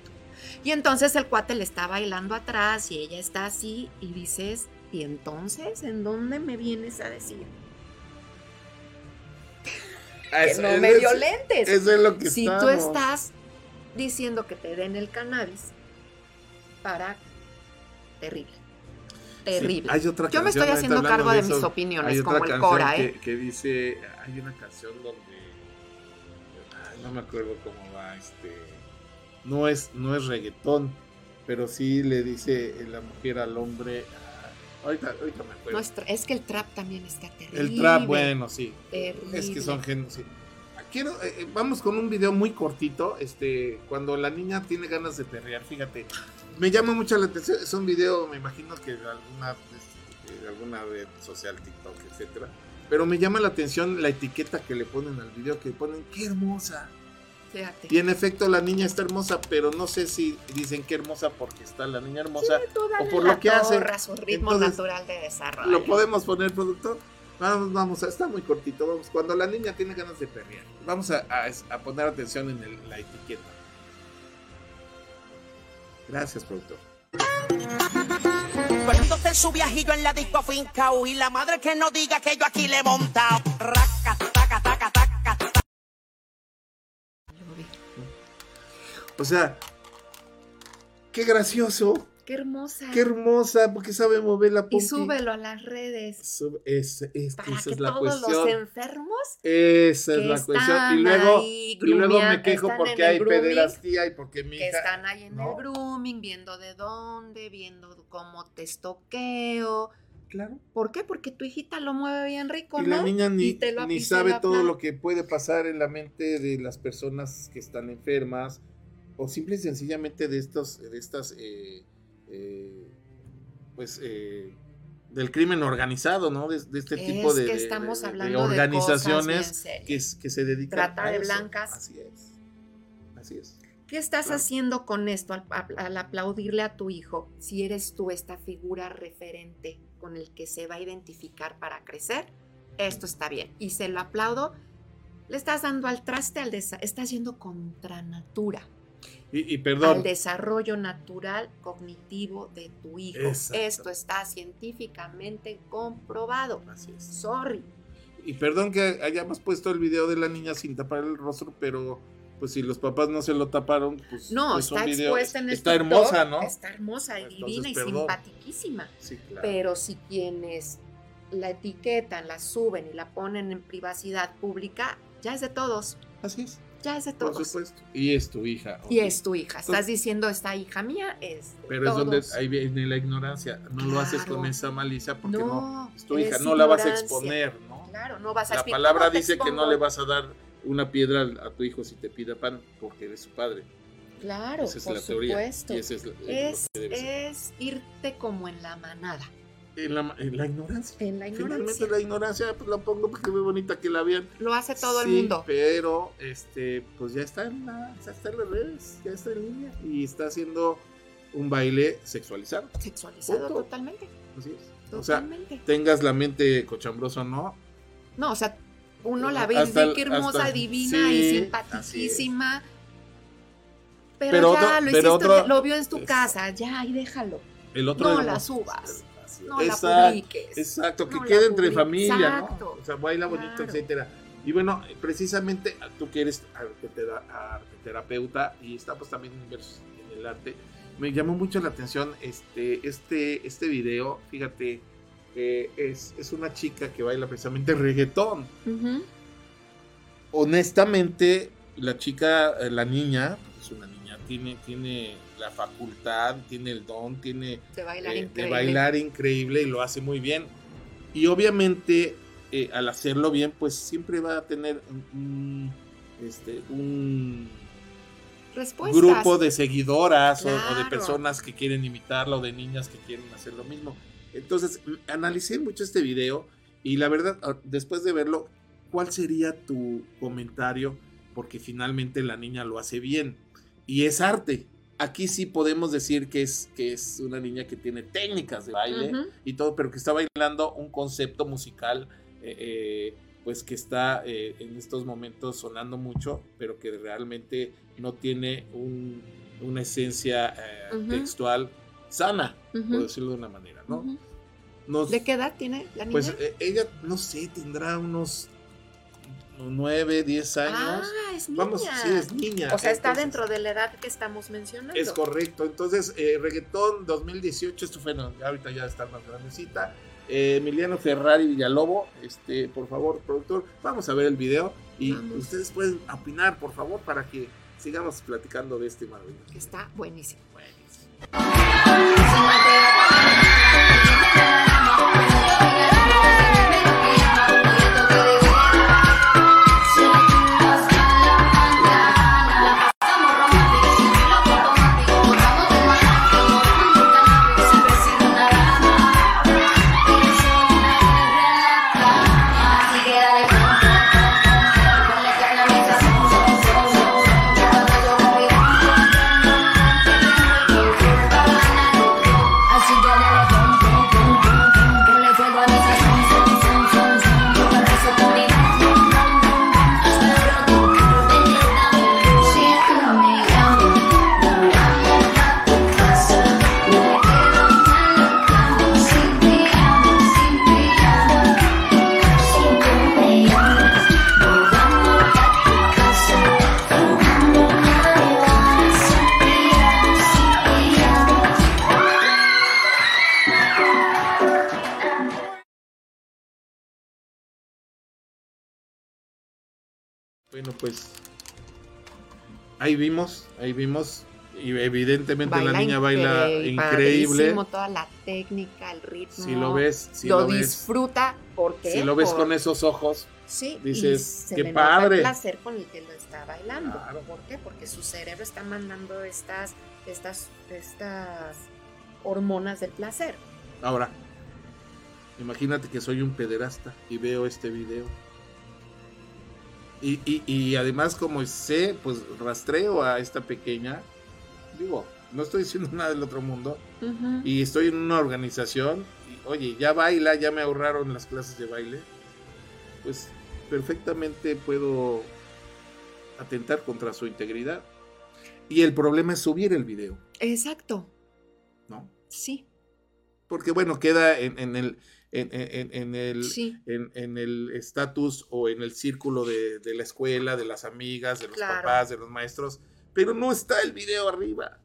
Y entonces el cuate le está bailando atrás y ella está así y dices, ¿y entonces en dónde me vienes a decir? Ah, Que no me es- violentes. Eso es lo que si tú estás diciendo que te den el cannabis para terrible. Terrible. Sí, hay otra Yo me estoy haciendo cargo de mis opiniones, hay otra como el Cora, que, ¿eh? que dice, hay una canción donde, ay, no me acuerdo cómo va, este, no es, no es reggaetón, pero sí le dice la mujer al hombre, ahorita, ahorita me acuerdo. No, es, que el trap también está terrible. El trap, bueno, sí. Terrible. Es que son géneros, sí. Quiero, eh, eh, vamos con un video muy cortito, este, cuando la niña tiene ganas de perrear, fíjate. Me llama mucho la atención, es un video, me imagino que de alguna, este, de alguna red social, TikTok, etcétera. Pero me llama la atención la etiqueta que le ponen al video, que ponen, qué hermosa. Fíjate. Y en efecto la niña está hermosa, pero no sé si dicen que hermosa porque está la niña hermosa Tú o por la lo que hace. torra, su ritmo Entonces, natural de desarrollo. ¿Lo podemos poner, productor? Vamos, vamos, está muy cortito. Vamos, cuando la niña tiene ganas de perrear, vamos a, a- a poner atención en el- la etiqueta. Gracias, productor. Poniéndose en su viajillo en la disco fincao y la madre que no diga que yo aquí le he montado. Raca, taca, O sea, qué gracioso, Qué hermosa. qué hermosa, porque sabe mover la Y pompi. súbelo a las redes. Sube- es, es- Para esa que es la todos los cuestión. enfermos Esa es la cuestión. Y luego, y luego me quejo porque hay grooming, pederastía y porque mi que hija. están ahí en No. el grooming, viendo de dónde, viendo cómo te estoqueo. Claro. ¿Por qué? Porque tu hijita lo mueve bien rico, Y ¿no? la niña ni, Y te lo- ni y sabe todo lo que puede pasar en la mente de las personas que están enfermas o simple y sencillamente de estos, de estas, eh, eh, pues, eh, del crimen organizado, ¿no? De, de este Es tipo de, estamos de- de hablando de cosas organizaciones que, se dedican Trata a de eso. blancas. Así es. Así es. ¿Qué estás Claro. haciendo con esto al, al aplaudirle a tu hijo si eres tú esta figura referente con el que se va a identificar para crecer? Esto está bien. Y se lo aplaudo. Le estás dando al traste al estás yendo contra natura, Y, y al perdón, desarrollo natural cognitivo de tu hijo. Exacto. Esto está científicamente comprobado. Así es. Sorry. y perdón que hayamos puesto el video de la niña sin tapar el rostro, pero pues si los papás no se lo taparon, pues No, es un está video- expuesta en el Está TikTok, hermosa, ¿no? Está hermosa y Entonces, divina y perdón. simpatiquísima. Sí, claro. Pero si quienes la etiquetan, la suben y la ponen en privacidad pública, ya es de todos. Así es. Ya es de Por supuesto. Y es tu hija. Y es tu hija. Estás diciendo, esta hija mía es de Pero es donde ahí viene la ignorancia. No lo haces con esa malicia porque no, No, es tu hija, no la vas a exponer, ¿no? Claro, no vas a La decir, palabra "¿Cómo te dice que no expongo?". le vas a dar una piedra a tu hijo si te pida pan porque eres su padre. Claro, Esa es por la teoría. supuesto. Y esa la- es irte como en la manada. En la, en la ignorancia. En la Finalmente ignorancia. la ignorancia pues la pongo porque es bonita que la vean. Lo hace todo el mundo. Pero este, pues ya está en la, ya está en las redes, ya está en línea y está haciendo un baile sexualizado. Sexualizado Punto. totalmente. Así es. O sea, Totalmente. tengas la mente cochambrosa o no, No, o sea, uno la ve y dice qué hermosa, hasta- divina sí, y simpaticísima. Pero, Pero ya otro- lo pero hiciste, otro- lo vio en tu casa, ya, y déjalo. el otro no hermoso. la no Exacto, la publiques. Exacto, que no quede entre familia, Exacto. ¿no? O sea, baila bonito, Claro. etcétera. Y bueno, precisamente tú que eres arquiterapeuta y estamos también inmersos en el arte, me llamó mucho la atención este, este, este video. Fíjate, que es, es una chica que baila precisamente reggaetón. Ujú. Honestamente, la chica, eh, la niña, es una niña, tiene, tiene la facultad, tiene el don, tiene De bailar eh, de increíble. bailar increíble y lo hace muy bien. Y obviamente, eh, al hacerlo bien, pues siempre va a tener un, un, este, un Respuestas. grupo de seguidoras o- o, de personas que quieren imitarla o de niñas que quieren hacer lo mismo. Entonces, analicé mucho este video y la verdad, ah, después de verlo, ¿cuál sería tu comentario? Porque finalmente la niña lo hace bien y es arte. Aquí sí podemos decir que es, que es una niña que tiene técnicas de baile y todo, pero que está bailando un concepto musical, eh, eh, pues que está eh, en estos momentos sonando mucho, pero que realmente no tiene un- una esencia textual sana, por decirlo de una manera, ¿no? Nos- ¿De qué edad tiene la niña? pues ella, no sé, tendrá unos 9, 10 años. ah, es niña. Vamos, sí, es niña. O sea, está Entonces, dentro de la edad que estamos mencionando. Es correcto. Entonces, eh, reggaetón 2018, esto fue, no, ahorita ya está más grandecita. Eh, Emiliano Ferrari Villalobos, este, por favor, productor, vamos a ver el video y Vamos. ustedes pueden opinar, por favor, para que sigamos platicando de este maravilloso. Que está buenísimo. Así pues ahí vimos, ahí vimos, y evidentemente la niña baila increíble, toda la técnica, el ritmo. Si lo ves, si lo, lo disfruta. ¿Por qué? Si lo ves Por- con esos ojos, Sí, dices, y se qué le nota padre. el placer con el que lo está bailando. ¿Por qué? Porque su cerebro está mandando estas, estas, estas hormonas del placer. Ahora, imagínate que soy un pederasta y veo este video. Y, y- y además, como sé, pues rastreo a esta pequeña. Digo, no estoy diciendo nada del otro mundo. Y estoy en una organización. Y, oye, ya baila, ya me ahorraron las clases de baile. Pues perfectamente puedo atentar contra su integridad. Y el problema es subir el video, Exacto. ¿no? Sí. Porque bueno, queda en, en el en, en- en el Sí. estatus o en el círculo de, de la escuela, de las amigas, de los Claro. papás, de los maestros, pero no está el video arriba.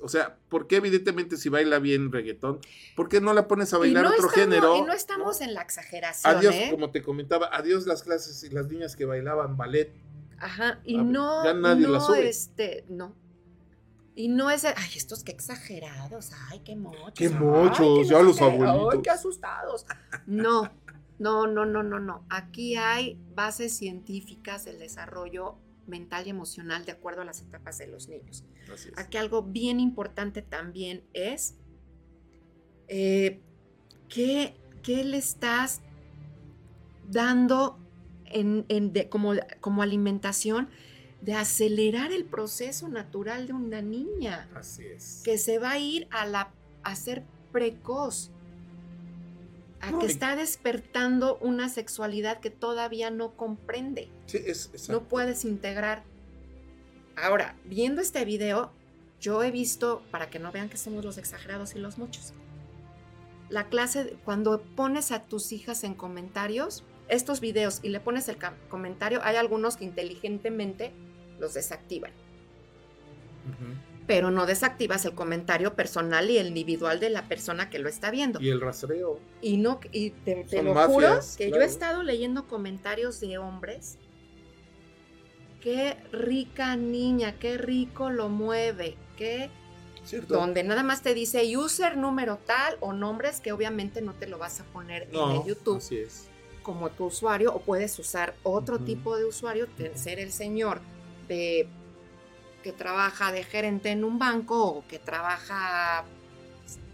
O sea, ¿por qué evidentemente si baila bien reggaetón, por qué no la pones a bailar no otro estamos- género? Y no estamos en la exageración, Adiós, ¿eh? como te comentaba, adiós las clases y las niñas que bailaban ballet. Ajá, y no, ya nadie la no, sube. este, no. Y no es, ay, estos qué exagerados, ay, qué mochos. Qué mochos, no ya los qué, abuelitos. Ay, qué asustados. No, no, no, no, no, no. Aquí hay bases científicas del desarrollo mental y emocional de acuerdo a las etapas de los niños. Aquí algo bien importante también es eh, ¿qué, qué le estás dando en, en de- como, como alimentación de acelerar el proceso natural de una niña Así es. que se va a ir a, la, a ser precoz, a No, que y- está despertando una sexualidad que todavía no comprende Sí, es, exacto. no puedes integrar. Ahora, viendo este video, yo he visto, para que no vean que somos los exagerados y los muchos, la clase, cuando pones a tus hijas en comentarios, estos videos y le pones el comentario, hay algunos que inteligentemente los desactivan, pero no desactivas el comentario personal y el individual de la persona que lo está viendo. Y el rastreo. Y no, y te, lo mafias, juro que yo he estado leyendo comentarios de hombres. Qué rica niña, qué rico lo mueve, qué ¿Cierto? donde nada más te dice user número tal o nombres que obviamente no te lo vas a poner en el YouTube así es. como tu usuario o puedes usar otro tipo de usuario, ser el señor de que trabaja de gerente en un banco o que trabaja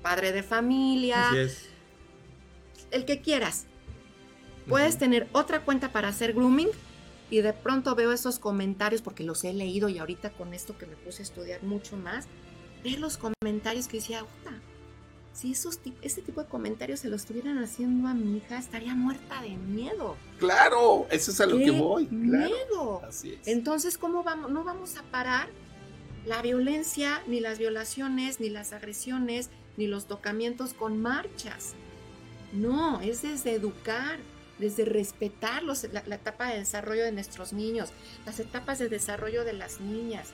padre de familia, Así es. el que quieras. Puedes tener otra cuenta para hacer grooming Y de pronto veo esos comentarios, porque los he leído y ahorita con esto que me puse a estudiar mucho más, ver los comentarios que decía, "Puta, si esos, ese tipo de comentarios se los estuvieran haciendo a mi hija, estaría muerta de miedo. Claro, eso es a lo ¡Qué que voy. Claro. miedo! Así es. Entonces, ¿cómo vamos? No vamos a parar la violencia, ni las violaciones, ni las agresiones, ni los tocamientos con marchas. No, es desde educar, desde respetar los- la, la etapa de desarrollo de nuestros niños, las etapas de desarrollo de las niñas,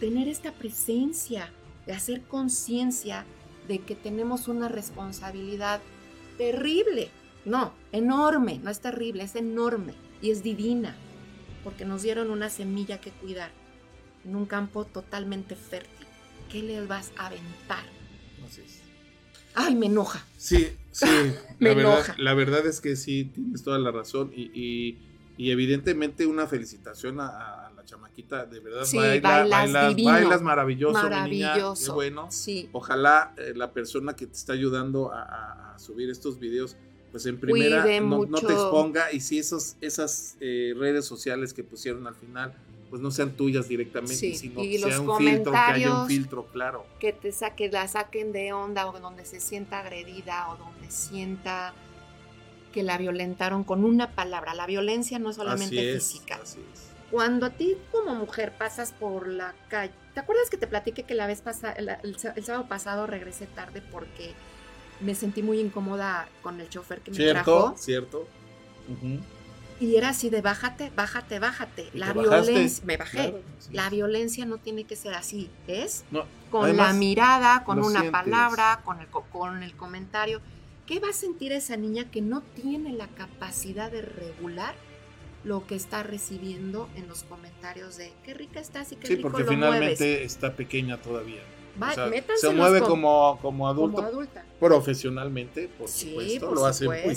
tener esta presencia, de hacer conciencia de que tenemos una responsabilidad terrible, no, enorme, no es terrible, es enorme y es divina, porque nos dieron una semilla que cuidar en un campo totalmente fértil. ¿Qué le vas a aventar? Así es. Ay, me enoja. Sí, sí. Me la, verdad, enoja. la verdad es que sí, tienes toda la razón. Y, y- y evidentemente una felicitación a, a chamaquita. De verdad, Sí, baila- bailas bailas, bailas maravilloso, mi niña, Maravilloso. qué bueno. Sí. Ojalá eh, la persona que te está ayudando a, a- a subir estos videos, pues en primera no, no te exponga. Y si esos, esas eh, redes sociales que pusieron al final, pues no sean tuyas directamente, Sí, sino que sea un filtro, que haya un filtro, claro. que te saque, la saquen de onda o donde se sienta agredida o donde sienta que la violentaron con una palabra. La violencia no es solamente Así es, física. así es. Cuando a ti como mujer pasas por la calle, ¿te acuerdas que te platiqué que la vez pasada, el, el sá- el sábado pasado regresé tarde porque me sentí muy incómoda con el chofer que me Cierto, trajo? cierto. Ujú. Y era así de bájate, bájate, bájate. ¿Y La violencia, me bajé. Claro, sí. La violencia no tiene que ser así, ¿es? No, Con además, la mirada, con una sientes. palabra, con el, co- con el comentario. ¿Qué va a sentir esa niña que no tiene la capacidad de regular lo que está recibiendo en los comentarios de qué rica estás y qué Sí, rico porque lo finalmente mueves? está pequeña todavía. Va, O sea, se mueve com- como, como adulto. como adulta. Profesionalmente, por Sí, supuesto, por lo hace muy bien.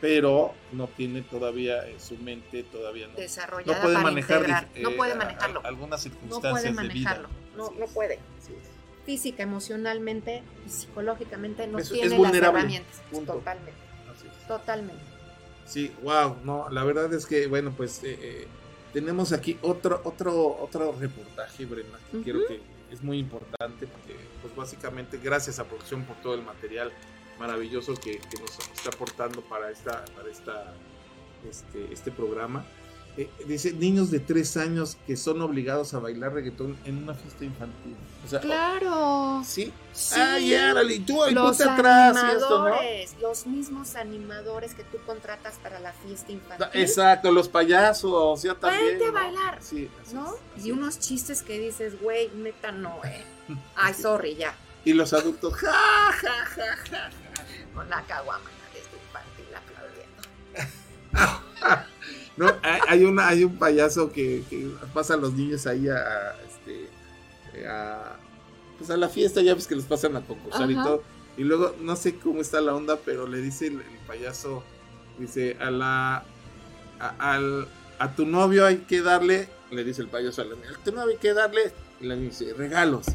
Pero no tiene todavía en su mente, todavía no. Desarrollada no puede para manejar integrar. No eh, puede a- manejarlo. a- algunas No circunstancias puede de manejarlo. vida. No, no puede. Física, emocionalmente y psicológicamente no Es- es tiene las herramientas. Punto. Totalmente. Totalmente. Sí, wow, no, la verdad es que, bueno, pues eh, eh, tenemos aquí otro, otro, otro reportaje, Brenda, que Ujú. quiero que es muy importante, porque, pues básicamente, gracias a producción por todo el material maravilloso que, que nos está aportando para esta, para esta, este, este programa. Eh, dice niños de tres años que son obligados a bailar reggaetón en una fiesta infantil. O sea, Claro. Sí. Sí. Ay, árale, y tú ahí los ponte atrás y esto, ¿no? animadores, los mismos animadores que tú contratas para la fiesta infantil. Exacto, los payasos, ya también. Vente a ¿no? bailar. Sí, así ¿No? es, Y unos chistes que dices, güey, neta no, eh. Ay, sorry, ya. Y los adultos, ja, ja, ja, ja. Con la caguama en la fiesta infantil aplaudiendo. No, hay, una, hay un payaso que, que pasa a los niños ahí a, a, este, eh, a, pues a la fiesta, ya ves que los pasan a concursar y todo. Y luego, no sé cómo está la onda, pero le dice el, el payaso, dice, a la, a, al- a tu novio hay que darle, le dice el payaso a la niña, a tu novio hay que darle, y la niña dice, regalos.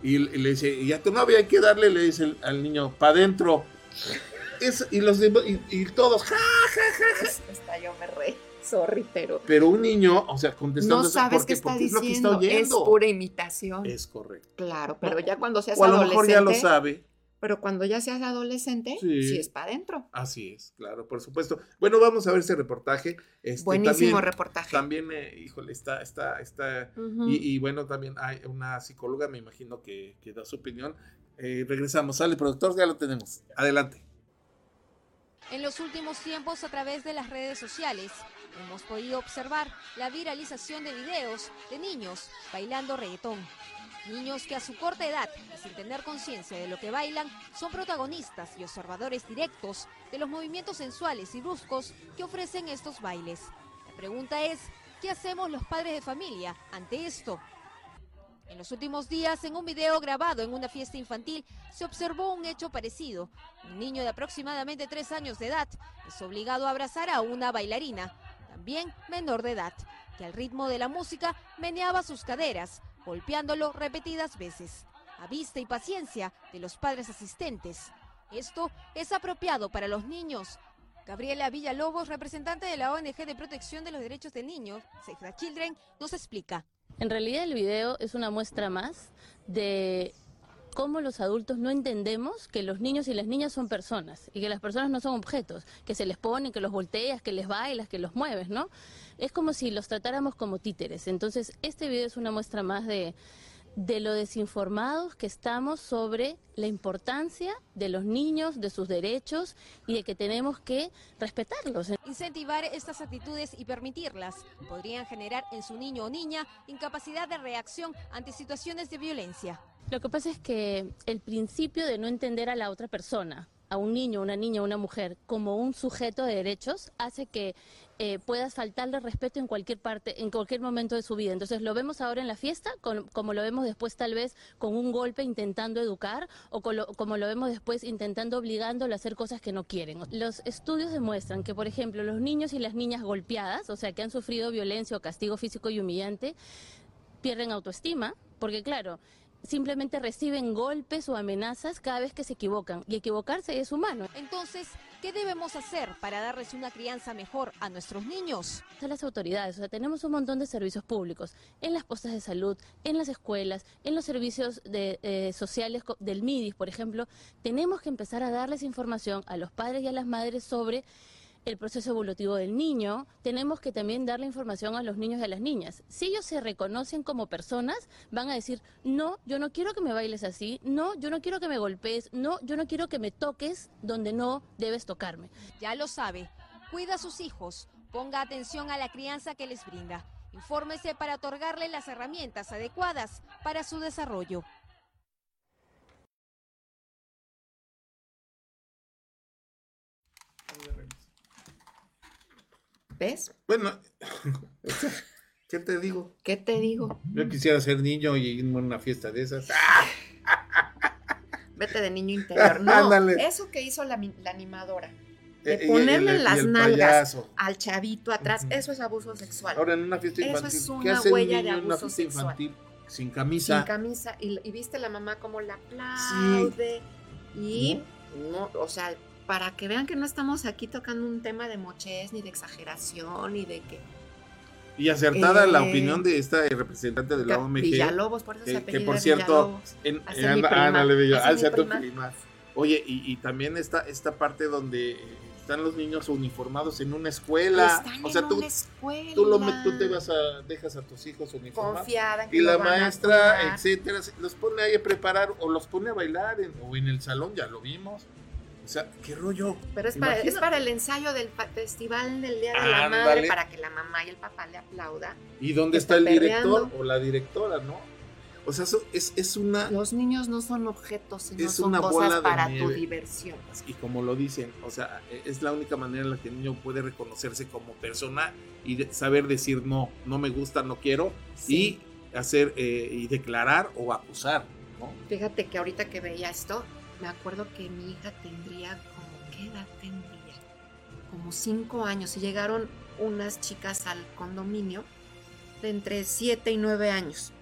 Y, y le dice, y a tu novio hay que darle, le dice el- al niño, pa' adentro. Es- y los demás- y, y todos, ja, ja, ja, ja. Hasta yo me re. Sorry, pero. Pero un niño, o sea, contestando No sabes qué está porque es lo que diciendo. está oyendo. Es pura imitación. Es correcto. Claro, pero ya cuando seas O a lo adolescente. mejor ya lo sabe. Pero cuando ya seas adolescente, Sí. sí, es para adentro. Así es, claro, por supuesto. Bueno, vamos a ver ese reportaje. Este, Buenísimo también- reportaje. También, eh, híjole, está, está, está. Y bueno, también hay una psicóloga, me imagino que, que da su opinión. Eh, regresamos, sale productor, ya lo tenemos. Adelante. En los últimos tiempos, a través de las redes sociales, hemos podido observar la viralización de videos de niños bailando reggaetón. Niños que a su corta edad sin tener conciencia de lo que bailan son protagonistas y observadores directos de los movimientos sensuales y bruscos que ofrecen estos bailes. La pregunta es, ¿qué hacemos los padres de familia ante esto? En los últimos días, en un video grabado en una fiesta infantil, se observó un hecho parecido. Un niño de aproximadamente tres años de edad es obligado a abrazar a una bailarina, también menor de edad, que al ritmo de la música meneaba sus caderas, golpeándolo repetidas veces, a vista y paciencia de los padres asistentes. Esto es apropiado para los niños. Gabriela Villalobos, representante de la ONG de protección de los derechos del niño, Save Children, nos explica. En realidad el video es una muestra más de cómo los adultos no entendemos que los niños y las niñas son personas y que las personas no son objetos, que se les ponen, que los volteas, que les bailas, que los mueves, ¿no? Es como si los tratáramos como títeres. Entonces, este video es una muestra más de, de lo desinformados que estamos sobre la importancia de los niños, de sus derechos y de que tenemos que respetarlos. Incentivar estas actitudes y permitirlas podrían generar en su niño o niña incapacidad de reacción ante situaciones de violencia. Lo que pasa es que el principio de no entender a la otra persona, a un niño, una niña, una mujer, como un sujeto de derechos, hace que eh, puedas faltarle respeto en cualquier parte, en cualquier momento de su vida. Entonces lo vemos ahora en la fiesta, como lo vemos después tal vez con un golpe intentando educar, o con lo- como lo vemos después intentando obligándolo a hacer cosas que no quieren. Los estudios demuestran que, por ejemplo, los niños y las niñas golpeadas, o sea, que han sufrido violencia o castigo físico y humillante, pierden autoestima, porque claro, simplemente reciben golpes o amenazas cada vez que se equivocan, y equivocarse es humano. Entonces, ¿qué debemos hacer para darles una crianza mejor a nuestros niños? A las autoridades, o sea, tenemos un montón de servicios públicos, en las postas de salud, en las escuelas, en los servicios de, eh, sociales del MIDIS, por ejemplo, tenemos que empezar a darles información a los padres y a las madres sobre el proceso evolutivo del niño, tenemos que también darle información a los niños y a las niñas. Si ellos se reconocen como personas, van a decir, no, yo no quiero que me bailes así, no, yo no quiero que me golpees, no, yo no quiero que me toques donde no debes tocarme. Ya lo sabe, cuida a sus hijos, ponga atención a la crianza que les brinda. Infórmese para otorgarle las herramientas adecuadas para su desarrollo. ¿Ves? Bueno, ¿qué te digo? ¿Qué te digo? Yo quisiera ser niño y irme a una fiesta de esas. Vete de niño interior. No, Ándale. eso que hizo la, animadora. Eh, De y ponerle el- las nalgas payaso. al chavito atrás, eso es abuso sexual. Ahora en una fiesta Eso infantil. es ¿Qué una hace un huella de niño una abuso fiesta sexual. infantil sin camisa? Sin camisa. Y, y viste la mamá como la aplaude. Y, no, o sea, para que vean que no estamos aquí tocando un tema de mochez, ni de exageración, ni de que. Y acertada la Eh, opinión de esta representante de la OMG. Villalobos, por eso se que- que por cierto, en, en- prima. Oye, y, y también está esta parte donde están los niños uniformados en una escuela. Están o sea, en tú, una escuela. tú, lo, met- tú te vas a, dejas a tus hijos uniformados. Confiada en que Y la maestra, etcétera, los pone ahí a preparar o los pone a bailar en- o en el salón, ya lo vimos. O sea, ¿qué rollo? Pero es para, es para el ensayo del festival del Día de la. Madre, para que la mamá y el papá le aplaudan. ¿Y dónde está, está el director o la directora, no? O sea, eso es, es una... Los niños no son objetos, sino Es son una bola cosas de para tu diversión. Y como lo dicen, o sea, e, es la única manera en la que el niño puede reconocerse como persona y de- saber decir no, no me gusta, no quiero, Sí. y hacer eh, y declarar o acusar, ¿no? Fíjate que ahorita que veía esto, me acuerdo que mi hija tendría como, ¿qué edad tendría? Como cinco años y llegaron unas chicas al condominio de entre siete y nueve años.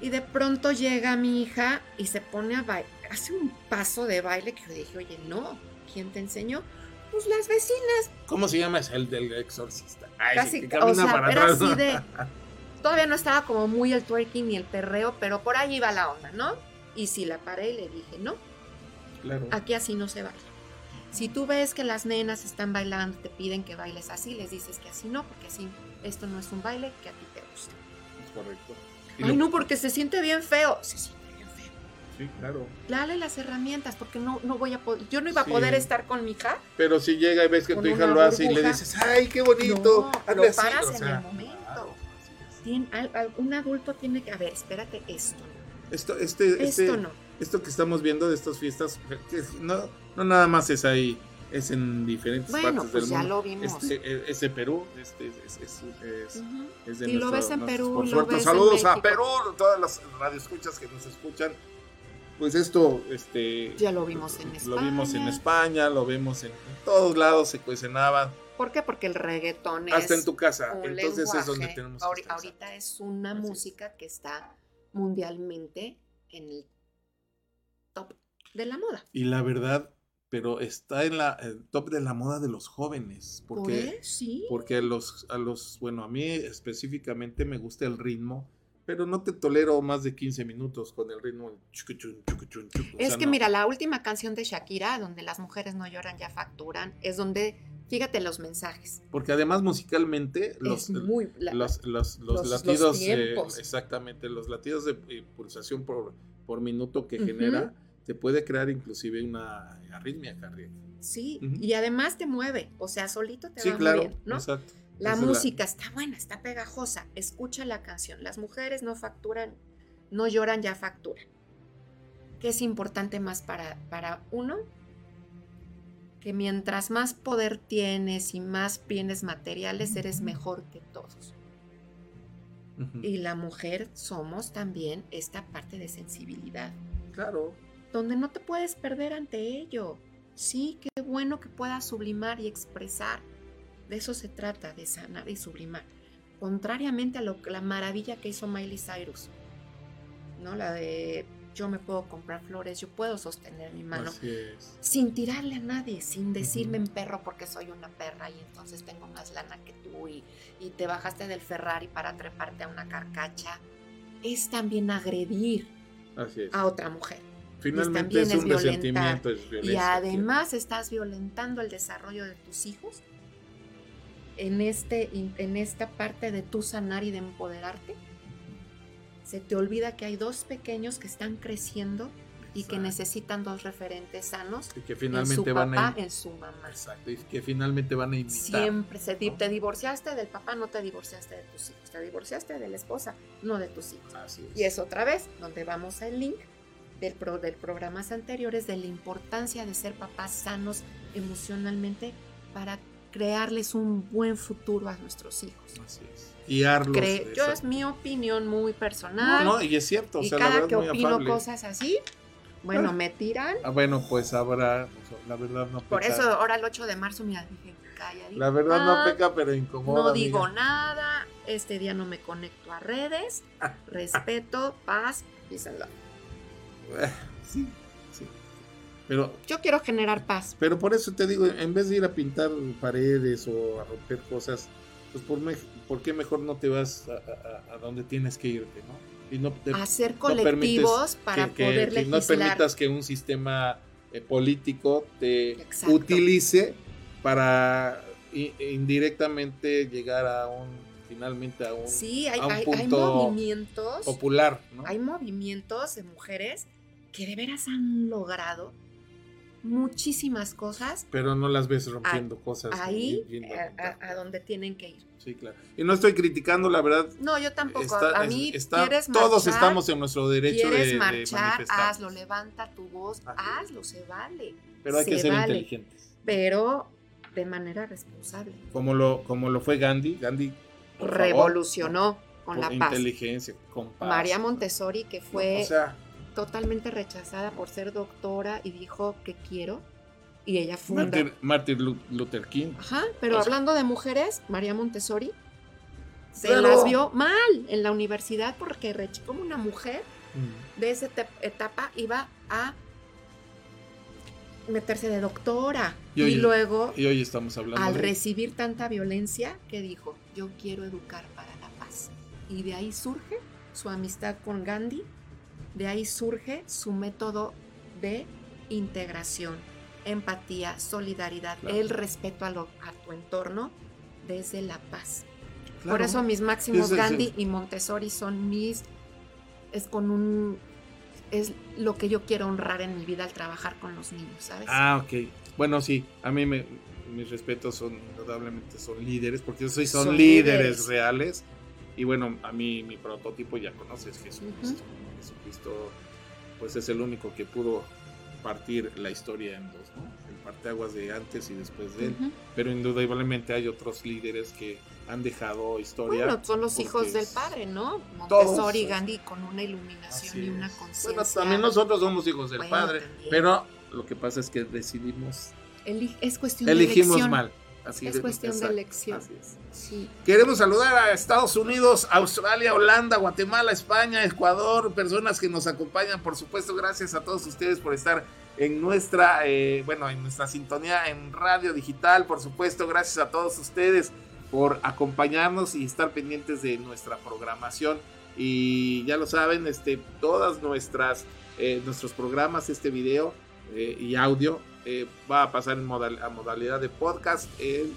Y de pronto llega mi hija y se pone a bailar, hace un paso de baile que yo dije, oye, no, ¿quién te enseñó? Pues las vecinas. ¿Cómo se llama? Es el del exorcista. Ay, Casi, que camina o sea, para era atrás. así de... Todavía no estaba como muy el twerking ni el perreo, pero por ahí iba la onda, ¿no? Y si la paré y le dije, no, Claro. aquí así no se baila. Si tú ves que las nenas están bailando, te piden que bailes así, les dices que así no, porque así esto no es un baile que a ti te gusta. Es correcto. Y Ay, lo- no, porque se siente bien feo. Se siente bien feo. Sí, claro. Dale las herramientas, porque no, no voy a poder, yo no iba a Sí. poder estar con mi hija. Pero si llega y ves que tu hija lo hace y le dices, ¡ay, qué bonito! No, lo así", paras o en sea, el momento. Tien- al- al- un adulto tiene que, a ver, espérate esto. Esto, este, Esto este- no. esto que estamos viendo de estas fiestas, que es- no, no nada más es ahí, es en diferentes Bueno, partes pues del ya mundo. lo vimos. Este, eh, es de Perú, este es, es- es- es- Ujú. es de Y lo nuestro- ves en Perú, por lo suerte. en Saludos a. Perú, todas las radioescuchas que nos escuchan. Pues esto, este... Ya lo vimos en Lo vimos en España. España, lo vemos en, en todos lados, se cocinaba. ¿Por qué? Porque el reggaetón es. Hasta en tu casa. Entonces es donde lenguaje. tenemos que Ahori- estar. Ahorita es una música que está mundialmente en el top de la moda. Y la verdad, pero está en la el top de la moda de los jóvenes. Porque, sí. porque a los, a los, bueno, a mí específicamente me gusta el ritmo, pero no te tolero más de 15 minutos con el ritmo. chucu, o Es sea, que no. mira, la última canción de Shakira, donde las mujeres no lloran, ya facturan, es donde, fíjate los mensajes. Porque además musicalmente los, Es muy- la- los, los- los los- los latidos, eh, exactamente, los latidos de eh, pulsación por, por minuto que genera, te puede crear inclusive una arritmia cardíaca. Sí, y además te mueve, o sea, solito te Sí, va claro, moviendo, ¿no? exacto. La Esa es la- música está buena, está pegajosa, escucha la canción. Las mujeres no facturan, no lloran, ya facturan. ¿Qué es importante más para, para uno? Que mientras más poder tienes y más bienes materiales, eres mejor que todos. Y la mujer somos también esta parte de sensibilidad. Claro. Donde no te puedes perder ante ello. Sí, qué bueno que puedas sublimar y expresar. De eso se trata, de sanar y sublimar. Contrariamente a lo, la maravilla que hizo Miley Cyrus. ¿No? La de yo me puedo comprar flores, yo puedo sostener mi mano. Así es. Sin tirarle a nadie, sin decirme en perro porque soy una perra y entonces tengo más lana que tú y, y te bajaste del Ferrari para treparte a una carcacha. Es también agredir Así es. a otra mujer. Y Finalmente también es un resentimiento, es Y violencia. además estás violentando el desarrollo de tus hijos en, este, en esta parte de tu sanar y de empoderarte. Se te olvida que hay dos pequeños que están creciendo y que Exacto. necesitan dos referentes sanos Y que en su finalmente van papá, a en su mamá. Exacto, y que finalmente van a imitar. Siempre se di- te divorciaste del papá, no te divorciaste de tus hijos, te divorciaste de la esposa, no de tus hijos. Así es. Y es otra vez donde vamos al link del, pro, del programas anteriores de la importancia de ser papás sanos emocionalmente para crearles un buen futuro a nuestros hijos. Así es. Cre- yo es mi opinión muy personal. No, no, y es cierto, o y sea, cada que muy opino afable. cosas así, bueno, Ah. me tiran. Ah, bueno, pues habrá, la verdad no Por peca. eso ahora el 8 de marzo, mira, dije, calladita. La verdad no peca, pero incomoda. No digo amiga. nada, este día no me conecto a redes, respeto, paz, love. Eh, Sí, sí. Pero, Yo quiero generar paz. pero por eso te digo, en vez de ir a pintar paredes o a romper cosas, pues por, me- ¿por qué mejor no te vas a, a- a donde tienes que irte, no? Y no te- Hacer no colectivos para que- que- poder que no legislar. permitas que un sistema eh, político te Exacto. utilice para indirectamente llegar a un finalmente a un, Sí, hay, a un hay- hay movimientos. popular, ¿no? Hay movimientos de mujeres que de veras han logrado muchísimas cosas pero no las ves rompiendo cosas. ahí y- a, a- donde tienen que ir. sí, claro. Y no estoy criticando, la verdad. No, yo tampoco. Está- a mí está- quieres todos estamos en nuestro derecho de- quieres de marchar, hazlo, levanta tu voz, hazlo, se vale. Pero hay que se ser vale, inteligentes. Pero de manera responsable. Como lo, como lo fue Gandhi. Gandhi favor, Revolucionó con con la paz. inteligencia, con paz. María Montessori, que fue O sea, totalmente rechazada por ser doctora y dijo que quiero. Y ella funda. Martin, Martin Lu- Luther King. Ajá, pero O sea, hablando de mujeres, María Montessori se las vio mal en la universidad porque como una mujer mm, de esa etapa iba a meterse de doctora. Y luego, y hoy estamos hablando al de- recibir tanta violencia, que dijo, yo quiero educar para la paz. Y de ahí surge su amistad con Gandhi, de ahí surge su método de integración, empatía, solidaridad, Claro. el respeto a, lo- a tu entorno desde la paz. Claro. Por eso mis máximos Gandhi y Montessori son mis, es con un, es lo que yo quiero honrar en mi vida al trabajar con los niños, ¿sabes? Ah, ok. Bueno, sí, a mí me, mis respetos son, indudablemente son líderes, porque esos sí son, Son líderes, líderes. reales. Y bueno, a mí mi prototipo ya conoces, Jesucristo. Jesucristo, pues es el único que pudo partir la historia en dos, ¿no? El parteaguas de antes y después de él. Ujú. Pero indudablemente hay otros líderes que han dejado historia. Bueno, son los hijos del padre, ¿no? Montessori y Gandhi con una iluminación y una conciencia. Bueno, también nosotros somos hijos del Bueno, padre, también. pero lo que pasa es que decidimos, Eli- es cuestión elegimos de elección. mal. Así es de- cuestión de elección. así es. Queremos saludar a Estados Unidos, Australia, Holanda, Guatemala, España, Ecuador, personas que nos acompañan, por supuesto, gracias a todos ustedes por estar en nuestra, eh, bueno, en nuestra sintonía en radio digital, por supuesto, gracias a todos ustedes por acompañarnos y estar pendientes de nuestra programación. Y ya lo saben, este, todas nuestras, eh, nuestros programas, este video eh, y audio va a pasar en modal- a modalidad de podcast.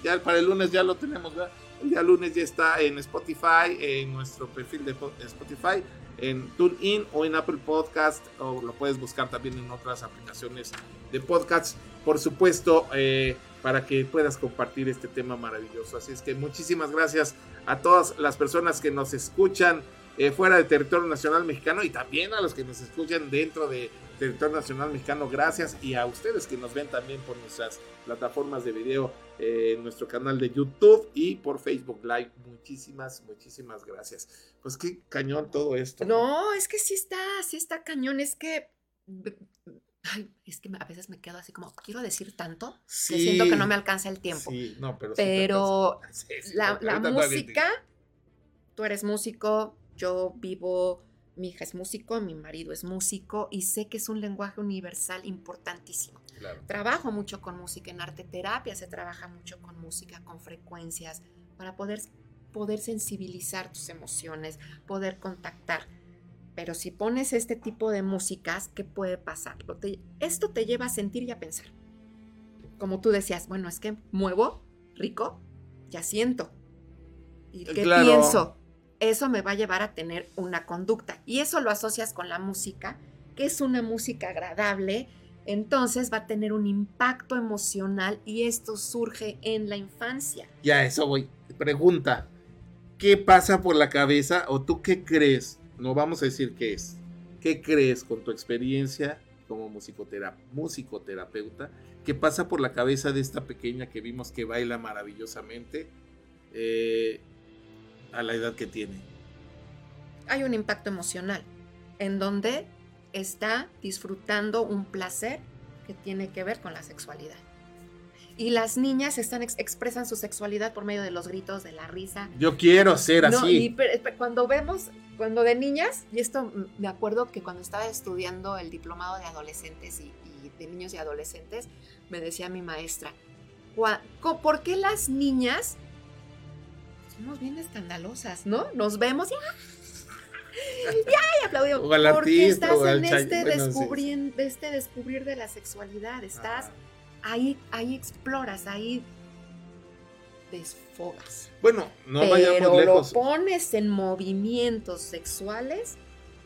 Ya para el lunes ya lo tenemos, ¿verdad? El día lunes ya está en Spotify, en nuestro perfil de po- Spotify, en TuneIn o en Apple Podcast, o lo puedes buscar también en otras aplicaciones de podcast. Por supuesto, eh, para que puedas compartir este tema maravilloso. Así es que muchísimas gracias a todas las personas que nos escuchan eh, fuera del territorio nacional mexicano y también a los que nos escuchan dentro de territorio nacional mexicano. Gracias y a ustedes que nos ven también por nuestras plataformas de video, eh, en nuestro canal de YouTube y por Facebook Live. Muchísimas, muchísimas gracias. Pues qué cañón todo esto. No, es que sí está, sí está cañón. Es que. Ay, es que a veces me quedo así como, quiero decir tanto que Sí. siento que no me alcanza el tiempo. Sí, no, pero. Sí, la, música, tú eres músico, yo vivo, mi hija es músico, mi marido es músico y sé que es un lenguaje universal importantísimo. Claro. Trabajo mucho con música, en arte terapia se trabaja mucho con música, con frecuencias, para poder, poder sensibilizar tus emociones, poder contactar. Pero si pones este tipo de músicas, ¿qué puede pasar? Esto te lleva a sentir y a pensar. Como tú decías, bueno, es que muevo, rico, ya siento. ¿Y qué Claro. pienso? Eso me va a llevar a tener una conducta. Y eso lo asocias con la música, que es una música agradable, entonces va a tener un impacto emocional y esto surge en la infancia. Ya, eso voy. Pregunta. ¿Qué pasa por la cabeza o tú qué crees? No vamos a decir qué es. ¿Qué crees con tu experiencia como musicotera- musicoterapeuta? ¿Qué pasa por la cabeza de esta pequeña que vimos que baila maravillosamente eh, a la edad que tiene? Hay un impacto emocional en donde está disfrutando un placer que tiene que ver con la sexualidad. Y las niñas están ex- expresan su sexualidad por medio de los gritos, de la risa, Yo quiero ser No, así. y cuando vemos, cuando de niñas, y esto me acuerdo que cuando estaba estudiando el diplomado de adolescentes y, y de niños y adolescentes, me decía mi maestra, "Gua- co- ¿por qué las niñas somos bien escandalosas, no? Nos vemos y ¡ay! ¡ay! aplaudimos. O al Porque artista, estás en este, bueno, sí. descubrir, este descubrir de la sexualidad, estás ahí, ahí exploras, ahí desfogas. Bueno, no Pero vayamos lejos. lo pones en movimientos sexuales,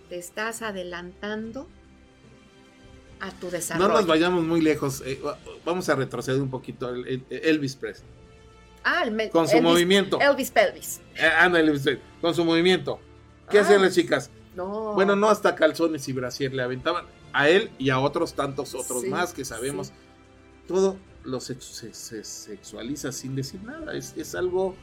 te estás adelantando a tu No desarrollo. nos vayamos muy lejos. eh, va- vamos a retroceder un poquito. El- el- Elvis Presley. Ah, el Con su Elvis- movimiento. Elvis Pelvis. Eh, anda, Elvis Presley, Con su movimiento. ¿Qué Ah. hacían las chicas? No. Bueno, no hasta calzones y brasier le aventaban a él y a otros tantos otros Sí, más que sabemos. sí. Todo lo se, se sexualiza sin decir nada. Es, es algo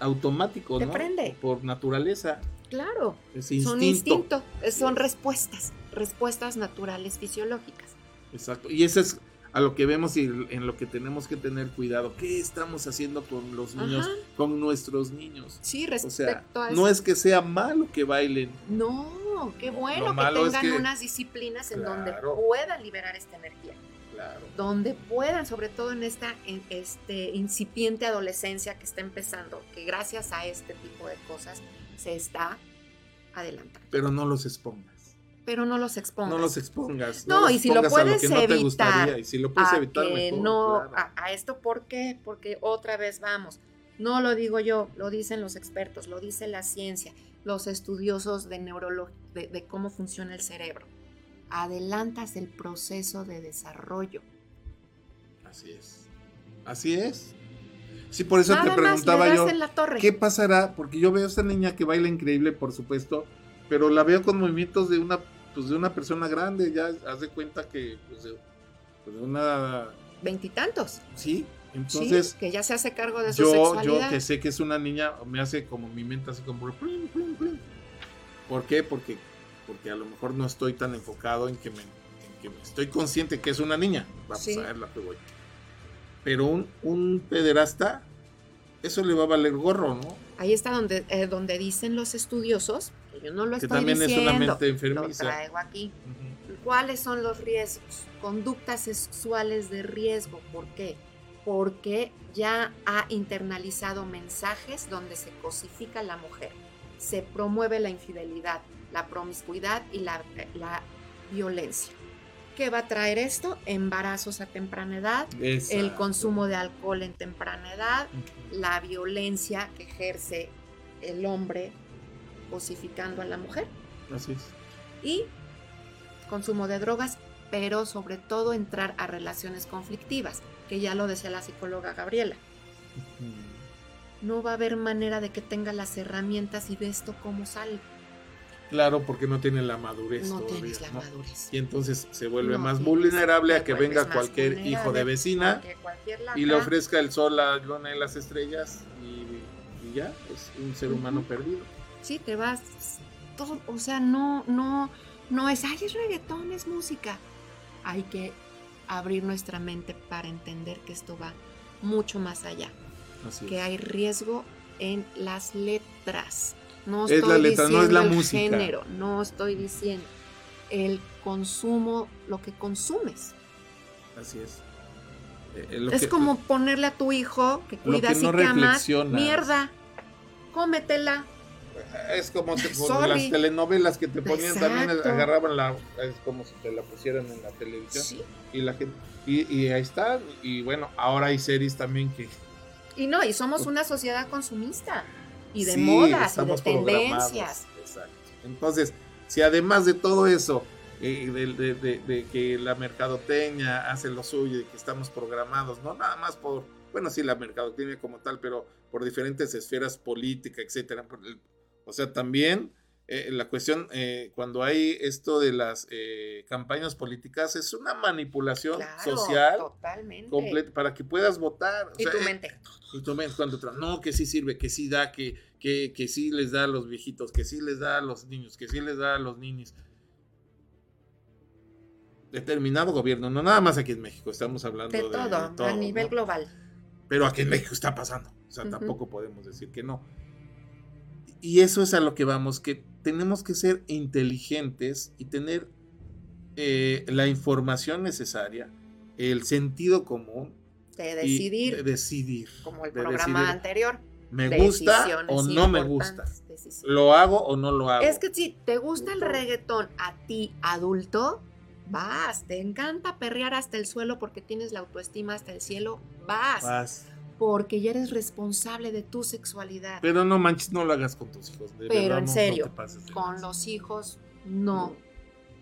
automático, Te ¿no? prende. Por naturaleza. Claro. Son instinto. instinto, eh, son respuestas, respuestas naturales fisiológicas. Exacto. Y eso es a lo que vemos y en lo que tenemos que tener cuidado. ¿Qué estamos haciendo con los niños, Ajá. con nuestros niños? Sí, O sea, respecto a no eso. es que sea malo que bailen. No, qué bueno Lo que es tengan que- unas disciplinas en donde puedan liberar esta energía. Claro. donde puedan, sobre todo en esta en este incipiente adolescencia que está empezando, que gracias a este tipo de cosas se está adelantando. Pero no los expongas. Pero no los expongas. No los expongas. No, los y si lo a puedes que no te evitar, gustaría, y si lo puedes a evitar que mejor, no claro. a, a esto, ¿por qué? Porque otra vez vamos. No lo digo yo, lo dicen los expertos, lo dice la ciencia, los estudiosos de neurología, de, de cómo funciona el cerebro. Adelantas el proceso de desarrollo. Así es. Así es. Sí, por eso Nada te preguntaba yo, en la torre. ¿qué pasará? Porque yo veo a esta niña que baila increíble, por supuesto, pero la veo con movimientos de una, pues de una persona grande, ya haz de cuenta que, pues de, pues de una, Veintitantos. sí, entonces... sí, que ya se hace cargo de su yo, yo que sé que es una niña, me hace como mi mente así como plin, plin, plin. ¿Por qué? Porque, porque a lo mejor no estoy tan enfocado en que me, en que me- estoy consciente que es una niña. Vamos Sí. a ver la que voy. Pero un, un pederasta, eso le va a valer gorro, ¿no? Ahí está donde, eh, donde dicen los estudiosos, yo no lo Que estoy también es diciendo, una mente lo traigo aquí. ¿Cuáles son los riesgos? Conductas sexuales de riesgo. ¿Por qué? Porque ya ha internalizado mensajes donde se cosifica la mujer, se promueve la infidelidad, la promiscuidad y la, la violencia. ¿Qué va a traer esto? Embarazos a temprana edad, el consumo de alcohol en temprana edad, la violencia que ejerce el hombre cosificando a la mujer Así es. y consumo de drogas, pero sobre todo entrar a relaciones conflictivas, que ya lo decía la psicóloga Gabriela. No va a haber manera de que tenga las herramientas y de esto cómo sale. Claro, porque no tiene la madurez No todavía, tienes la ¿no? madurez. Y entonces se vuelve No más vulnerable a que venga cualquier hijo de vecina cualquier y le ofrezca el sol, la luna y las estrellas y, y ya, es un ser humano perdido. Sí, te vas todo, o sea, no, no, no es, ay, es reggaetón, es música. Hay que abrir nuestra mente para entender que esto va mucho más allá. Así que es. hay riesgo en las letras. No Es estoy la letra, no es la diciendo el música. género, no estoy diciendo el consumo, lo que consumes. Así es. Eh, lo es que- como ponerle a tu hijo que cuidas que no y que amas, mierda, cómetela. Es como te- las telenovelas que te ponían también, agarraban la, es como si te la pusieran en la televisión. Sí. Y la gente, y, y ahí está, y bueno, ahora hay series también que Y no, y somos una sociedad consumista y de Sí, modas y de tendencias. Exacto. Entonces, si además de todo eso, eh, de, de- de- de que la mercadotecnia hace lo suyo y que estamos programados, no nada más por, bueno, sí, la mercadotecnia como tal, pero por diferentes esferas políticas, etcétera. por el- o sea, también eh, la cuestión, eh, cuando hay esto de las eh, campañas políticas, es una manipulación Claro, social totalmente. completa para que puedas votar. O Y sea, tu mente. y tú ves cuando no, que sí sirve, que sí da, que, que, que sí les da a los viejitos, que sí les da a los niños, que sí les da a los niños. Determinado gobierno, no nada más aquí en México, estamos hablando De de, todo, de todo, a nivel ¿no? global. Pero aquí en México está pasando, o sea, tampoco podemos decir que no. Y eso es a lo que vamos, que tenemos que ser inteligentes y tener eh, la información necesaria, el sentido común. De decidir, de decidir. como el de programa decidir. anterior. ¿Me gusta o no me gusta? decisiones. ¿Lo hago o no lo hago? Es que si te gusta el reggaetón a ti, adulto, vas. Te encanta perrear hasta el suelo porque tienes la autoestima hasta el cielo, vas. Vas. Porque ya eres responsable de tu sexualidad. Pero no manches, no lo hagas con tus hijos. de Pero verdad, en no- serio, pases con los hijos no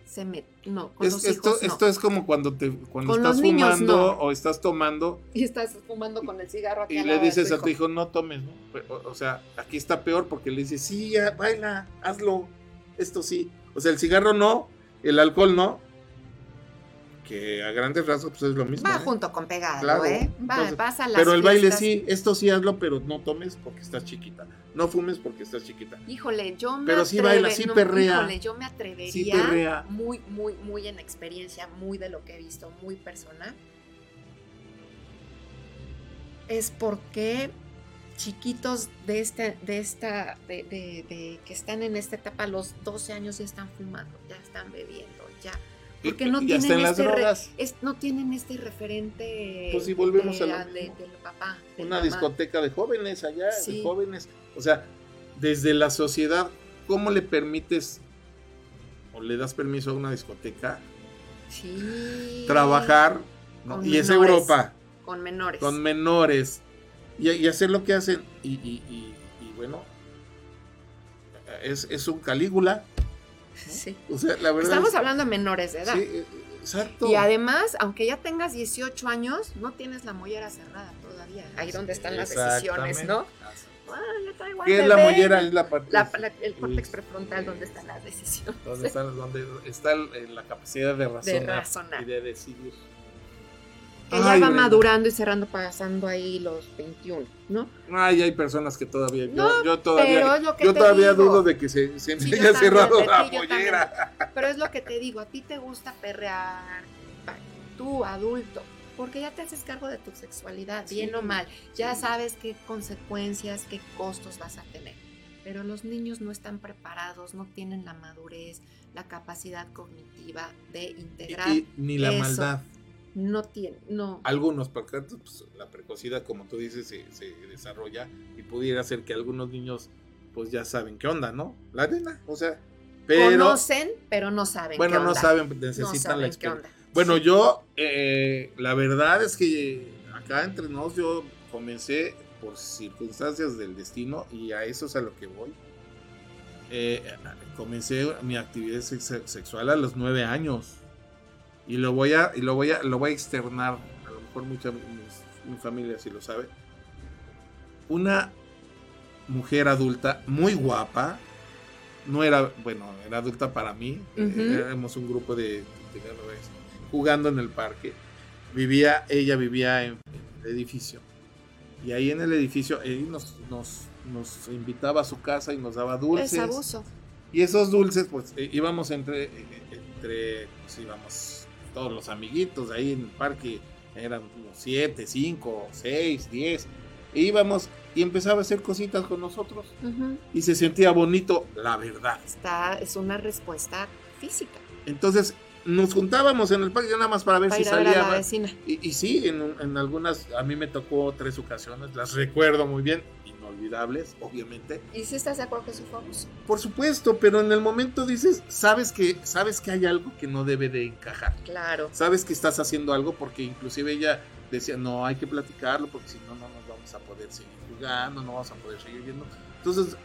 se me no, con Es- los esto, hijos no. esto es como cuando te cuando Con estás niños, fumando o estás tomando Y estás fumando con el cigarro aquí y le dices a tu hijo no tomes, ¿no? O, o sea, aquí está peor porque le dices, sí, ya, baila, hazlo, esto sí. O sea, el cigarro no, el alcohol no. Que a grandes rasgos pues es lo mismo. Va ¿eh? junto con pegado, Claro. ¿eh? Va, Entonces, vas a las pero el baile sí, esto sí hazlo, pero no tomes porque estás chiquita. No fumes porque estás chiquita. Híjole, yo me Pero sí atreve- baila, sí no, perrea. Híjole, yo me atrevería Sí perrea. muy, muy, muy en experiencia, muy de lo que he visto, muy personal. Es porque chiquitos de este, de esta, de, de- de- que están en esta etapa, a los 12 años ya están fumando, ya están bebiendo, ya. Porque no tienen las este re- drogas. es- no tienen este referente Pues sí, volvemos de, a la- de- papá. Una mamá. discoteca de jóvenes allá, Sí. de jóvenes. O sea, desde la sociedad, ¿cómo le permites o le das permiso a una discoteca Sí. trabajar? Y es. Europa, Con menores. con menores, y, y hacer lo que hacen. Y, y- y- y bueno, es, es un Calígula. Sí. O sea, la verdad. Estamos es- hablando de menores de edad. Sí, eh, exacto. Y además, aunque ya tengas 18 años, no tienes la mollera cerrada todavía. Ahí donde están las decisiones, ¿no? Ah, ¿Qué es la mollera? Es la parte- La- la- el córtex prefrontal donde están las decisiones. Donde está, donde está el- eh, la capacidad de razonar, razonar. y de decidir. Que ya Ay, va madurando y cerrando, pasando ahí los 21, ¿no? Ay, hay personas que todavía. yo- No, yo, todavía, pero es lo que yo te todavía digo. dudo de que se, se Sí, haya cerrado la también. Pero es lo que te digo, a ti te gusta perrear, tú adulto, Porque ya te haces cargo de tu sexualidad, bien o mal. Ya sabes qué consecuencias, qué costos vas a tener. Pero los niños no están preparados, no tienen la madurez, la capacidad cognitiva de integrar. Y- ni la eso. maldad. No tienen, no. Algunos, porque pues, la precocidad, como tú dices, se, se desarrolla y pudiera ser que algunos niños, pues ya saben qué onda, ¿no? La arena, o sea, pero... Conocen, pero no saben Bueno, qué no onda. saben, No necesitan saben la qué experiencia. Bueno, yo, eh, la verdad es que acá entre nos, yo comencé por circunstancias del destino y a eso es a lo que voy. Eh, comencé mi actividad sex- sexual a los nueve años y lo voy a y lo voy a lo voy a externar a lo mejor mucha mis- mi familia si lo sabe una mujer adulta muy guapa no era bueno era adulta para mí Ujú. éramos un grupo de, de- jugando en el parque vivía ella vivía en el edificio y ahí en el edificio él nos, nos, nos invitaba a su casa y nos daba dulces Es abuso. y esos dulces, pues eh, íbamos entre, eh, entre pues, íbamos todos los amiguitos de ahí en el parque, eran como siete, cinco, seis, diez, e íbamos y empezaba a hacer cositas con nosotros y se sentía bonito, la verdad. Está, es una respuesta física. Entonces nos juntábamos en el parque nada más para ver Para si la salía. vecina. Y, y sí, en, en algunas, a mí me tocó tres ocasiones, las recuerdo muy bien, inolvidables, obviamente. ¿Y si estás de acuerdo que eso fue abuso? Por supuesto, pero en el momento dices, sabes que, sabes que hay algo que no debe de encajar. Claro. Sabes que estás haciendo algo porque inclusive ella decía, no, hay que platicarlo porque si no, no nos vamos a poder seguir jugando, no vamos a poder seguir viendo. Entonces,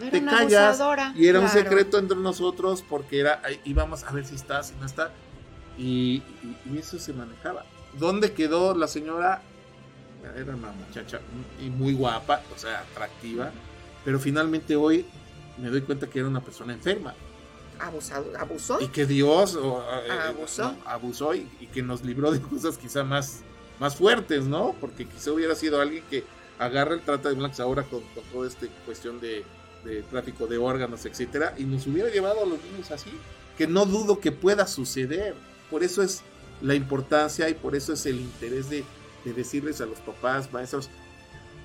Era te callas abusadora, y era un secreto entre nosotros porque era, íbamos a ver si está, si no está. Y, y- y eso se manejaba. ¿Dónde quedó la señora? Era una muchacha y muy guapa, o sea, atractiva, pero finalmente hoy me doy cuenta que era una persona enferma Abusado, abusó. y que Dios o, eh, Abusó. no, abusó y, y que nos libró de cosas quizá más, más fuertes, ¿no? Porque quizá hubiera sido alguien que agarra el trata de blancas ahora con, con toda esta cuestión de, de tráfico de órganos, etcétera, y nos hubiera llevado a los niños así, que no dudo que pueda suceder. Por eso es la importancia y por eso es el interés de, de decirles a los papás, maestros,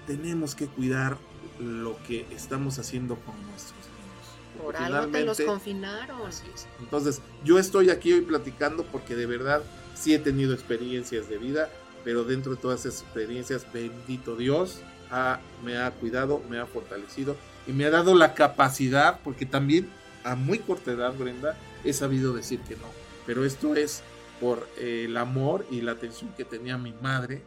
tenemos que cuidar lo que estamos haciendo con nuestros niños. Por algo te los confinaron. entonces, yo estoy aquí hoy platicando porque de verdad sí he tenido experiencias de vida, pero dentro de todas esas experiencias, bendito Dios, ha- me ha cuidado, me ha fortalecido y me ha dado la capacidad, porque también a muy corta edad, Brenda, he sabido decir que no. Pero esto es por eh, el amor y la atención que tenía mi madre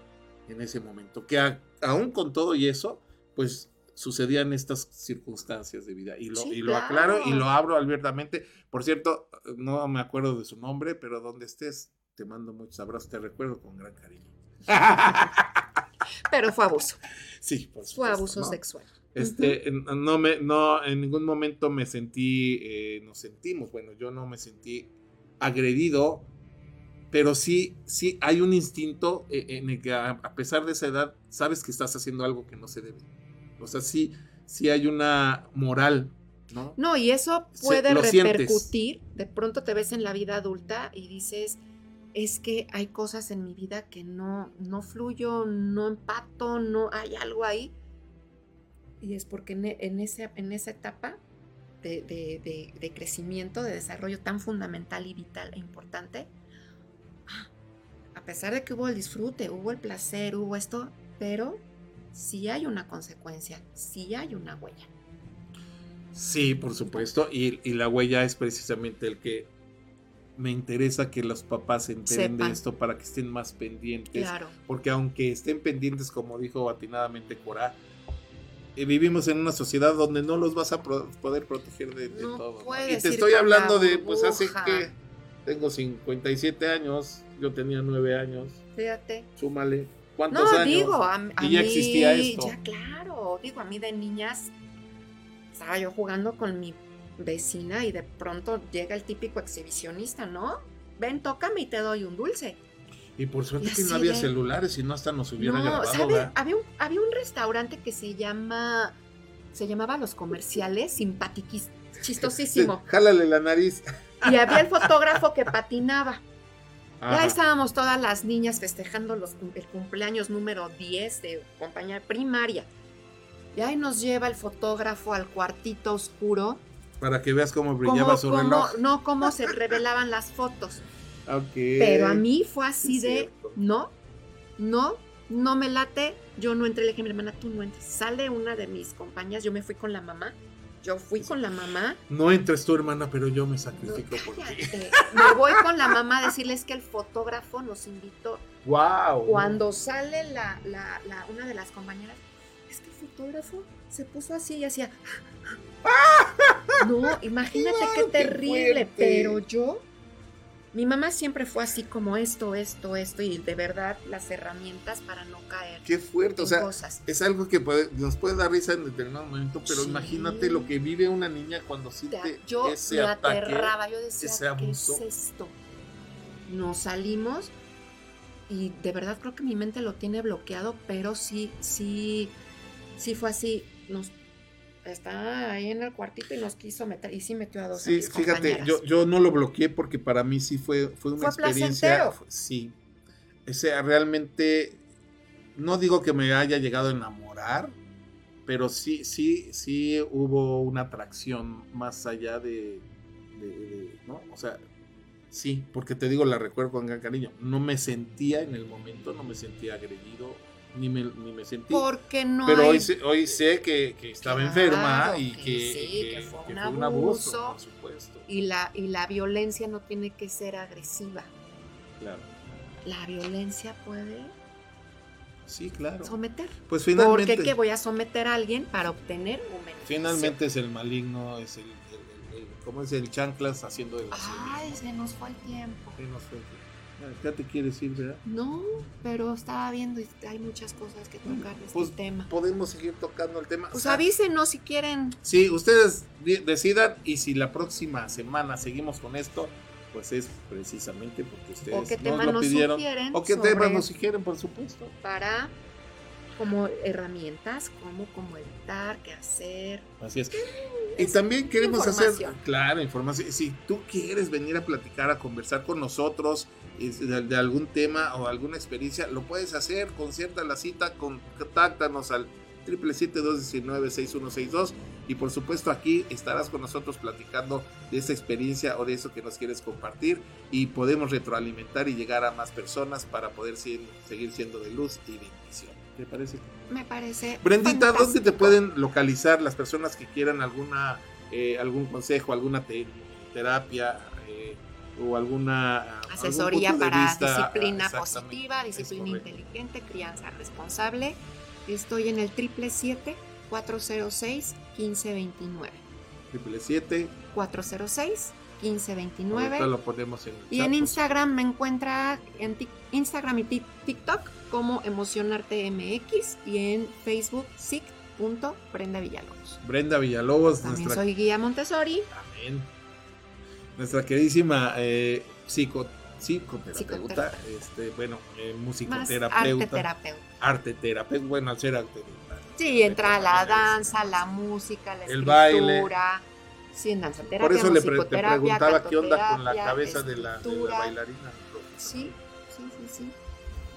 en ese momento, que a- aún con todo y eso, pues sucedían estas circunstancias de vida. Y lo, Sí, y lo aclaro y lo abro abiertamente. Por cierto, no me acuerdo de su nombre, pero donde estés, te mando muchos abrazos, te recuerdo con gran cariño. Pero fue abuso. Sí, por Fue supuesto, abuso ¿no? sexual. Este, no me, no, en ningún momento me sentí, eh, nos sentimos, bueno, yo no me sentí agredido, pero sí, sí hay un instinto eh, en el que a, pesar de esa edad, sabes que estás haciendo algo que no se debe. O sea, sí, sí hay una moral, ¿no? No, y eso Se- puede sientes. repercutir. De pronto te ves en la vida adulta y dices, es que hay cosas en mi vida que no, no fluyo, no empato, no hay algo ahí. Y es porque en, e- en ese- en esa etapa de, de- de- de crecimiento, de desarrollo tan fundamental y vital e importante, a pesar de que hubo el disfrute, hubo el placer, hubo esto, pero sí hay una consecuencia, sí hay una huella. Sí, por supuesto. Y, y la huella es precisamente el que me interesa que los papás se enteren Sepan. de esto para que estén más pendientes. Claro. Porque aunque estén pendientes, como dijo atinadamente Cora, eh, vivimos en una sociedad donde no los vas a pro- poder proteger de, de No todo. Y te estoy hablando la de, pues hace que tengo 57 años, yo tenía 9 años, Fíjate. súmale. ¿Cuántos No, años? digo, a, a y ya mí, existía esto. Ya, claro. Digo, a mí de niñas estaba yo jugando con mi vecina y de pronto llega el típico exhibicionista, ¿no? Ven, tócame y te doy un dulce. Y por suerte Y que no había de- celulares y no hasta nos hubiera No, grabado. ¿sabe? Había un, había un restaurante que se llama, se llamaba Los Comerciales, simpatiquis, chistosísimo. Jálale la nariz. Y había el fotógrafo que patinaba. Ya Ajá. estábamos todas las niñas festejando los el cumpleaños número 10 de compañía primaria. Y ahí nos lleva el fotógrafo al cuartito oscuro. Para que veas cómo Cómo- brillaba su cómo- reloj. no, cómo se revelaban las fotos. Ok. Pero a mí fue así Es de, cierto. no, no, no me late. Yo no entré, le dije a mi hermana, tú no entres. Sale una de mis compañías, yo me fui con la mamá. Yo fui con la mamá. No entres tu hermana, pero yo me sacrifico por ti. me voy con la mamá a decirles que el fotógrafo nos invitó. ¡Wow! Cuando sale la, la- la- una de las compañeras, es que el fotógrafo se puso así y hacía. No, imagínate qué Claro, qué terrible. pero yo, mi mamá siempre fue así como esto, esto, esto, y de verdad las herramientas para no caer. Qué fuerte, o sea, cosas. es algo que puede- nos puede dar risa en determinado momento, pero Sí. imagínate lo que vive una niña cuando siente Yo ese me ataque, aterraba, yo decía, ese ¿qué abuso. es esto? Nos salimos y de verdad creo que mi mente lo tiene bloqueado, pero sí, sí, sí fue así. Nos está ahí en el cuartito y nos quiso meter y sí metió a dos. a Sí, mis fíjate, yo, yo no lo bloqueé porque para mí sí fue, fue una Fue experiencia. fue- sí. O sea, realmente, no digo que me haya llegado a enamorar, pero sí, sí, sí hubo una atracción más allá de, de- de- ¿no? O sea, sí, porque te digo, la recuerdo con gran cariño. No me sentía en el momento, no me sentía agredido, ni me, ni me sentí. Porque no Pero hay- hoy, sé, hoy sé que, que estaba enferma y que que, sí, que- que fue un fue abuso, abuso. por supuesto. Y la, y la violencia no tiene que ser agresiva. Claro. La violencia puede Sí, claro. someter. Pues finalmente, Porque que voy a someter a alguien para obtener un beneficio. finalmente es el maligno, es el, el- el- el- ¿cómo es el chanclas haciendo de la Ay, se nos fue el tiempo. Ya te quieres ir, ¿verdad? No, pero estaba viendo y hay muchas cosas que tocar de este Pues tema. podemos seguir tocando el tema. Pues O sea, avísenos si quieren. Sí, ustedes decidan y si la próxima semana seguimos con esto, pues es precisamente porque ustedes O qué nos tema lo nos pidieron. sugieren O qué temas nos sugieren, por supuesto. Para como herramientas, cómo, cómo editar, qué hacer. Así es. Y también queremos hacer, claro, información. Si tú quieres venir a platicar, a conversar con nosotros de, de algún tema o alguna experiencia, lo puedes hacer, concierta la cita, contáctanos al 777-219-6162 y por supuesto aquí estarás con nosotros platicando de esa experiencia o de eso que nos quieres compartir y podemos retroalimentar y llegar a más personas para poder seguir siendo de luz y bendición. ¿Te parece? Me parece. Brendita, ¿dónde te pueden localizar las personas que quieran alguna eh, algún consejo, alguna terapia eh, o alguna asesoría para disciplina positiva, disciplina inteligente, crianza responsable? Estoy en el 777 406 1529. 777 406 1529. Y en pues. Instagram me encuentra en Instagram y TikTok como Emocionarte MX y en Facebook SIC. Brenda Villalobos. Brenda Villalobos. También soy Guía Montessori. También. Nuestra queridísima eh, psico, psicoterapeuta, este, bueno, eh, musicoterapeuta. Más arte Arteterapeuta. bueno, al ser arte. Sí, entra la danza, la música, la el escritura. Sí, en Por eso le pre- te musicoterapia, preguntaba qué onda con la cabeza de la, de la bailarina. Sí, sí, sí, sí.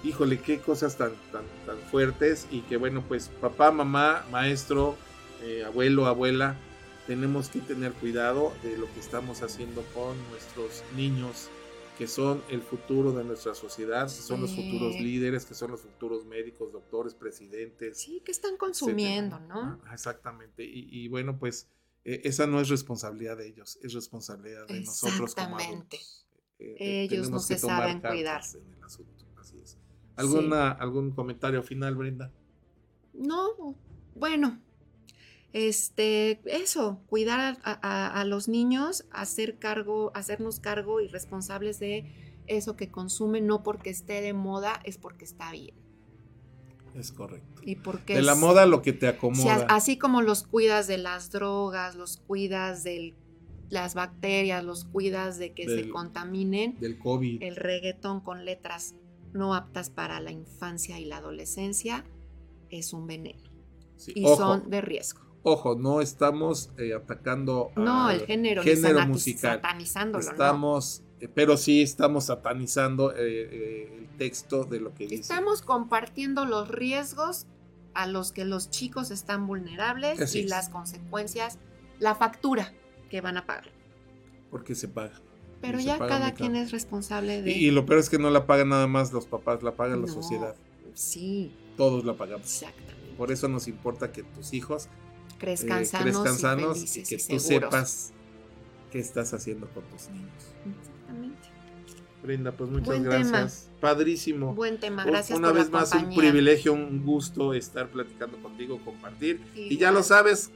híjole, qué cosas tan, tan, tan fuertes y que bueno, pues papá, mamá, maestro, eh, abuelo, abuela, tenemos que tener cuidado de lo que estamos haciendo con nuestros niños, que son el futuro de nuestra sociedad, que son los futuros líderes, que son los futuros médicos, doctores, presidentes. Sí, que están consumiendo, ¿no? Ah, Exactamente, y, y bueno, pues eh, esa no es responsabilidad de ellos, es responsabilidad de nosotros como adultos. Eh, te- Ellos no se saben cuidar. en el asunto, así es. ¿Alguna, ¿Algún comentario final, Brenda? No, bueno, este, eso, cuidar a, a- a los niños, hacer cargo, hacernos cargo y responsables de eso que consumen, no porque esté de moda, es porque está bien. Es correcto. Y De la moda lo que te si acomoda. así como los cuidas de las drogas, los cuidas de las bacterias, los cuidas de que se contaminen, del COVID. el reggaetón con letras no aptas para la infancia y la adolescencia es un veneno. Sí, y ojo. son de riesgo. Ojo, no estamos eh, atacando No, al el género, género musical. satanizándolo. Estamos pero sí estamos satanizando eh, eh, el texto de lo que dice. Estamos compartiendo los riesgos a los que los chicos están vulnerables Así y es. las consecuencias, la factura que van a pagar. Porque se paga. Pero ya paga cada quien es responsable de... Y, y lo peor es que no la pagan nada más los papás, la paga la sociedad. Sí, Todos la pagamos. exactamente. Por eso nos importa que tus hijos Crezcan eh, sanos, crezcan y sanos y, felices que y tú seguros. sepas qué estás haciendo con tus niños. Brenda, pues muchas Buen gracias. Padrísimo. Buen tema, gracias Una por la vez más, un privilegio, un gusto estar platicando contigo, compartir. Sí, y ya lo sabes,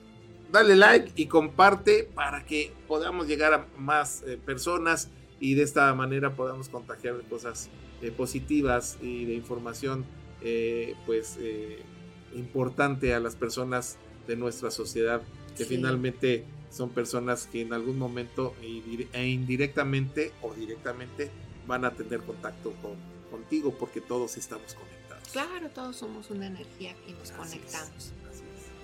dale like y comparte para que podamos llegar a más eh, personas y de esta manera podamos contagiar de cosas eh, positivas y de información eh, pues eh, importante a las personas de nuestra sociedad que Sí. finalmente son personas que en algún momento e e indirectamente o directamente van a tener contacto con, contigo porque todos estamos conectados. Claro, todos somos una energía y nos conectamos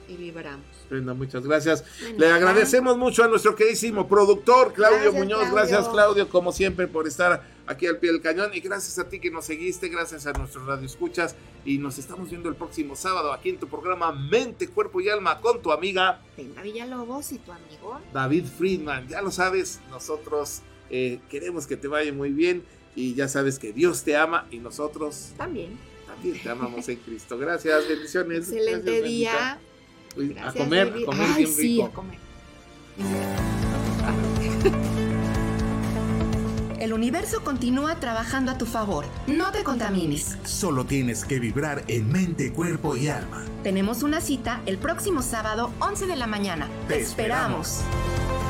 y vibramos. Brenda, muchas gracias. Le agradecemos mucho a nuestro queridísimo productor Claudio Gracias, Muñoz. Claudio. Gracias, Claudio, como siempre, por estar aquí al pie del cañón. Y gracias a ti que nos seguiste, gracias a nuestros radioescuchas. Y nos estamos viendo el próximo sábado aquí en tu programa Mente, Cuerpo y Alma con tu amiga Brenda Villalobos y tu amigo. David Friedman. Ya lo sabes, nosotros eh, queremos que te vaya muy bien. Y ya sabes que Dios te ama y nosotros También. también te amamos en Cristo. Gracias, bendiciones. Excelente Gracias, día. a comer, a comer Ay, bien sí, rico. a comer. El universo continúa trabajando a tu favor. No te contamines. Solo tienes que vibrar en mente, cuerpo y alma. Tenemos una cita el próximo sábado, 11 de la mañana. Te esperamos. esperamos.